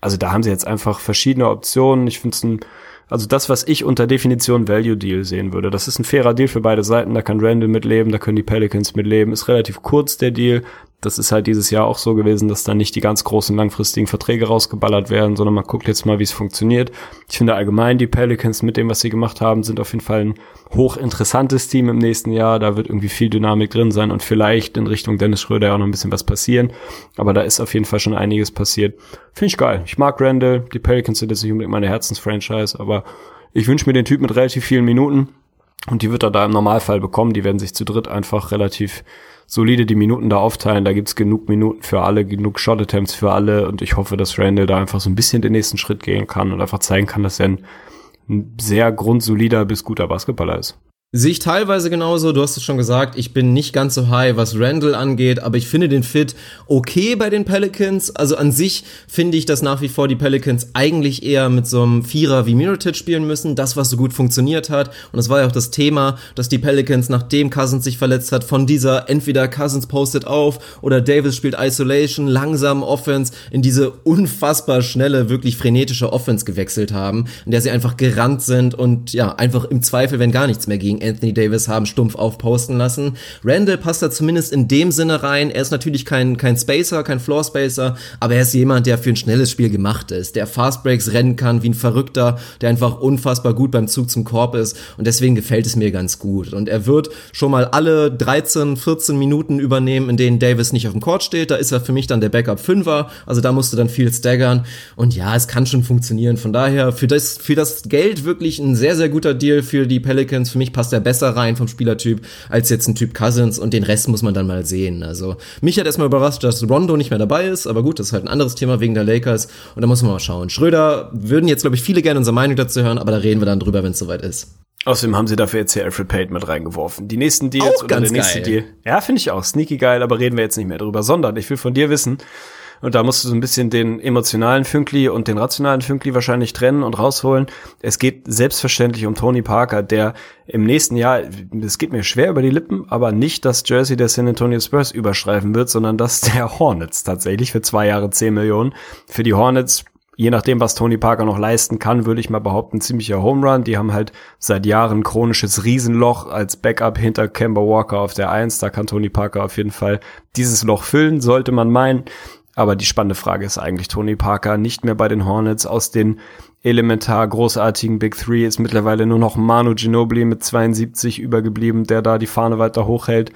Also da haben sie jetzt einfach verschiedene Optionen. Ich finde es ein also das, was ich unter Definition Value Deal sehen würde. Das ist ein fairer Deal für beide Seiten. Da kann Randall mitleben, da können die Pelicans mitleben. Ist relativ kurz der Deal. Das ist halt dieses Jahr auch so gewesen, dass da nicht die ganz großen langfristigen Verträge rausgeballert werden, sondern man guckt jetzt mal, wie es funktioniert. Ich finde allgemein die Pelicans mit dem, was sie gemacht haben, sind auf jeden Fall ein hochinteressantes Team im nächsten Jahr. Da wird irgendwie viel Dynamik drin sein und vielleicht in Richtung Dennis Schröder auch noch ein bisschen was passieren. Aber da ist auf jeden Fall schon einiges passiert. Finde ich geil. Ich mag Randall. Die Pelicans sind jetzt nicht unbedingt meine Herzensfranchise, aber ich wünsche mir den Typ mit relativ vielen Minuten. Und die wird er da im Normalfall bekommen. Die werden sich zu dritt einfach relativ solide die Minuten da aufteilen. Da gibt's genug Minuten für alle, genug Shot Attempts für alle und ich hoffe, dass Randall da einfach so ein bisschen den nächsten Schritt gehen kann und einfach zeigen kann, dass er ein, ein sehr grundsolider bis guter Basketballer ist. Sehe ich teilweise genauso. Du hast es schon gesagt, ich bin nicht ganz so high, was Randall angeht, aber ich finde den Fit okay bei den Pelicans. Also an sich finde ich, dass nach wie vor die Pelicans eigentlich eher mit so einem Vierer wie Mirotic spielen müssen. Das, was so gut funktioniert hat. Und das war ja auch das Thema, dass die Pelicans, nachdem Cousins sich verletzt hat, von dieser entweder Cousins postet auf oder Davis spielt Isolation, langsam Offense in diese unfassbar schnelle, wirklich frenetische Offense gewechselt haben, in der sie einfach gerannt sind und ja, einfach im Zweifel, wenn gar nichts mehr ging, Anthony Davis haben stumpf aufposten lassen. Randall passt da zumindest in dem Sinne rein. Er ist natürlich kein, kein Spacer, kein Floor Spacer, aber er ist jemand, der für ein schnelles Spiel gemacht ist, der Fast Breaks rennen kann wie ein Verrückter, der einfach unfassbar gut beim Zug zum Korb ist und deswegen gefällt es mir ganz gut. Und er wird schon mal alle 13, 14 Minuten übernehmen, in denen Davis nicht auf dem Court steht. Da ist er für mich dann der Backup Fünfer, also da musst du dann viel staggern und ja, es kann schon funktionieren. Von daher für das, für das Geld wirklich ein sehr, sehr guter Deal für die Pelicans. Für mich passt er besser rein vom Spielertyp als jetzt ein Typ Cousins und den Rest muss man dann mal sehen. Also mich hat erstmal überrascht, dass Rondo nicht mehr dabei ist, aber gut, das ist halt ein anderes Thema wegen der Lakers und da muss man mal schauen. Schröder würden jetzt, glaube ich, viele gerne unsere Meinung dazu hören, aber da reden wir dann drüber, wenn es soweit ist. Außerdem haben sie dafür jetzt hier Alfred Payton mit reingeworfen. Die nächsten Deals auch oder der nächste geil. Deal. Ja, finde ich auch. Sneaky geil, aber reden wir jetzt nicht mehr drüber, sondern ich will von dir wissen, und da musst du so ein bisschen den emotionalen Fünkli und den rationalen Fünkli wahrscheinlich trennen und rausholen. Es geht selbstverständlich um Tony Parker, der im nächsten Jahr, es geht mir schwer über die Lippen, aber nicht das Jersey der San Antonio Spurs überschreifen wird, sondern das der Hornets tatsächlich für zwei Jahre zehn Millionen. Für die Hornets je nachdem, was Tony Parker noch leisten kann, würde ich mal behaupten, ziemlicher Home Run. Die haben halt seit Jahren chronisches Riesenloch als Backup hinter Kemba Walker auf der Eins. Da kann Tony Parker auf jeden Fall dieses Loch füllen, sollte man meinen. Aber die spannende Frage ist eigentlich Tony Parker nicht mehr bei den Hornets aus den elementar großartigen Big Three ist mittlerweile nur noch Manu Ginobili mit 72 übergeblieben, der da die Fahne weiter hochhält.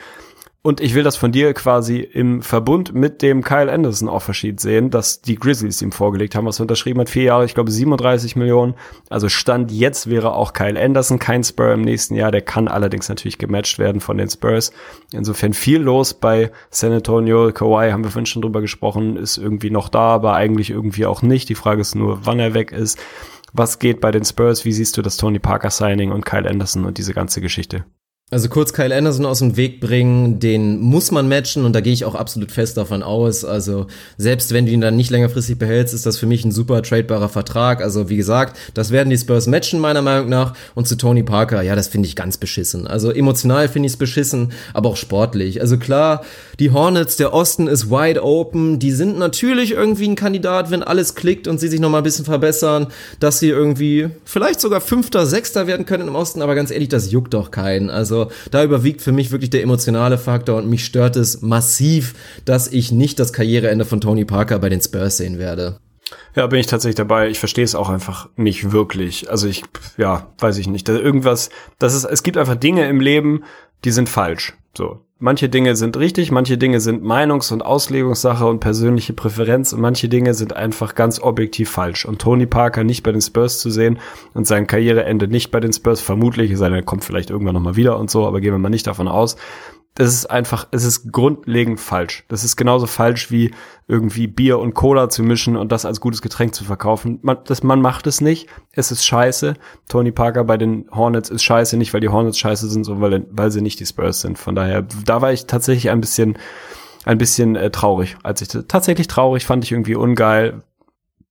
Und ich will das von dir quasi im Verbund mit dem Kyle Anderson Offersheet sehen, dass die Grizzlies ihm vorgelegt haben, was er unterschrieben hat. Vier Jahre, ich glaube 37 Millionen. Also Stand jetzt wäre auch Kyle Anderson kein Spur im nächsten Jahr. Der kann allerdings natürlich gematcht werden von den Spurs. Insofern viel los bei San Antonio. Kawhi haben wir vorhin schon drüber gesprochen, ist irgendwie noch da, aber eigentlich irgendwie auch nicht. Die Frage ist nur, wann er weg ist. Was geht bei den Spurs? Wie siehst du das Tony Parker Signing und Kyle Anderson und diese ganze Geschichte? Also kurz Kyle Anderson aus dem Weg bringen, den muss man matchen und da gehe ich auch absolut fest davon aus. Also selbst wenn du ihn dann nicht längerfristig behältst, ist das für mich ein super tradebarer Vertrag. Also wie gesagt, das werden die Spurs matchen meiner Meinung nach. Und zu Tony Parker, ja, das finde ich ganz beschissen. Also emotional finde ich es beschissen, aber auch sportlich. Also klar, die Hornets, der Osten ist wide open. Die sind natürlich irgendwie ein Kandidat, wenn alles klickt und sie sich nochmal ein bisschen verbessern, dass sie irgendwie vielleicht sogar Fünfter, Sechster werden können im Osten. Aber ganz ehrlich, das juckt doch keinen. Also da überwiegt für mich wirklich der emotionale Faktor und mich stört es massiv, dass ich nicht das Karriereende von Tony Parker bei den Spurs sehen werde. Ja, bin ich tatsächlich dabei. Ich verstehe es auch einfach nicht wirklich. Also ich, ja, weiß ich nicht. irgendwas, das ist, es gibt einfach Dinge im Leben, die sind falsch. So. Manche Dinge sind richtig, manche Dinge sind Meinungs- und Auslegungssache und persönliche Präferenz und manche Dinge sind einfach ganz objektiv falsch. Und Tony Parker nicht bei den Spurs zu sehen und sein Karriereende nicht bei den Spurs, vermutlich, er kommt vielleicht irgendwann nochmal wieder und so, aber gehen wir mal nicht davon aus, das ist einfach, es ist grundlegend falsch. Das ist genauso falsch wie irgendwie Bier und Cola zu mischen und das als gutes Getränk zu verkaufen. Man, das, man macht es nicht. Es ist scheiße. Tony Parker bei den Hornets ist scheiße, nicht weil die Hornets scheiße sind, sondern weil, weil sie nicht die Spurs sind. Von daher, da war ich tatsächlich ein bisschen, ein bisschen äh, traurig. Als ich tatsächlich traurig fand ich irgendwie ungeil.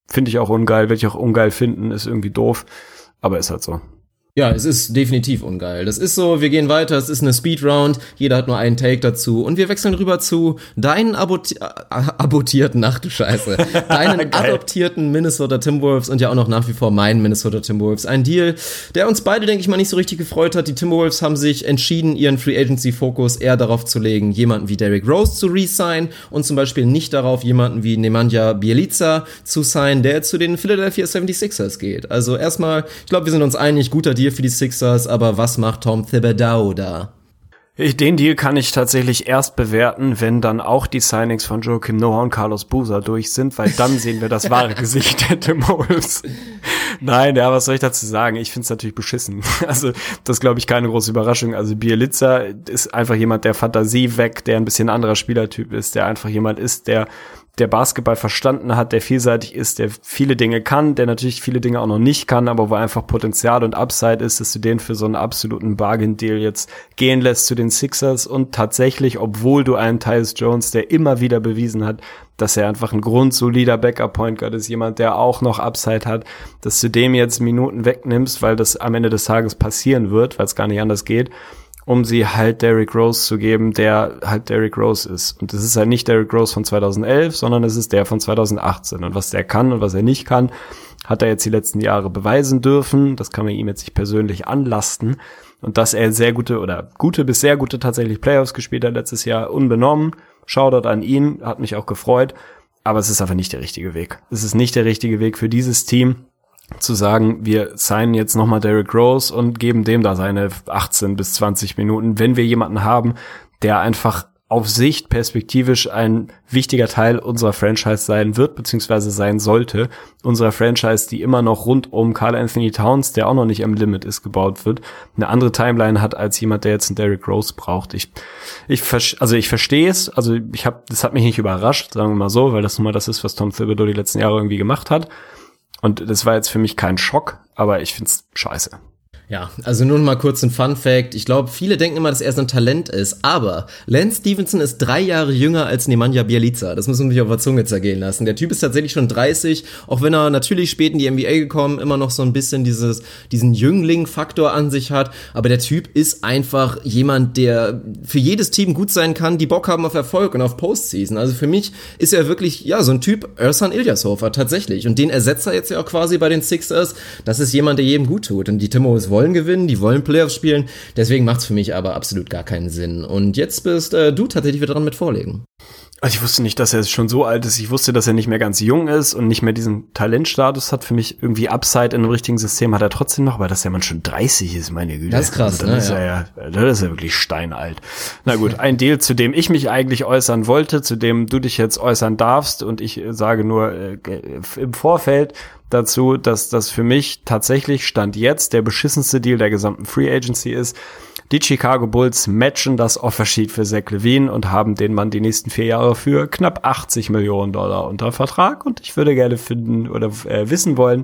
Finde ich auch ungeil, werde ich auch ungeil finden, ist irgendwie doof. Aber ist halt so. Ja, es ist definitiv ungeil. Das ist so, wir gehen weiter, es ist eine Speedround, jeder hat nur einen Take dazu und wir wechseln rüber zu deinen aboti äh, abotierten, ach du Scheiße, deinen adoptierten Minnesota Timberwolves und ja auch noch nach wie vor meinen Minnesota Timberwolves. Ein Deal, der uns beide, denke ich mal, nicht so richtig gefreut hat. Die Timberwolves haben sich entschieden, ihren Free Agency Fokus eher darauf zu legen, jemanden wie Derrick Rose zu resign und zum Beispiel nicht darauf, jemanden wie Nemanja Bielica zu signen, der zu den Philadelphia 76ers geht. Also erstmal, ich glaube, wir sind uns einig, guter Deal Deal für die Sixers, aber was macht Tom Thibodeau da? Den Deal kann ich tatsächlich erst bewerten, wenn dann auch die Signings von Joachim Noah und Carlos Busa durch sind, weil dann sehen wir das wahre Gesicht der Timberwolves. Nein, ja, was soll ich dazu sagen? Ich finde es natürlich beschissen. Also das glaube ich keine große Überraschung. Also Bielitzer ist einfach jemand, der Fantasie weg, der ein bisschen anderer Spielertyp ist, der einfach jemand ist, der der Basketball verstanden hat, der vielseitig ist, der viele Dinge kann, der natürlich viele Dinge auch noch nicht kann, aber wo einfach Potenzial und Upside ist, dass du den für so einen absoluten Bargain-Deal jetzt gehen lässt zu den Sixers. Und tatsächlich, obwohl du einen Tyus Jones, der immer wieder bewiesen hat, dass er einfach ein grundsolider Backup-Point Guard ist, jemand, der auch noch Upside hat, dass du dem jetzt Minuten wegnimmst, weil das am Ende des Tages passieren wird, weil es gar nicht anders geht um sie halt Derrick Rose zu geben, der halt Derrick Rose ist. Und das ist halt nicht Derrick Rose von 2011, sondern es ist der von 2018. Und was der kann und was er nicht kann, hat er jetzt die letzten Jahre beweisen dürfen. Das kann man ihm jetzt nicht persönlich anlasten. Und dass er sehr gute oder gute bis sehr gute tatsächlich Playoffs gespielt hat letztes Jahr, unbenommen. Shoutout an ihn, hat mich auch gefreut. Aber es ist einfach nicht der richtige Weg. Es ist nicht der richtige Weg für dieses Team zu sagen, wir signen jetzt nochmal Derrick Rose und geben dem da seine 18 bis 20 Minuten, wenn wir jemanden haben, der einfach auf Sicht perspektivisch ein wichtiger Teil unserer Franchise sein wird, beziehungsweise sein sollte. Unserer Franchise, die immer noch rund um Carl Anthony Towns, der auch noch nicht am Limit ist, gebaut wird, eine andere Timeline hat als jemand, der jetzt einen Derrick Rose braucht. Ich, ich, also ich verstehe es, also ich habe, das hat mich nicht überrascht, sagen wir mal so, weil das nun mal das ist, was Tom Thibodeau die letzten Jahre irgendwie gemacht hat. Und das war jetzt für mich kein Schock, aber ich find's scheiße. Ja, also nur mal kurz ein Fun Fact. Ich glaube, viele denken immer, dass er so ein Talent ist, aber Lance Stevenson ist drei Jahre jünger als Nemanja Bielica. Das muss man sich auf der Zunge zergehen lassen. Der Typ ist tatsächlich schon 30, auch wenn er natürlich spät in die NBA gekommen, immer noch so ein bisschen dieses, diesen Jüngling-Faktor an sich hat. Aber der Typ ist einfach jemand, der für jedes Team gut sein kann, die Bock haben auf Erfolg und auf Postseason. Also für mich ist er wirklich, ja, so ein Typ Ersan Ilyasova tatsächlich. Und den ersetzt er jetzt ja auch quasi bei den Sixers. Das ist jemand, der jedem gut tut. Und die Timberwolves wollen gewinnen, die wollen Playoffs spielen. Deswegen macht es für mich aber absolut gar keinen Sinn. Und jetzt bist äh, du tatsächlich wieder dran mit vorlegen. Also ich wusste nicht, dass er schon so alt ist. Ich wusste, dass er nicht mehr ganz jung ist und nicht mehr diesen Talentstatus hat. Für mich irgendwie Upside in einem richtigen System hat er trotzdem noch, weil das ja man schon 30 ist, meine Güte. Das ist krass, also, ne? Ist ja. ja, das ist ja wirklich steinalt. Na gut, ein Deal, zu dem ich mich eigentlich äußern wollte, zu dem du dich jetzt äußern darfst und ich sage nur äh, im Vorfeld, dazu, dass das für mich tatsächlich Stand jetzt der beschissenste Deal der gesamten Free Agency ist. Die Chicago Bulls matchen das Offersheet für Zach Levine und haben den Mann die nächsten vier Jahre für knapp 80 Millionen Dollar unter Vertrag. Und ich würde gerne finden oder äh, wissen wollen,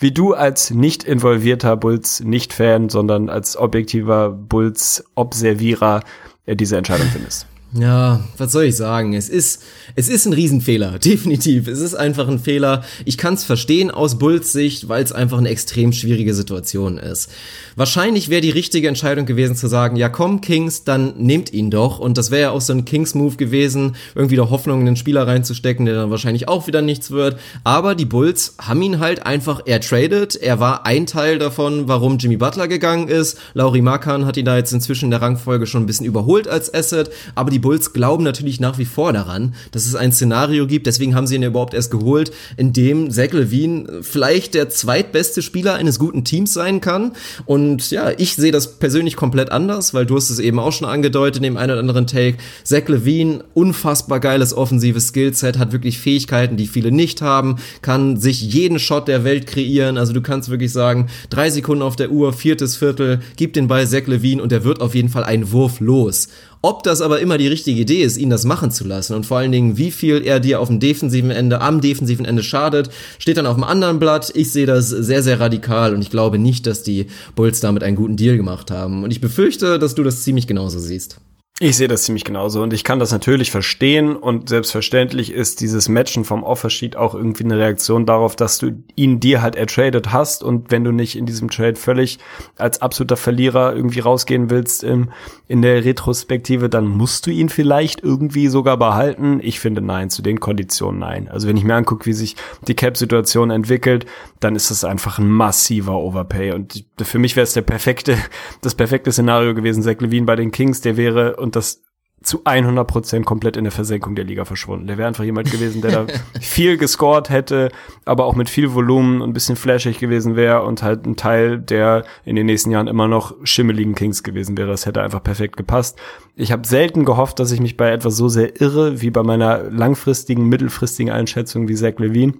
wie du als nicht involvierter Bulls-Nicht-Fan, sondern als objektiver Bulls-Observierer äh, diese Entscheidung findest. Ja, was soll ich sagen? Es ist, es ist ein Riesenfehler, definitiv. Es ist einfach ein Fehler. Ich kann es verstehen aus Bulls Sicht, weil es einfach eine extrem schwierige Situation ist. Wahrscheinlich wäre die richtige Entscheidung gewesen zu sagen, ja komm Kings, dann nehmt ihn doch. Und das wäre ja auch so ein Kings-Move gewesen, irgendwie da Hoffnung in den Spieler reinzustecken, der dann wahrscheinlich auch wieder nichts wird. Aber die Bulls haben ihn halt einfach ertradet. Er war ein Teil davon, warum Jimmy Butler gegangen ist. Lauri Markan hat ihn da jetzt inzwischen in der Rangfolge schon ein bisschen überholt als Asset. Aber die Bulls glauben natürlich nach wie vor daran, dass es ein Szenario gibt. Deswegen haben sie ihn ja überhaupt erst geholt, in dem Zach Levine vielleicht der zweitbeste Spieler eines guten Teams sein kann. Und ja, ich sehe das persönlich komplett anders, weil du hast es eben auch schon angedeutet in dem einen oder anderen Take. Zach Levine, unfassbar geiles offensives Skillset, hat wirklich Fähigkeiten, die viele nicht haben, kann sich jeden Shot der Welt kreieren. Also du kannst wirklich sagen, drei Sekunden auf der Uhr, viertes Viertel, gib den Ball Zach Levine und der wird auf jeden Fall einen Wurf los. Ob das aber immer die richtige Idee ist, ihn das machen zu lassen und vor allen Dingen, wie viel er dir auf dem defensiven Ende, am defensiven Ende schadet, steht dann auf dem anderen Blatt. Ich sehe das sehr, sehr radikal und ich glaube nicht, dass die Bulls damit einen guten Deal gemacht haben. Und ich befürchte, dass du das ziemlich genauso siehst. Ich sehe das ziemlich genauso und ich kann das natürlich verstehen und selbstverständlich ist dieses Matchen vom Offersheet auch irgendwie eine Reaktion darauf, dass du ihn dir halt ertradet hast und wenn du nicht in diesem Trade völlig als absoluter Verlierer irgendwie rausgehen willst im, in der Retrospektive, dann musst du ihn vielleicht irgendwie sogar behalten. Ich finde nein, zu den Konditionen nein. Also wenn ich mir angucke, wie sich die Cap-Situation entwickelt, dann ist das einfach ein massiver Overpay und für mich wäre es der perfekte, das perfekte Szenario gewesen, Zach Levine bei den Kings, der wäre und das zu 100 Prozent komplett in der Versenkung der Liga verschwunden. Der wäre einfach jemand gewesen, der da viel gescored hätte, aber auch mit viel Volumen und ein bisschen flashig gewesen wäre und halt ein Teil, der in den nächsten Jahren immer noch schimmeligen Kings gewesen wäre. Das hätte einfach perfekt gepasst. Ich habe selten gehofft, dass ich mich bei etwas so sehr irre wie bei meiner langfristigen, mittelfristigen Einschätzung wie Zach Levine.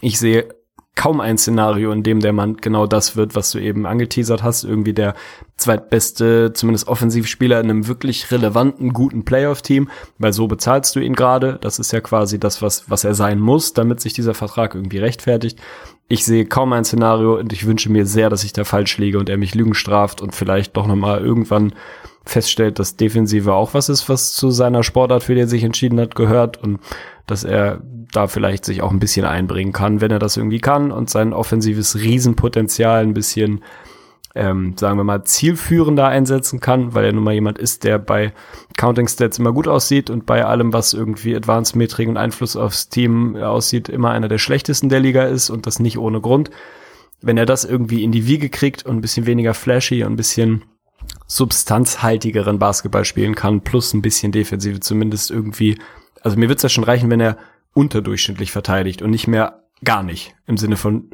Ich sehe kaum ein Szenario, in dem der Mann genau das wird, was du eben angeteasert hast, irgendwie der zweitbeste, zumindest Offensivspieler in einem wirklich relevanten, guten Playoff-Team, weil so bezahlst du ihn gerade. Das ist ja quasi das, was, was er sein muss, damit sich dieser Vertrag irgendwie rechtfertigt. Ich sehe kaum ein Szenario und ich wünsche mir sehr, dass ich da falsch liege und er mich Lügen straft und vielleicht doch nochmal irgendwann feststellt, dass Defensive auch was ist, was zu seiner Sportart, für die er sich entschieden hat, gehört und dass er da vielleicht sich auch ein bisschen einbringen kann, wenn er das irgendwie kann und sein offensives Riesenpotenzial ein bisschen, ähm, sagen wir mal, zielführender einsetzen kann, weil er nun mal jemand ist, der bei Counting Stats immer gut aussieht und bei allem, was irgendwie Advanced Metrik und Einfluss aufs Team aussieht, immer einer der schlechtesten der Liga ist und das nicht ohne Grund. Wenn er das irgendwie in die Wiege kriegt und ein bisschen weniger flashy und ein bisschen substanzhaltigeren Basketball spielen kann, plus ein bisschen Defensive zumindest irgendwie also mir wird's ja schon reichen, wenn er unterdurchschnittlich verteidigt und nicht mehr gar nicht im Sinne von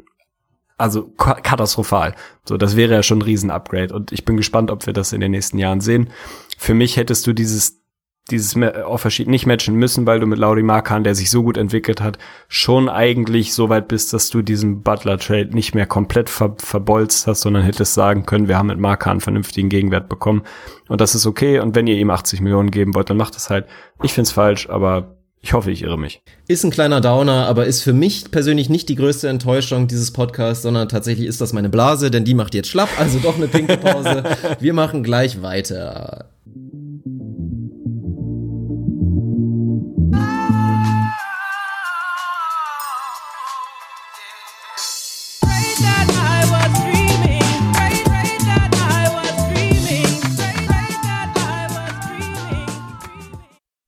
also katastrophal. So, das wäre ja schon ein Riesen-Upgrade und ich bin gespannt, ob wir das in den nächsten Jahren sehen. Für mich hättest du dieses dieses Offersheet nicht matchen müssen, weil du mit Lauri Markan, der sich so gut entwickelt hat, schon eigentlich so weit bist, dass du diesen Butler-Trade nicht mehr komplett ver verbolzt hast, sondern hättest sagen können, wir haben mit Markan einen vernünftigen Gegenwert bekommen. Und das ist okay. Und wenn ihr ihm 80 Millionen geben wollt, dann macht das halt. Ich find's falsch, aber ich hoffe, ich irre mich. Ist ein kleiner Downer, aber ist für mich persönlich nicht die größte Enttäuschung dieses Podcasts, sondern tatsächlich ist das meine Blase, denn die macht jetzt schlapp, also doch eine pinke Pause. Wir machen gleich weiter.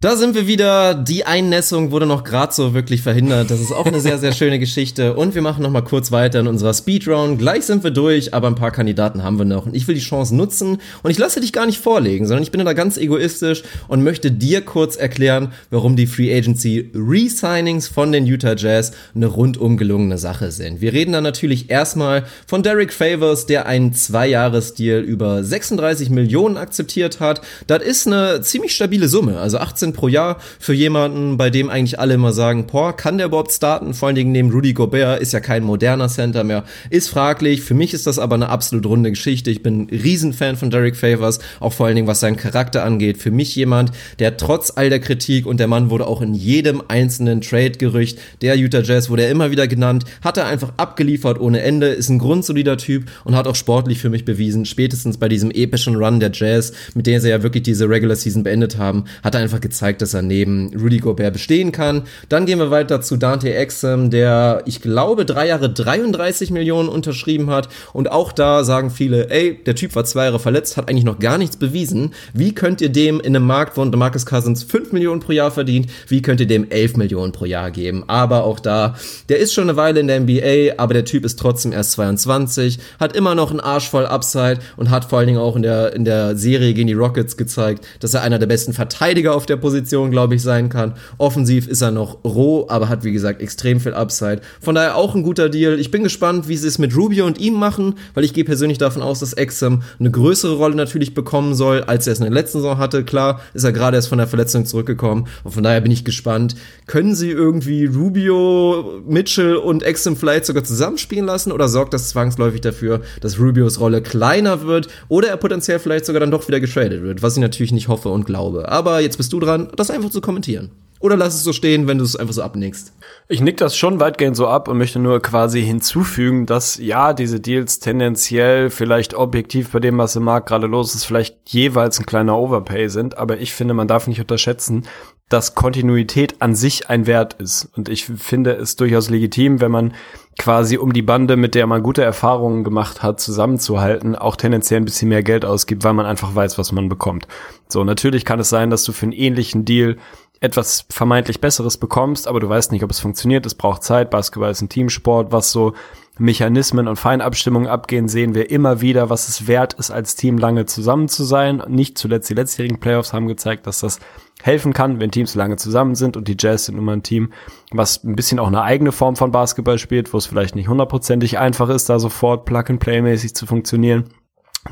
Da sind wir wieder. Die Einnässung wurde noch gerade so wirklich verhindert. Das ist auch eine sehr, sehr schöne Geschichte. Und wir machen noch mal kurz weiter in unserer Speedround. Gleich sind wir durch, aber ein paar Kandidaten haben wir noch. Und ich will die Chance nutzen. Und ich lasse dich gar nicht vorlegen, sondern ich bin da ganz egoistisch und möchte dir kurz erklären, warum die Free Agency Resignings von den Utah Jazz eine rundum gelungene Sache sind. Wir reden dann natürlich erstmal von Derek Favors, der einen Zwei-Jahres-Deal über 36 Millionen akzeptiert hat. Das ist eine ziemlich stabile Summe. Also 18 14 pro Jahr für jemanden, bei dem eigentlich alle immer sagen, boah, kann der überhaupt starten? Vor allen Dingen neben Rudy Gobert ist ja kein moderner Center mehr. Ist fraglich. Für mich ist das aber eine absolut runde Geschichte. Ich bin ein Riesenfan von Derek Favors, auch vor allen Dingen was seinen Charakter angeht. Für mich jemand, der trotz all der Kritik und der Mann wurde auch in jedem einzelnen Trade-Gerücht der Utah Jazz wurde er immer wieder genannt, hat er einfach abgeliefert ohne Ende, ist ein grundsolider Typ und hat auch sportlich für mich bewiesen, spätestens bei diesem epischen Run der Jazz, mit der sie ja wirklich diese Regular Season beendet haben, hat er einfach gezeigt, dass er neben Rudy Gobert bestehen kann. Dann gehen wir weiter zu Dante Exum, der, ich glaube, drei Jahre 33 Millionen unterschrieben hat und auch da sagen viele, ey, der Typ war zwei Jahre verletzt, hat eigentlich noch gar nichts bewiesen. Wie könnt ihr dem in einem Markt, wo Marcus Cousins 5 Millionen pro Jahr verdient, wie könnt ihr dem 11 Millionen pro Jahr geben? Aber auch da, der ist schon eine Weile in der NBA, aber der Typ ist trotzdem erst 22, hat immer noch einen Arsch voll Upside und hat vor allen Dingen auch in der, in der Serie gegen die Rockets gezeigt, dass er einer der besten Verteidiger auf der Position, glaube ich, sein kann. Offensiv ist er noch roh, aber hat, wie gesagt, extrem viel Upside. Von daher auch ein guter Deal. Ich bin gespannt, wie sie es mit Rubio und ihm machen, weil ich gehe persönlich davon aus, dass Exum eine größere Rolle natürlich bekommen soll, als er es in der letzten Saison hatte. Klar, ist er gerade erst von der Verletzung zurückgekommen. Und von daher bin ich gespannt. Können sie irgendwie Rubio, Mitchell und Exum vielleicht sogar zusammenspielen lassen oder sorgt das zwangsläufig dafür, dass Rubios Rolle kleiner wird oder er potenziell vielleicht sogar dann doch wieder getradet wird, was ich natürlich nicht hoffe und glaube. Aber jetzt bist du dran, das einfach zu kommentieren. Oder lass es so stehen, wenn du es einfach so abnickst. Ich nick das schon weitgehend so ab und möchte nur quasi hinzufügen, dass ja, diese Deals tendenziell vielleicht objektiv bei dem, was im Markt gerade los ist, vielleicht jeweils ein kleiner Overpay sind. Aber ich finde, man darf nicht unterschätzen, dass Kontinuität an sich ein Wert ist. Und ich finde es durchaus legitim, wenn man quasi um die Bande, mit der man gute Erfahrungen gemacht hat, zusammenzuhalten, auch tendenziell ein bisschen mehr Geld ausgibt, weil man einfach weiß, was man bekommt. So, natürlich kann es sein, dass du für einen ähnlichen Deal etwas vermeintlich Besseres bekommst, aber du weißt nicht, ob es funktioniert. Es braucht Zeit. Basketball ist ein Teamsport, was so Mechanismen und Feinabstimmungen abgehen, sehen wir immer wieder, was es wert ist, als Team lange zusammen zu sein. Nicht zuletzt die letztjährigen Playoffs haben gezeigt, dass das helfen kann, wenn Teams lange zusammen sind und die Jazz sind immer ein Team, was ein bisschen auch eine eigene Form von Basketball spielt, wo es vielleicht nicht hundertprozentig einfach ist, da sofort Plug-and-Play-mäßig zu funktionieren.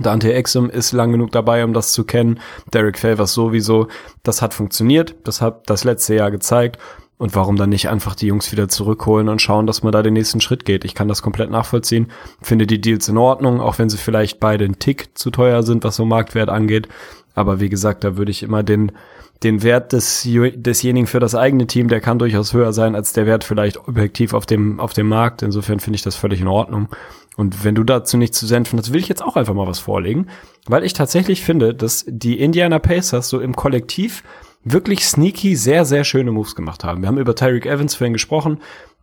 Dante Exum ist lang genug dabei, um das zu kennen. Derek Favors sowieso. Das hat funktioniert. Das hat das letzte Jahr gezeigt. Und warum dann nicht einfach die Jungs wieder zurückholen und schauen, dass man da den nächsten Schritt geht? Ich kann das komplett nachvollziehen. Finde die Deals in Ordnung, auch wenn sie vielleicht beide einen Tick zu teuer sind, was so Marktwert angeht. Aber wie gesagt, da würde ich immer den, den Wert des, desjenigen für das eigene Team, der kann durchaus höher sein als der Wert vielleicht objektiv auf dem, auf dem Markt. Insofern finde ich das völlig in Ordnung. Und wenn du dazu nichts zu senden hast, will ich jetzt auch einfach mal was vorlegen, weil ich tatsächlich finde, dass die Indiana Pacers so im Kollektiv wirklich sneaky sehr, sehr schöne Moves gemacht haben. Wir haben über Tyreek Evans vorhin gesprochen,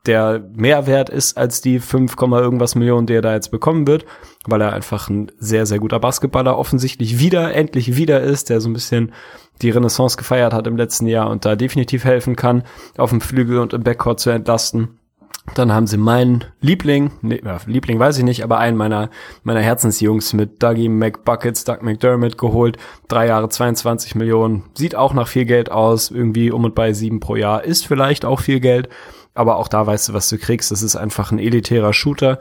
der mehr wert ist als die 5, irgendwas Millionen, die er da jetzt bekommen wird, weil er einfach ein sehr, sehr guter Basketballer offensichtlich wieder, endlich wieder ist, der so ein bisschen die Renaissance gefeiert hat im letzten Jahr und da definitiv helfen kann, auf dem Flügel und im Backcourt zu entlasten. Dann haben sie meinen Liebling, nee, Liebling weiß ich nicht, aber einen meiner, meiner Herzensjungs mit Dougie McBuckets, Doug McDermott geholt. Drei Jahre 22 Millionen. Sieht auch nach viel Geld aus. Irgendwie um und bei sieben pro Jahr. Ist vielleicht auch viel Geld. Aber auch da weißt du, was du kriegst. Das ist einfach ein elitärer Shooter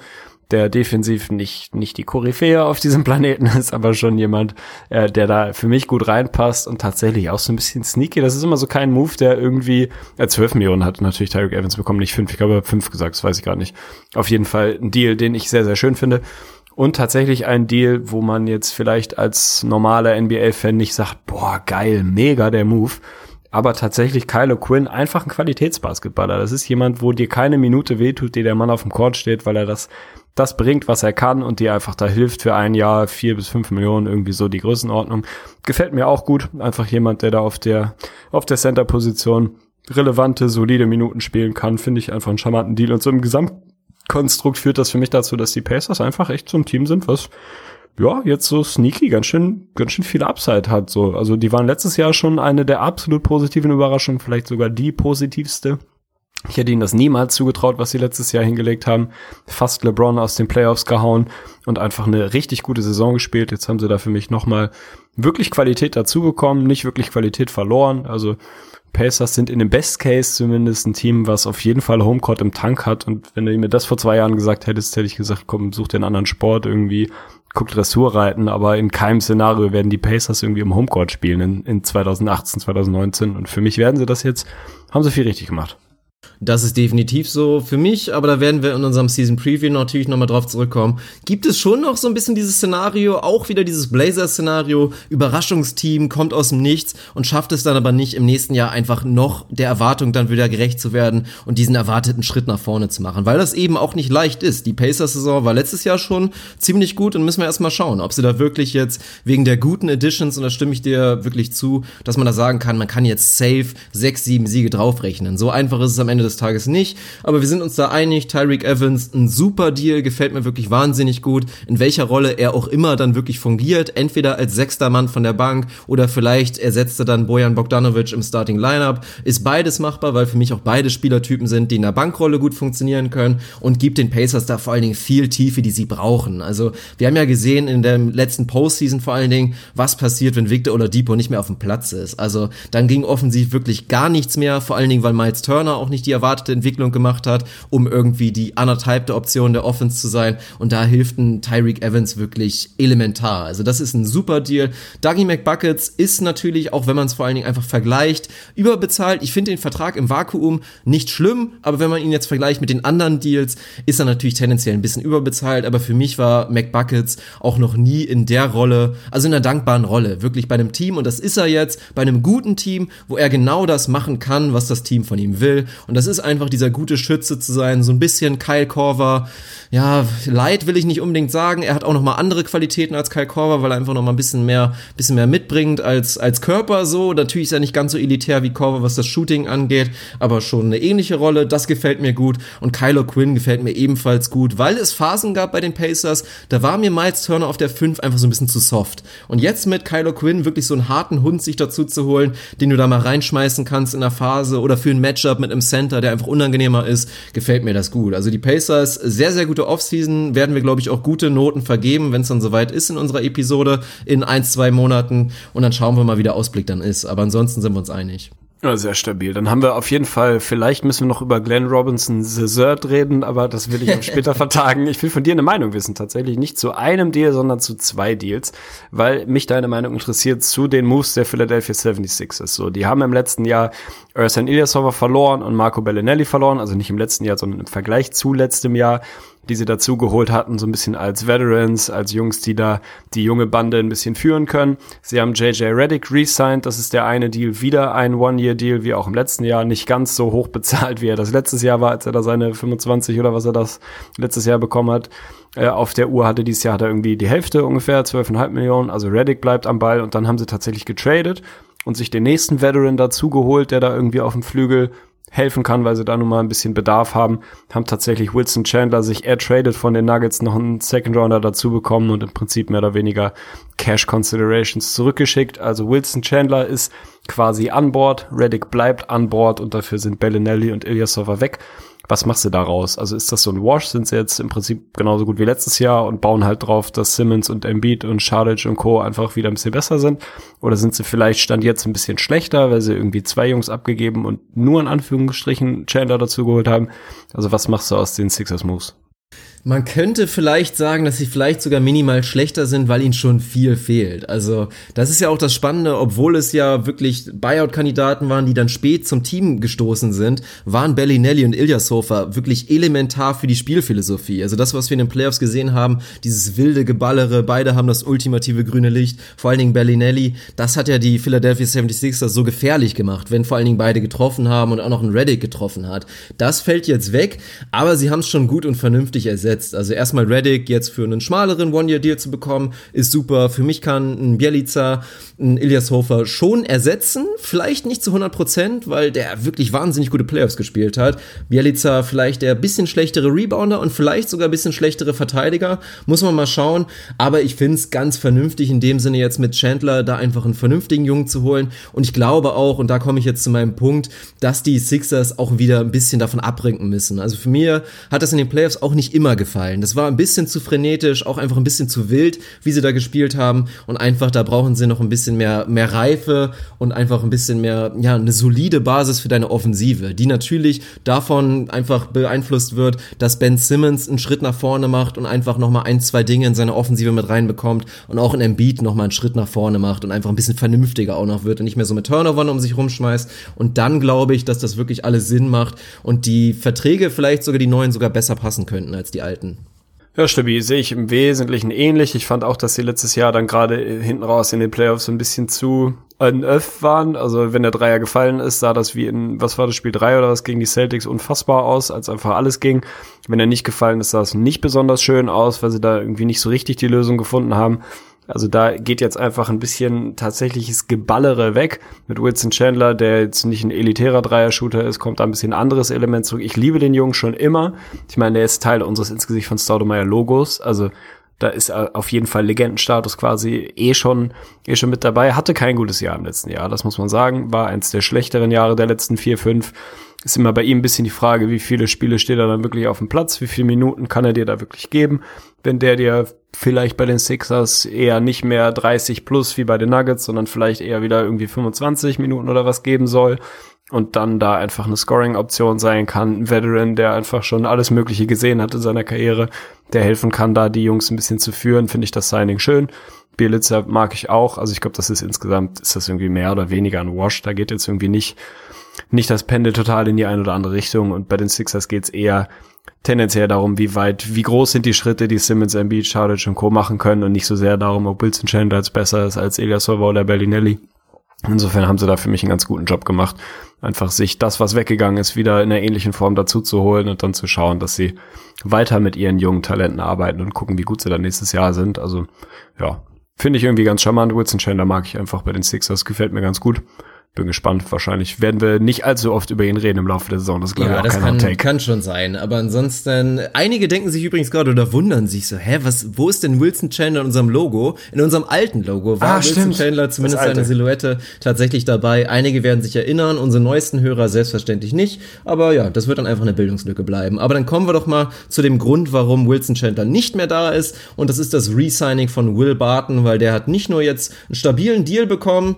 der defensiv nicht, nicht die Koryphäe auf diesem Planeten ist, aber schon jemand, äh, der da für mich gut reinpasst und tatsächlich auch so ein bisschen sneaky. Das ist immer so kein Move, der irgendwie, äh, 12 Millionen hat natürlich Tyreek Evans bekommen, nicht fünf, ich glaube fünf gesagt, das weiß ich gar nicht. Auf jeden Fall ein Deal, den ich sehr, sehr schön finde. Und tatsächlich ein Deal, wo man jetzt vielleicht als normaler NBA-Fan nicht sagt, boah, geil, mega der Move aber tatsächlich Kylo Quinn einfach ein Qualitätsbasketballer. Das ist jemand, wo dir keine Minute wehtut, die der Mann auf dem Court steht, weil er das das bringt, was er kann und dir einfach da hilft für ein Jahr vier bis fünf Millionen irgendwie so die Größenordnung. Gefällt mir auch gut. Einfach jemand, der da auf der, auf der Center-Position relevante, solide Minuten spielen kann, finde ich einfach einen charmanten Deal. Und so im Gesamtkonstrukt führt das für mich dazu, dass die Pacers einfach echt so ein Team sind, was ja, jetzt so sneaky ganz schön, ganz schön viel Upside hat, so. Also, die waren letztes Jahr schon eine der absolut positiven Überraschungen, vielleicht sogar die positivste. Ich hätte ihnen das niemals zugetraut, was sie letztes Jahr hingelegt haben. Fast LeBron aus den Playoffs gehauen und einfach eine richtig gute Saison gespielt. Jetzt haben sie da für mich nochmal wirklich Qualität dazu bekommen, nicht wirklich Qualität verloren. Also Pacers sind in dem Best Case zumindest ein Team, was auf jeden Fall Homecourt im Tank hat. Und wenn du mir das vor zwei Jahren gesagt hättest, hätte ich gesagt, komm, such einen anderen Sport irgendwie. Guckt Dressur reiten, aber in keinem Szenario werden die Pacers irgendwie im Homecourt spielen in, in 2018, 2019 und für mich werden sie das jetzt, haben sie viel richtig gemacht. Das ist definitiv so für mich, aber da werden wir in unserem Season Preview natürlich nochmal drauf zurückkommen. Gibt es schon noch so ein bisschen dieses Szenario, auch wieder dieses Blazer-Szenario, Überraschungsteam kommt aus dem Nichts und schafft es dann aber nicht im nächsten Jahr einfach noch der Erwartung dann wieder gerecht zu werden und diesen erwarteten Schritt nach vorne zu machen, weil das eben auch nicht leicht ist. Die Pacers-Saison war letztes Jahr schon ziemlich gut und müssen wir erstmal schauen, ob sie da wirklich jetzt wegen der guten Editions, und da stimme ich dir wirklich zu, dass man da sagen kann, man kann jetzt safe sechs, sieben Siege draufrechnen. So einfach ist es am Ende des Tages nicht. Aber wir sind uns da einig, Tyreek Evans, ein super Deal, gefällt mir wirklich wahnsinnig gut, in welcher Rolle er auch immer dann wirklich fungiert. Entweder als sechster Mann von der Bank oder vielleicht ersetzt er dann Bojan Bogdanovic im Starting Lineup. Ist beides machbar, weil für mich auch beide Spielertypen sind, die in der Bankrolle gut funktionieren können und gibt den Pacers da vor allen Dingen viel Tiefe, die sie brauchen. Also wir haben ja gesehen in der letzten Postseason vor allen Dingen, was passiert, wenn Victor Oladipo nicht mehr auf dem Platz ist. Also dann ging offensiv wirklich gar nichts mehr, vor allen Dingen, weil Miles Turner auch nicht die erwartete Entwicklung gemacht hat, um irgendwie die anderthalbte Option der Offense zu sein. Und da hilft ein Tyreek Evans wirklich elementar. Also das ist ein super Deal. Dougie McBuckets ist natürlich, auch wenn man es vor allen Dingen einfach vergleicht, überbezahlt. Ich finde den Vertrag im Vakuum nicht schlimm, aber wenn man ihn jetzt vergleicht mit den anderen Deals, ist er natürlich tendenziell ein bisschen überbezahlt. Aber für mich war McBuckets auch noch nie in der Rolle, also in einer dankbaren Rolle, wirklich bei einem Team. Und das ist er jetzt bei einem guten Team, wo er genau das machen kann, was das Team von ihm will. Und das ist einfach dieser gute Schütze zu sein, so ein bisschen Kyle Korver. Ja, Leid will ich nicht unbedingt sagen. Er hat auch noch mal andere Qualitäten als Kyle Korver, weil er einfach noch mal ein bisschen mehr, bisschen mehr mitbringt als als Körper so. Natürlich ist er nicht ganz so elitär wie Korver, was das Shooting angeht, aber schon eine ähnliche Rolle. Das gefällt mir gut und Kylo Quinn gefällt mir ebenfalls gut, weil es Phasen gab bei den Pacers, da war mir Miles Turner auf der 5 einfach so ein bisschen zu soft. Und jetzt mit Kylo Quinn wirklich so einen harten Hund sich dazu zu holen, den du da mal reinschmeißen kannst in der Phase oder für ein Matchup mit einem Center, der einfach unangenehmer ist, gefällt mir das gut. Also die Pacers, sehr, sehr gute Offseason, werden wir, glaube ich, auch gute Noten vergeben, wenn es dann soweit ist in unserer Episode in ein, zwei Monaten. Und dann schauen wir mal, wie der Ausblick dann ist. Aber ansonsten sind wir uns einig. Ja, sehr stabil. Dann haben wir auf jeden Fall, vielleicht müssen wir noch über Glenn Robinson Zert reden, aber das will ich auch später vertagen. Ich will von dir eine Meinung wissen, tatsächlich nicht zu einem Deal, sondern zu zwei Deals, weil mich deine Meinung interessiert zu den Moves der Philadelphia 76ers. So, die haben im letzten Jahr Ersan Ilyasova verloren und Marco Bellinelli verloren, also nicht im letzten Jahr, sondern im Vergleich zu letztem Jahr die sie dazu geholt hatten, so ein bisschen als Veterans, als Jungs, die da die junge Bande ein bisschen führen können. Sie haben JJ Reddick re-signed, das ist der eine Deal, wieder ein One-Year-Deal, wie auch im letzten Jahr, nicht ganz so hoch bezahlt, wie er das letztes Jahr war, als er da seine 25 oder was er das letztes Jahr bekommen hat. Äh, auf der Uhr hatte dieses Jahr hat er irgendwie die Hälfte ungefähr, 12,5 Millionen, also Reddick bleibt am Ball und dann haben sie tatsächlich getradet und sich den nächsten Veteran dazu geholt, der da irgendwie auf dem Flügel helfen kann, weil sie da nun mal ein bisschen Bedarf haben, haben tatsächlich Wilson Chandler sich air traded von den Nuggets noch einen Second Rounder dazu bekommen und im Prinzip mehr oder weniger Cash Considerations zurückgeschickt. Also Wilson Chandler ist quasi an Bord, Reddick bleibt an Bord und dafür sind Bellinelli und Ilyasova weg was machst du daraus? Also ist das so ein Wash? Sind sie jetzt im Prinzip genauso gut wie letztes Jahr und bauen halt drauf, dass Simmons und Embiid und Shardic und Co. einfach wieder ein bisschen besser sind? Oder sind sie vielleicht stand jetzt ein bisschen schlechter, weil sie irgendwie zwei Jungs abgegeben und nur in Anführungsstrichen Chandler dazu geholt haben? Also was machst du aus den Sixers Moves? Man könnte vielleicht sagen, dass sie vielleicht sogar minimal schlechter sind, weil ihnen schon viel fehlt. Also das ist ja auch das Spannende, obwohl es ja wirklich Buyout-Kandidaten waren, die dann spät zum Team gestoßen sind, waren Bellinelli und Ilyasova wirklich elementar für die Spielphilosophie. Also das, was wir in den Playoffs gesehen haben, dieses wilde Geballere, beide haben das ultimative grüne Licht, vor allen Dingen Bellinelli, das hat ja die Philadelphia 76ers so gefährlich gemacht, wenn vor allen Dingen beide getroffen haben und auch noch ein Reddick getroffen hat. Das fällt jetzt weg, aber sie haben es schon gut und vernünftig ersetzt gesetzt. Also erstmal Reddick jetzt für einen schmaleren One-Year-Deal zu bekommen, ist super. Für mich kann ein Bielica, ein Ilias Hofer schon ersetzen. Vielleicht nicht zu 100 Prozent, weil der wirklich wahnsinnig gute Playoffs gespielt hat. Bielica vielleicht der bisschen schlechtere Rebounder und vielleicht sogar ein bisschen schlechtere Verteidiger. Muss man mal schauen. Aber ich finde es ganz vernünftig in dem Sinne jetzt mit Chandler da einfach einen vernünftigen Jungen zu holen. Und ich glaube auch, und da komme ich jetzt zu meinem Punkt, dass die Sixers auch wieder ein bisschen davon abbringen müssen. Also für mir hat das in den Playoffs auch nicht immer gefallen. Das war ein bisschen zu frenetisch, auch einfach ein bisschen zu wild, wie sie da gespielt haben und einfach da brauchen sie noch ein bisschen mehr mehr Reife und einfach ein bisschen mehr ja, eine solide Basis für deine Offensive, die natürlich davon einfach beeinflusst wird, dass Ben Simmons einen Schritt nach vorne macht und einfach noch mal ein, zwei Dinge in seine Offensive mit reinbekommt und auch in Embiid noch mal einen Schritt nach vorne macht und einfach ein bisschen vernünftiger auch noch wird und nicht mehr so mit Turnovern um sich rumschmeißt und dann glaube ich, dass das wirklich alles Sinn macht und die Verträge vielleicht sogar die neuen sogar besser passen könnten als die alten. Ja, stabil sehe ich im Wesentlichen ähnlich. Ich fand auch, dass sie letztes Jahr dann gerade hinten raus in den Playoffs so ein bisschen zu ein Öff waren. Also wenn der Dreier gefallen ist, sah das wie in, was war das Spiel drei oder was gegen die Celtics unfassbar aus, als einfach alles ging. Wenn er nicht gefallen ist, sah es nicht besonders schön aus, weil sie da irgendwie nicht so richtig die Lösung gefunden haben. Also da geht jetzt einfach ein bisschen tatsächliches Geballere weg. Mit Wilson Chandler, der jetzt nicht ein elitärer Dreier-Shooter ist, kommt da ein bisschen anderes Element zurück. Ich liebe den Jungen schon immer. Ich meine, der ist Teil unseres insgesamt von Staudemeyer Logos. Also da ist auf jeden Fall Legendenstatus quasi eh schon, eh schon mit dabei. Hatte kein gutes Jahr im letzten Jahr, das muss man sagen. War eins der schlechteren Jahre der letzten vier, fünf. Ist immer bei ihm ein bisschen die Frage, wie viele Spiele steht er dann wirklich auf dem Platz? Wie viele Minuten kann er dir da wirklich geben? Wenn der dir vielleicht bei den Sixers eher nicht mehr 30 plus wie bei den Nuggets, sondern vielleicht eher wieder irgendwie 25 Minuten oder was geben soll und dann da einfach eine Scoring-Option sein kann. Ein Veteran, der einfach schon alles Mögliche gesehen hat in seiner Karriere, der helfen kann, da die Jungs ein bisschen zu führen, finde ich das Signing schön. Bielitzer mag ich auch. Also ich glaube, das ist insgesamt, ist das irgendwie mehr oder weniger ein Wash. Da geht jetzt irgendwie nicht, nicht das Pendel total in die eine oder andere Richtung. Und bei den Sixers geht's eher tendenziell darum, wie weit, wie groß sind die Schritte, die Simmons, Embiid, Chadic und Co. machen können und nicht so sehr darum, ob Wilson Chandler jetzt besser ist als Elias Silva oder Bellinelli. Insofern haben sie da für mich einen ganz guten Job gemacht, einfach sich das, was weggegangen ist, wieder in einer ähnlichen Form dazu zu holen und dann zu schauen, dass sie weiter mit ihren jungen Talenten arbeiten und gucken, wie gut sie dann nächstes Jahr sind. Also ja, finde ich irgendwie ganz charmant. Wilson Chandler mag ich einfach bei den Sixers, gefällt mir ganz gut bin gespannt. Wahrscheinlich werden wir nicht allzu oft über ihn reden im Laufe der Saison. Das glaube ja, ich auch das kein kann, kann schon sein. Aber ansonsten, einige denken sich übrigens gerade oder wundern sich so, hä, was, wo ist denn Wilson Chandler in unserem Logo? In unserem alten Logo war Ah, Wilson stimmt. Chandler zumindest seine Silhouette tatsächlich dabei. Einige werden sich erinnern, unsere neuesten Hörer selbstverständlich nicht. Aber ja, das wird dann einfach eine Bildungslücke bleiben. Aber dann kommen wir doch mal zu dem Grund, warum Wilson Chandler nicht mehr da ist. Und das ist das Resigning von Will Barton, weil der hat nicht nur jetzt einen stabilen Deal bekommen,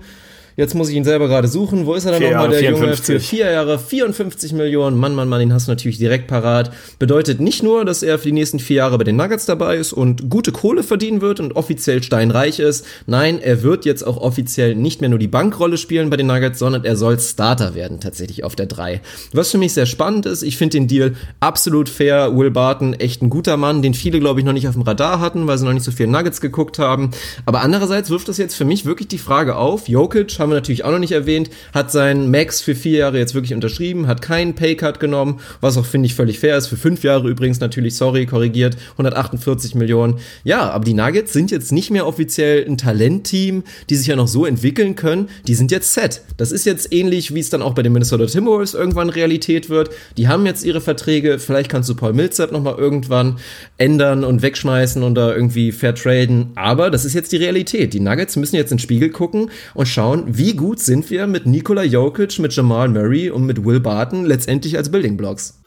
Jetzt muss ich ihn selber gerade suchen. Wo ist er denn nochmal, der Junge? 54. Für vier Jahre, 54 Millionen. Mann, Mann, Mann, den hast du natürlich direkt parat. Bedeutet nicht nur, dass er für die nächsten vier Jahre bei den Nuggets dabei ist und gute Kohle verdienen wird und offiziell steinreich ist. Nein, er wird jetzt auch offiziell nicht mehr nur die Bankrolle spielen bei den Nuggets, sondern er soll Starter werden, tatsächlich auf der 3. Was für mich sehr spannend ist, ich finde den Deal absolut fair. Will Barton, echt ein guter Mann, den viele, glaube ich, noch nicht auf dem Radar hatten, weil sie noch nicht so viel Nuggets geguckt haben. Aber andererseits wirft das jetzt für mich wirklich die Frage auf. Jokic haben wir natürlich auch noch nicht erwähnt, hat seinen Max für vier Jahre jetzt wirklich unterschrieben, hat keinen Paycut genommen, was auch, finde ich, völlig fair ist. Für fünf Jahre übrigens natürlich, sorry, korrigiert, 148 Millionen. Ja, aber die Nuggets sind jetzt nicht mehr offiziell ein Talentteam, die sich ja noch so entwickeln können. Die sind jetzt set. Das ist jetzt ähnlich, wie es dann auch bei den Minnesota Timberwolves irgendwann Realität wird. Die haben jetzt ihre Verträge. Vielleicht kannst du Paul Millsap noch mal irgendwann ändern und wegschmeißen und da irgendwie fair traden. Aber das ist jetzt die Realität. Die Nuggets müssen jetzt in den Spiegel gucken und schauen, wie gut sind wir mit Nikola Jokic, mit Jamal Murray und mit Will Barton letztendlich als Building Blocks.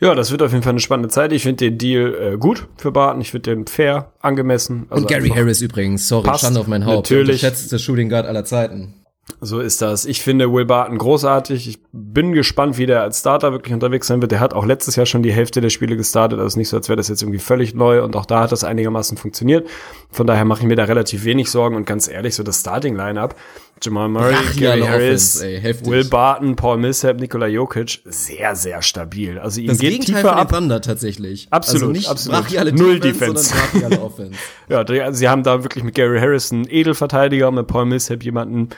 Ja, das wird auf jeden Fall eine spannende Zeit. Ich finde den Deal äh, gut für Barton. Ich finde den fair, angemessen. Also und Gary Harris übrigens, sorry, passt. Schande auf mein Haupt. Natürlich. Der schätzte Shooting Guard aller Zeiten. So ist das. Ich finde Will Barton großartig. Ich bin gespannt, wie der als Starter wirklich unterwegs sein wird. Der hat auch letztes Jahr schon die Hälfte der Spiele gestartet. Also nicht so, als wäre das jetzt irgendwie völlig neu. Und auch da hat das einigermaßen funktioniert. Von daher mache ich mir da relativ wenig Sorgen. Und ganz ehrlich, so das Starting-Lineup. Jamal Murray, Gary Harris, Offense, ey. Will Barton, Paul Millsap, Nikola Jokic. Sehr, sehr stabil. Also ihm Das geht Gegenteil tiefer ab. Thunder tatsächlich. Absolut, also nicht absolut. Null Defense, Defense. sondern brachiale Offense. Ja, die- also sie haben da wirklich mit Gary Harris einen Edelverteidiger, mit Paul Millsap jemanden,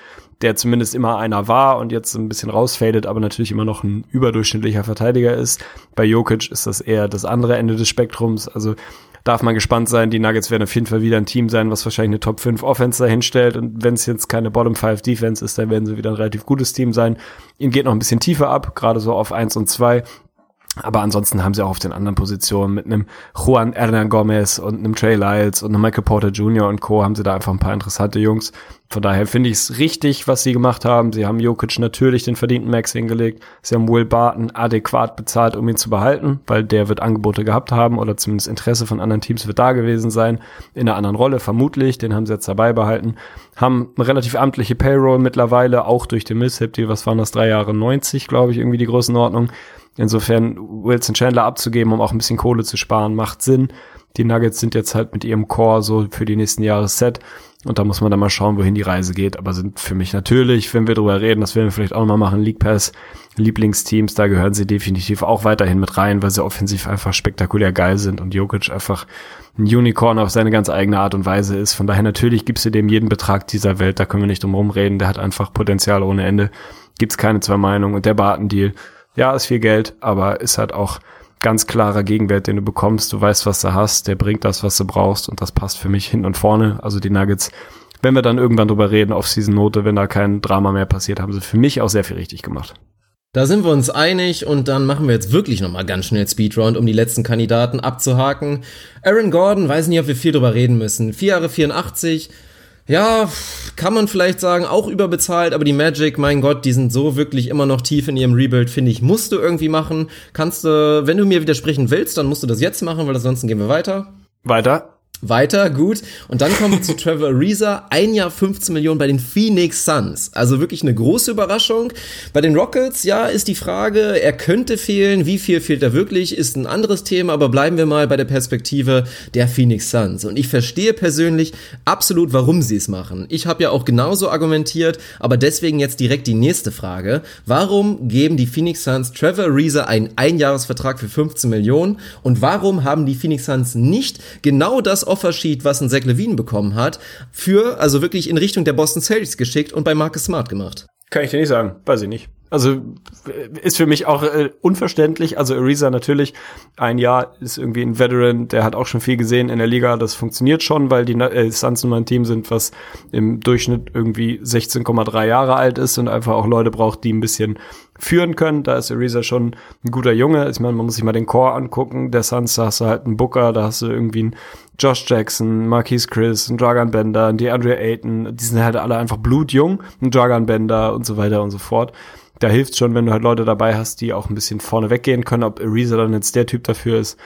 der zumindest immer einer war und jetzt ein bisschen rausfadet, aber natürlich immer noch ein überdurchschnittlicher Verteidiger ist. Bei Jokic ist das eher das andere Ende des Spektrums. Also darf man gespannt sein. Die Nuggets werden auf jeden Fall wieder ein Team sein, was wahrscheinlich eine Top 5 Offense dahinstellt. Und wenn es jetzt keine Bottom 5 Defense ist, dann werden sie wieder ein relativ gutes Team sein. Ihnen geht noch ein bisschen tiefer ab, gerade so auf 1 und 2. Aber ansonsten haben sie auch auf den anderen Positionen mit einem Juan Hernan Gomez und einem Trey Lyles und einem Michael Porter Jr. und Co. haben sie da einfach ein paar interessante Jungs. Von daher finde ich es richtig, was sie gemacht haben. Sie haben Jokic natürlich den verdienten Max hingelegt. Sie haben Will Barton adäquat bezahlt, um ihn zu behalten, weil der wird Angebote gehabt haben oder zumindest Interesse von anderen Teams wird da gewesen sein. In einer anderen Rolle vermutlich. Den haben sie jetzt dabei behalten. Haben eine relativ amtliche Payroll mittlerweile, auch durch den Mishap, die, was waren das, drei Jahre 90, glaube ich, irgendwie die Größenordnung. Insofern Wilson Chandler abzugeben, um auch ein bisschen Kohle zu sparen, macht Sinn. Die Nuggets sind jetzt halt mit ihrem Core so für die nächsten Jahre set. Und da muss man dann mal schauen, wohin die Reise geht. Aber sind für mich natürlich, wenn wir drüber reden, das werden wir vielleicht auch nochmal machen, League Pass, Lieblingsteams, da gehören sie definitiv auch weiterhin mit rein, weil sie offensiv einfach spektakulär geil sind und Jokic einfach ein Unicorn auf seine ganz eigene Art und Weise ist. Von daher natürlich gibst du dem jeden Betrag dieser Welt, da können wir nicht drum rumreden, der hat einfach Potenzial ohne Ende. Gibt's keine zwei Meinungen. Und der Barton-Deal, ja, ist viel Geld, aber ist halt auch ganz klarer Gegenwert, den du bekommst. Du weißt, was du hast, der bringt das, was du brauchst und das passt für mich hinten und vorne. Also die Nuggets, wenn wir dann irgendwann drüber reden, auf Season Note, wenn da kein Drama mehr passiert, haben sie für mich auch sehr viel richtig gemacht. Da sind wir uns einig und dann machen wir jetzt wirklich nochmal ganz schnell Speedround, um die letzten Kandidaten abzuhaken. Aaron Gordon, weiß nicht, ob wir viel drüber reden müssen. Vier Jahre 84, ja, kann man vielleicht sagen, auch überbezahlt, aber die Magic, mein Gott, die sind so wirklich immer noch tief in ihrem Rebuild, finde ich, musst du irgendwie machen. Kannst du, wenn du mir widersprechen willst, dann musst du das jetzt machen, weil ansonsten gehen wir weiter. Weiter. Weiter, gut. Und dann kommen wir zu Trevor Ariza. Ein Jahr 15 Millionen bei den Phoenix Suns. Also wirklich eine große Überraschung. Bei den Rockets, ja, ist die Frage, er könnte fehlen. Wie viel fehlt er wirklich, ist ein anderes Thema. Aber bleiben wir mal bei der Perspektive der Phoenix Suns. Und ich verstehe persönlich absolut, warum sie es machen. Ich habe ja auch genauso argumentiert, aber deswegen jetzt direkt die nächste Frage. Warum geben die Phoenix Suns Trevor Ariza einen Einjahresvertrag für 15 Millionen? Und warum haben die Phoenix Suns nicht genau das Offersheet, was ein Zach Levine bekommen hat, für, also wirklich in Richtung der Boston Celtics geschickt und bei Marcus Smart gemacht. Kann ich dir nicht sagen, weiß ich nicht. Also ist für mich auch äh, unverständlich. Also Ariza natürlich, ein Jahr ist irgendwie ein Veteran, der hat auch schon viel gesehen in der Liga. Das funktioniert schon, weil die äh, Suns nun mal ein Team sind, was im Durchschnitt irgendwie 16,3 Jahre alt ist und einfach auch Leute braucht, die ein bisschen führen können. Da ist Ariza schon ein guter Junge. Ich meine, man muss sich mal den Core angucken. Der Suns, da hast du halt einen Booker, da hast du irgendwie einen Josh Jackson, Marquise Chris, einen Dragan Bender, einen DeAndre Ayton. Die sind halt alle einfach blutjung. Ein Dragan Bender und so weiter und so fort da hilft schon, wenn du halt Leute dabei hast, die auch ein bisschen vorne weggehen können. Ob Ariza dann jetzt der Typ dafür ist,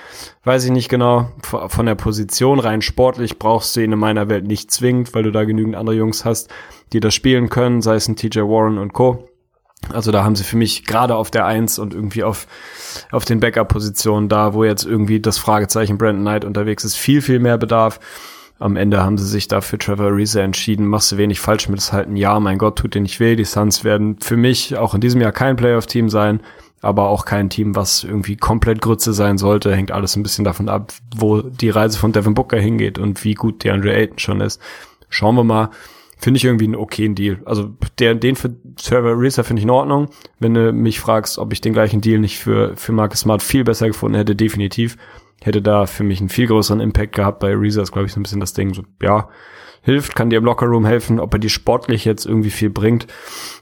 weiß ich nicht genau. Von der Position rein sportlich brauchst du ihn in meiner Welt nicht zwingend, weil du da genügend andere Jungs hast, die das spielen können, sei es ein TJ Warren und Co. Also da haben sie für mich gerade auf der Eins und irgendwie auf, auf den Backup-Positionen da, wo jetzt irgendwie das Fragezeichen Brandon Knight unterwegs ist, viel, viel mehr Bedarf am Ende haben sie sich da für Trevor Ariza entschieden. Machst du wenig falsch mit, das halt ein Jahr. Mein Gott, tut dir nicht weh. Die Suns werden für mich auch in diesem Jahr kein Playoff-Team sein, aber auch kein Team, was irgendwie komplett Grütze sein sollte. Hängt alles ein bisschen davon ab, wo die Reise von Devin Booker hingeht und wie gut DeAndre Ayton schon ist. Schauen wir mal. Finde ich irgendwie einen okayen Deal. Also der, den für Trevor Ariza finde ich in Ordnung. Wenn du mich fragst, ob ich den gleichen Deal nicht für, für Marcus Smart viel besser gefunden hätte, definitiv hätte da für mich einen viel größeren Impact gehabt. Bei Reza ist, glaube ich, so ein bisschen das Ding, so, ja, hilft, kann dir im Lockerroom helfen. Ob er dir sportlich jetzt irgendwie viel bringt,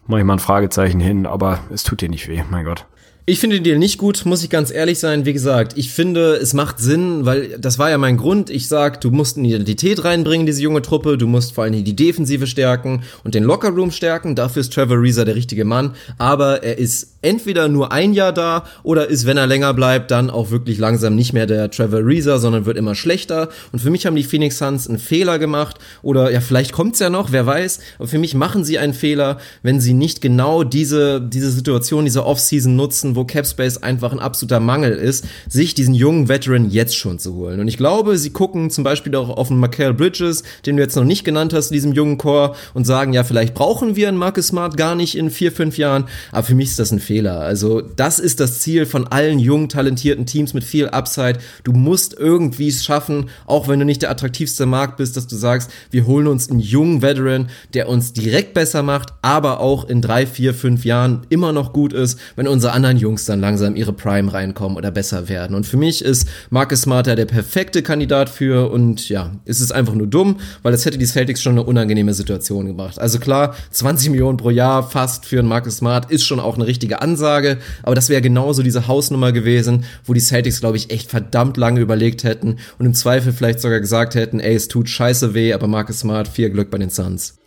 mache ich mal ein Fragezeichen hin, aber es tut dir nicht weh, mein Gott. Ich finde den Deal nicht gut, muss ich ganz ehrlich sein. Wie gesagt, ich finde, es macht Sinn, weil das war ja mein Grund. Ich sag, du musst eine Identität reinbringen, diese junge Truppe. Du musst vor allem die Defensive stärken und den Lockerroom stärken. Dafür ist Trevor Reza der richtige Mann. Aber er ist entweder nur ein Jahr da oder ist, wenn er länger bleibt, dann auch wirklich langsam nicht mehr der Trevor Reza, sondern wird immer schlechter. Und für mich haben die Phoenix Suns einen Fehler gemacht. Oder ja, vielleicht kommt's ja noch, wer weiß. Aber für mich machen sie einen Fehler, wenn sie nicht genau diese, diese Situation, diese Offseason nutzen, wo Capspace einfach ein absoluter Mangel ist, sich diesen jungen Veteran jetzt schon zu holen. Und ich glaube, sie gucken zum Beispiel auch auf einen Michael Bridges, den du jetzt noch nicht genannt hast, diesem jungen Core, und sagen, ja, vielleicht brauchen wir einen Marcus Smart gar nicht in vier, fünf Jahren. Aber für mich ist das ein Fehler. Also das ist das Ziel von allen jungen, talentierten Teams mit viel Upside. Du musst irgendwie es schaffen, auch wenn du nicht der attraktivste Markt bist, dass du sagst, wir holen uns einen jungen Veteran, der uns direkt besser macht, aber auch in drei, vier, fünf Jahren immer noch gut ist, wenn unsere anderen Jungen Jungs dann langsam ihre Prime reinkommen oder besser werden. Und für mich ist Marcus Smart der perfekte Kandidat für und ja, ist es einfach nur dumm, weil es hätte die Celtics schon eine unangenehme Situation gemacht. Also klar, 20 Millionen pro Jahr fast für einen Marcus Smart ist schon auch eine richtige Ansage, aber das wäre genauso diese Hausnummer gewesen, wo die Celtics, glaube ich, echt verdammt lange überlegt hätten und im Zweifel vielleicht sogar gesagt hätten, ey, es tut scheiße weh, aber Marcus Smart, viel Glück bei den Suns.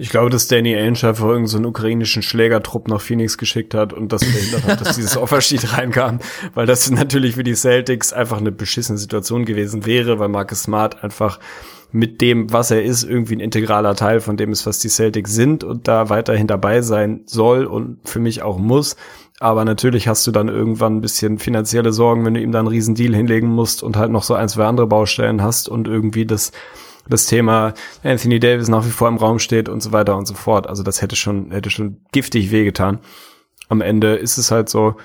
Ich glaube, dass Danny Ainge einfach irgendeinen so ukrainischen Schlägertrupp nach Phoenix geschickt hat und das verhindert hat, dass dieses Offersheet reinkam, weil das natürlich für die Celtics einfach eine beschissene Situation gewesen wäre, weil Marcus Smart einfach mit dem, was er ist, irgendwie ein integraler Teil von dem ist, was die Celtics sind und da weiterhin dabei sein soll und für mich auch muss. Aber natürlich hast du dann irgendwann ein bisschen finanzielle Sorgen, wenn du ihm dann einen riesen Deal hinlegen musst und halt noch so ein, zwei andere Baustellen hast und irgendwie das das Thema Anthony Davis nach wie vor im Raum steht und so weiter und so fort. Also das hätte schon, hätte schon giftig wehgetan. Am Ende ist es halt so,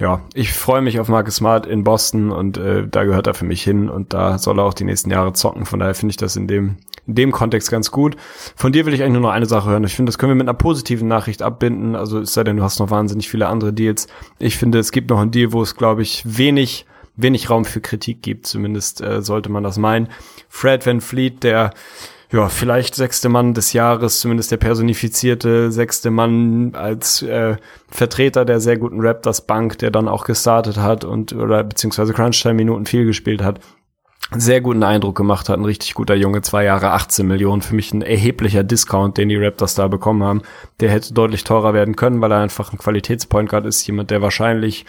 ja, ich freue mich auf Marcus Smart in Boston und äh, da gehört er für mich hin und da soll er auch die nächsten Jahre zocken. Von daher finde ich das in dem, in dem Kontext ganz gut. Von dir will ich eigentlich nur noch eine Sache hören. Ich finde, das können wir mit einer positiven Nachricht abbinden. Also es sei denn, du hast noch wahnsinnig viele andere Deals. Ich finde, es gibt noch einen Deal, wo es, glaube ich, wenig wenig Raum für Kritik gibt, zumindest äh, sollte man das meinen. Fred Van Fleet, der ja, vielleicht sechste Mann des Jahres, zumindest der personifizierte sechste Mann als äh, Vertreter der sehr guten Raptors Bank, der dann auch gestartet hat und oder beziehungsweise Crunch-Time-Minuten viel gespielt hat. Sehr guten Eindruck gemacht hat, ein richtig guter Junge, zwei Jahre, 18 Millionen, für mich ein erheblicher Discount, den die Raptors da bekommen haben. Der hätte deutlich teurer werden können, weil er einfach ein Qualitätspoint Guard ist, jemand, der wahrscheinlich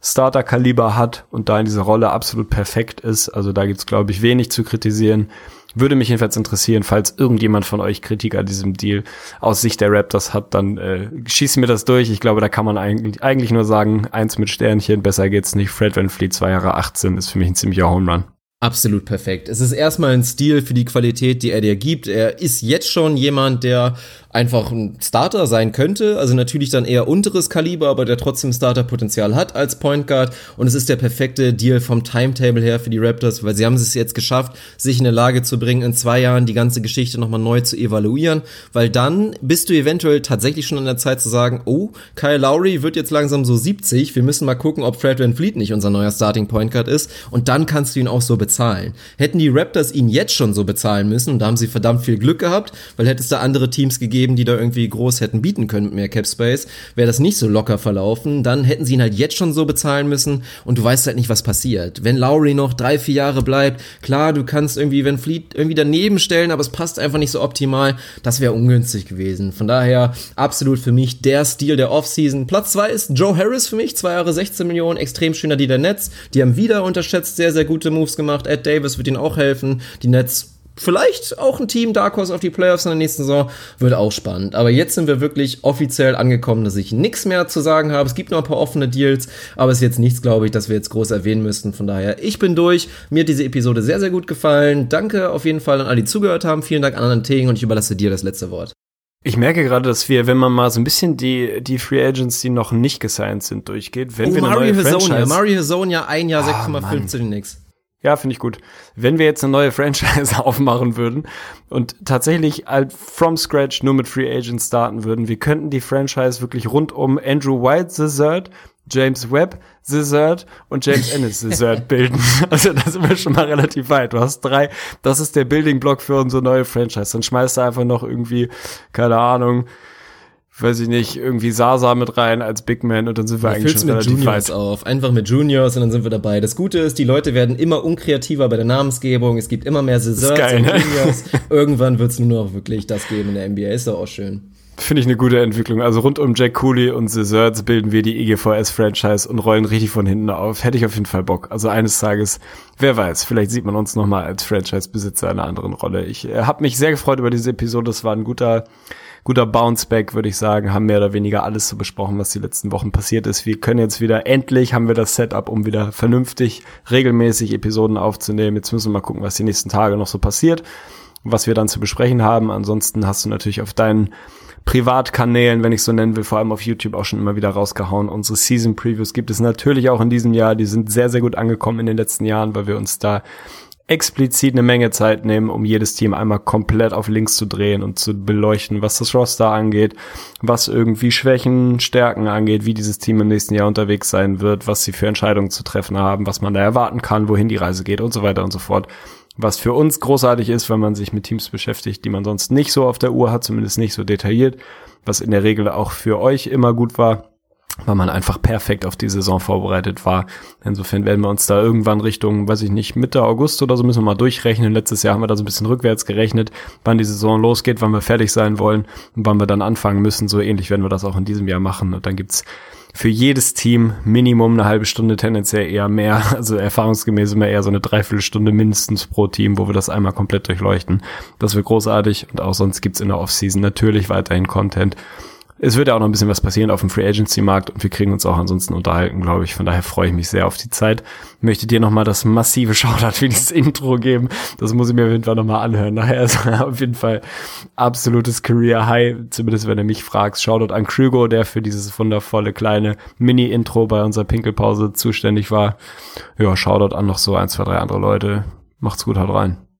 Starter-Kaliber hat und da in dieser Rolle absolut perfekt ist. Also da gibt's glaube ich, wenig zu kritisieren. Würde mich jedenfalls interessieren, falls irgendjemand von euch Kritik an diesem Deal aus Sicht der Raptors hat, dann äh, schießt mir das durch. Ich glaube, da kann man eigentlich, eigentlich nur sagen, eins mit Sternchen, besser geht's nicht. Fred Van Fleet, zwei Jahre 18, ist für mich ein ziemlicher Home Run. Absolut perfekt. Es ist erstmal ein Stil für die Qualität, die er dir gibt. Er ist jetzt schon jemand, der einfach ein Starter sein könnte. Also natürlich dann eher unteres Kaliber, aber der trotzdem Starterpotenzial hat als Point Guard. Und es ist der perfekte Deal vom Timetable her für die Raptors, weil sie haben es jetzt geschafft, sich in eine Lage zu bringen, in zwei Jahren die ganze Geschichte nochmal neu zu evaluieren. Weil dann bist du eventuell tatsächlich schon an der Zeit zu sagen, oh, Kyle Lowry wird jetzt langsam so 70. Wir müssen mal gucken, ob Fred Van Fleet nicht unser neuer Starting Point Guard ist. Und dann kannst du ihn auch so bezahlen. Hätten die Raptors ihn jetzt schon so bezahlen müssen, und da haben sie verdammt viel Glück gehabt, weil hätte es da andere Teams gegeben, gegeben, die da irgendwie groß hätten bieten können mit mehr Cap Space, wäre das nicht so locker verlaufen. Dann hätten sie ihn halt jetzt schon so bezahlen müssen und du weißt halt nicht, was passiert. Wenn Lowry noch drei, vier Jahre bleibt, klar, du kannst irgendwie, wenn Fleet irgendwie daneben stellen, aber es passt einfach nicht so optimal. Das wäre ungünstig gewesen. Von daher absolut für mich der Stil der Offseason. Platz zwei ist Joe Harris für mich, zwei Jahre 16 Millionen, extrem schöner die der Nets. Die haben wieder unterschätzt sehr, sehr gute Moves gemacht. Ed Davis wird ihnen auch helfen. Die Nets vielleicht auch ein Team Dark Horse auf die Playoffs in der nächsten Saison. Wird auch spannend. Aber jetzt sind wir wirklich offiziell angekommen, dass ich nichts mehr zu sagen habe. Es gibt noch ein paar offene Deals, aber es ist jetzt nichts, glaube ich, dass wir jetzt groß erwähnen müssten. Von daher, ich bin durch. Mir hat diese Episode sehr, sehr gut gefallen. Danke auf jeden Fall an alle, die zugehört haben. Vielen Dank an anderen Tegen und ich überlasse dir das letzte Wort. Ich merke gerade, dass wir, wenn man mal so ein bisschen die, die Free Agents, die noch nicht gesigned sind, durchgeht, wenn oh, wir eine Mario neue Hazonia. Franchise... Mario Hazonia, ein Jahr ah, 6,5 zu den Knicks. Ja, finde ich gut. Wenn wir jetzt eine neue Franchise aufmachen würden und tatsächlich halt from scratch nur mit Free Agents starten würden, wir könnten die Franchise wirklich rund um Andrew White, The Third, James Webb, The Third und James Ennis, The Third bilden. Also da sind wir schon mal relativ weit. Du hast drei, das ist der Building Block für unsere neue Franchise. Dann schmeißt du einfach noch irgendwie, keine Ahnung, weiß ich nicht, irgendwie Sasa mit rein als Big Man und dann sind wir ja, eigentlich schon mit Juniors weit. auf. Einfach mit Juniors und dann sind wir dabei. Das Gute ist, die Leute werden immer unkreativer bei der Namensgebung. Es gibt immer mehr geil, und ne? Juniors. Irgendwann wird es nur noch wirklich das geben in der NBA. Ist doch auch schön. Finde ich eine gute Entwicklung. Also rund um Jack Cooley und Scissors bilden wir die EGVS-Franchise und rollen richtig von hinten auf. Hätte ich auf jeden Fall Bock. Also eines Tages, wer weiß, vielleicht sieht man uns nochmal als Franchise-Besitzer in einer anderen Rolle. Ich äh, habe mich sehr gefreut über diese Episode. Das war ein guter guter Bounceback, würde ich sagen, haben mehr oder weniger alles so besprochen, was die letzten Wochen passiert ist. Wir können jetzt wieder, endlich haben wir das Setup, um wieder vernünftig, regelmäßig Episoden aufzunehmen. Jetzt müssen wir mal gucken, was die nächsten Tage noch so passiert, was wir dann zu besprechen haben. Ansonsten hast du natürlich auf deinen Privatkanälen, wenn ich so nennen will, vor allem auf YouTube auch schon immer wieder rausgehauen. Unsere Season Previews gibt es natürlich auch in diesem Jahr. Die sind sehr, sehr gut angekommen in den letzten Jahren, weil wir uns da explizit eine Menge Zeit nehmen, um jedes Team einmal komplett auf links zu drehen und zu beleuchten, was das Roster angeht, was irgendwie Schwächen, Stärken angeht, wie dieses Team im nächsten Jahr unterwegs sein wird, was sie für Entscheidungen zu treffen haben, was man da erwarten kann, wohin die Reise geht und so weiter und so fort. Was für uns großartig ist, wenn man sich mit Teams beschäftigt, die man sonst nicht so auf der Uhr hat, zumindest nicht so detailliert, was in der Regel auch für euch immer gut war weil man einfach perfekt auf die Saison vorbereitet war. Insofern werden wir uns da irgendwann Richtung, weiß ich nicht, Mitte August oder so müssen wir mal durchrechnen. Letztes Jahr haben wir da so ein bisschen rückwärts gerechnet, wann die Saison losgeht, wann wir fertig sein wollen und wann wir dann anfangen müssen. So ähnlich werden wir das auch in diesem Jahr machen. Und dann gibt's für jedes Team Minimum eine halbe Stunde, tendenziell eher mehr. Also erfahrungsgemäß immer eher so eine Dreiviertelstunde mindestens pro Team, wo wir das einmal komplett durchleuchten. Das wird großartig und auch sonst gibt's in der Offseason natürlich weiterhin Content es wird ja auch noch ein bisschen was passieren auf dem Free Agency Markt und wir kriegen uns auch ansonsten unterhalten, glaube ich. Von daher freue ich mich sehr auf die Zeit. Möchte dir nochmal das massive Shoutout für dieses Intro geben. Das muss ich mir auf jeden Fall nochmal anhören. Nachher ist auf jeden Fall absolutes Career High. Zumindest wenn du mich fragst. Shoutout an Krügo, der für dieses wundervolle kleine Mini-Intro bei unserer Pinkelpause zuständig war. Ja, Shoutout an noch so ein, zwei, drei andere Leute. Macht's gut, haut rein.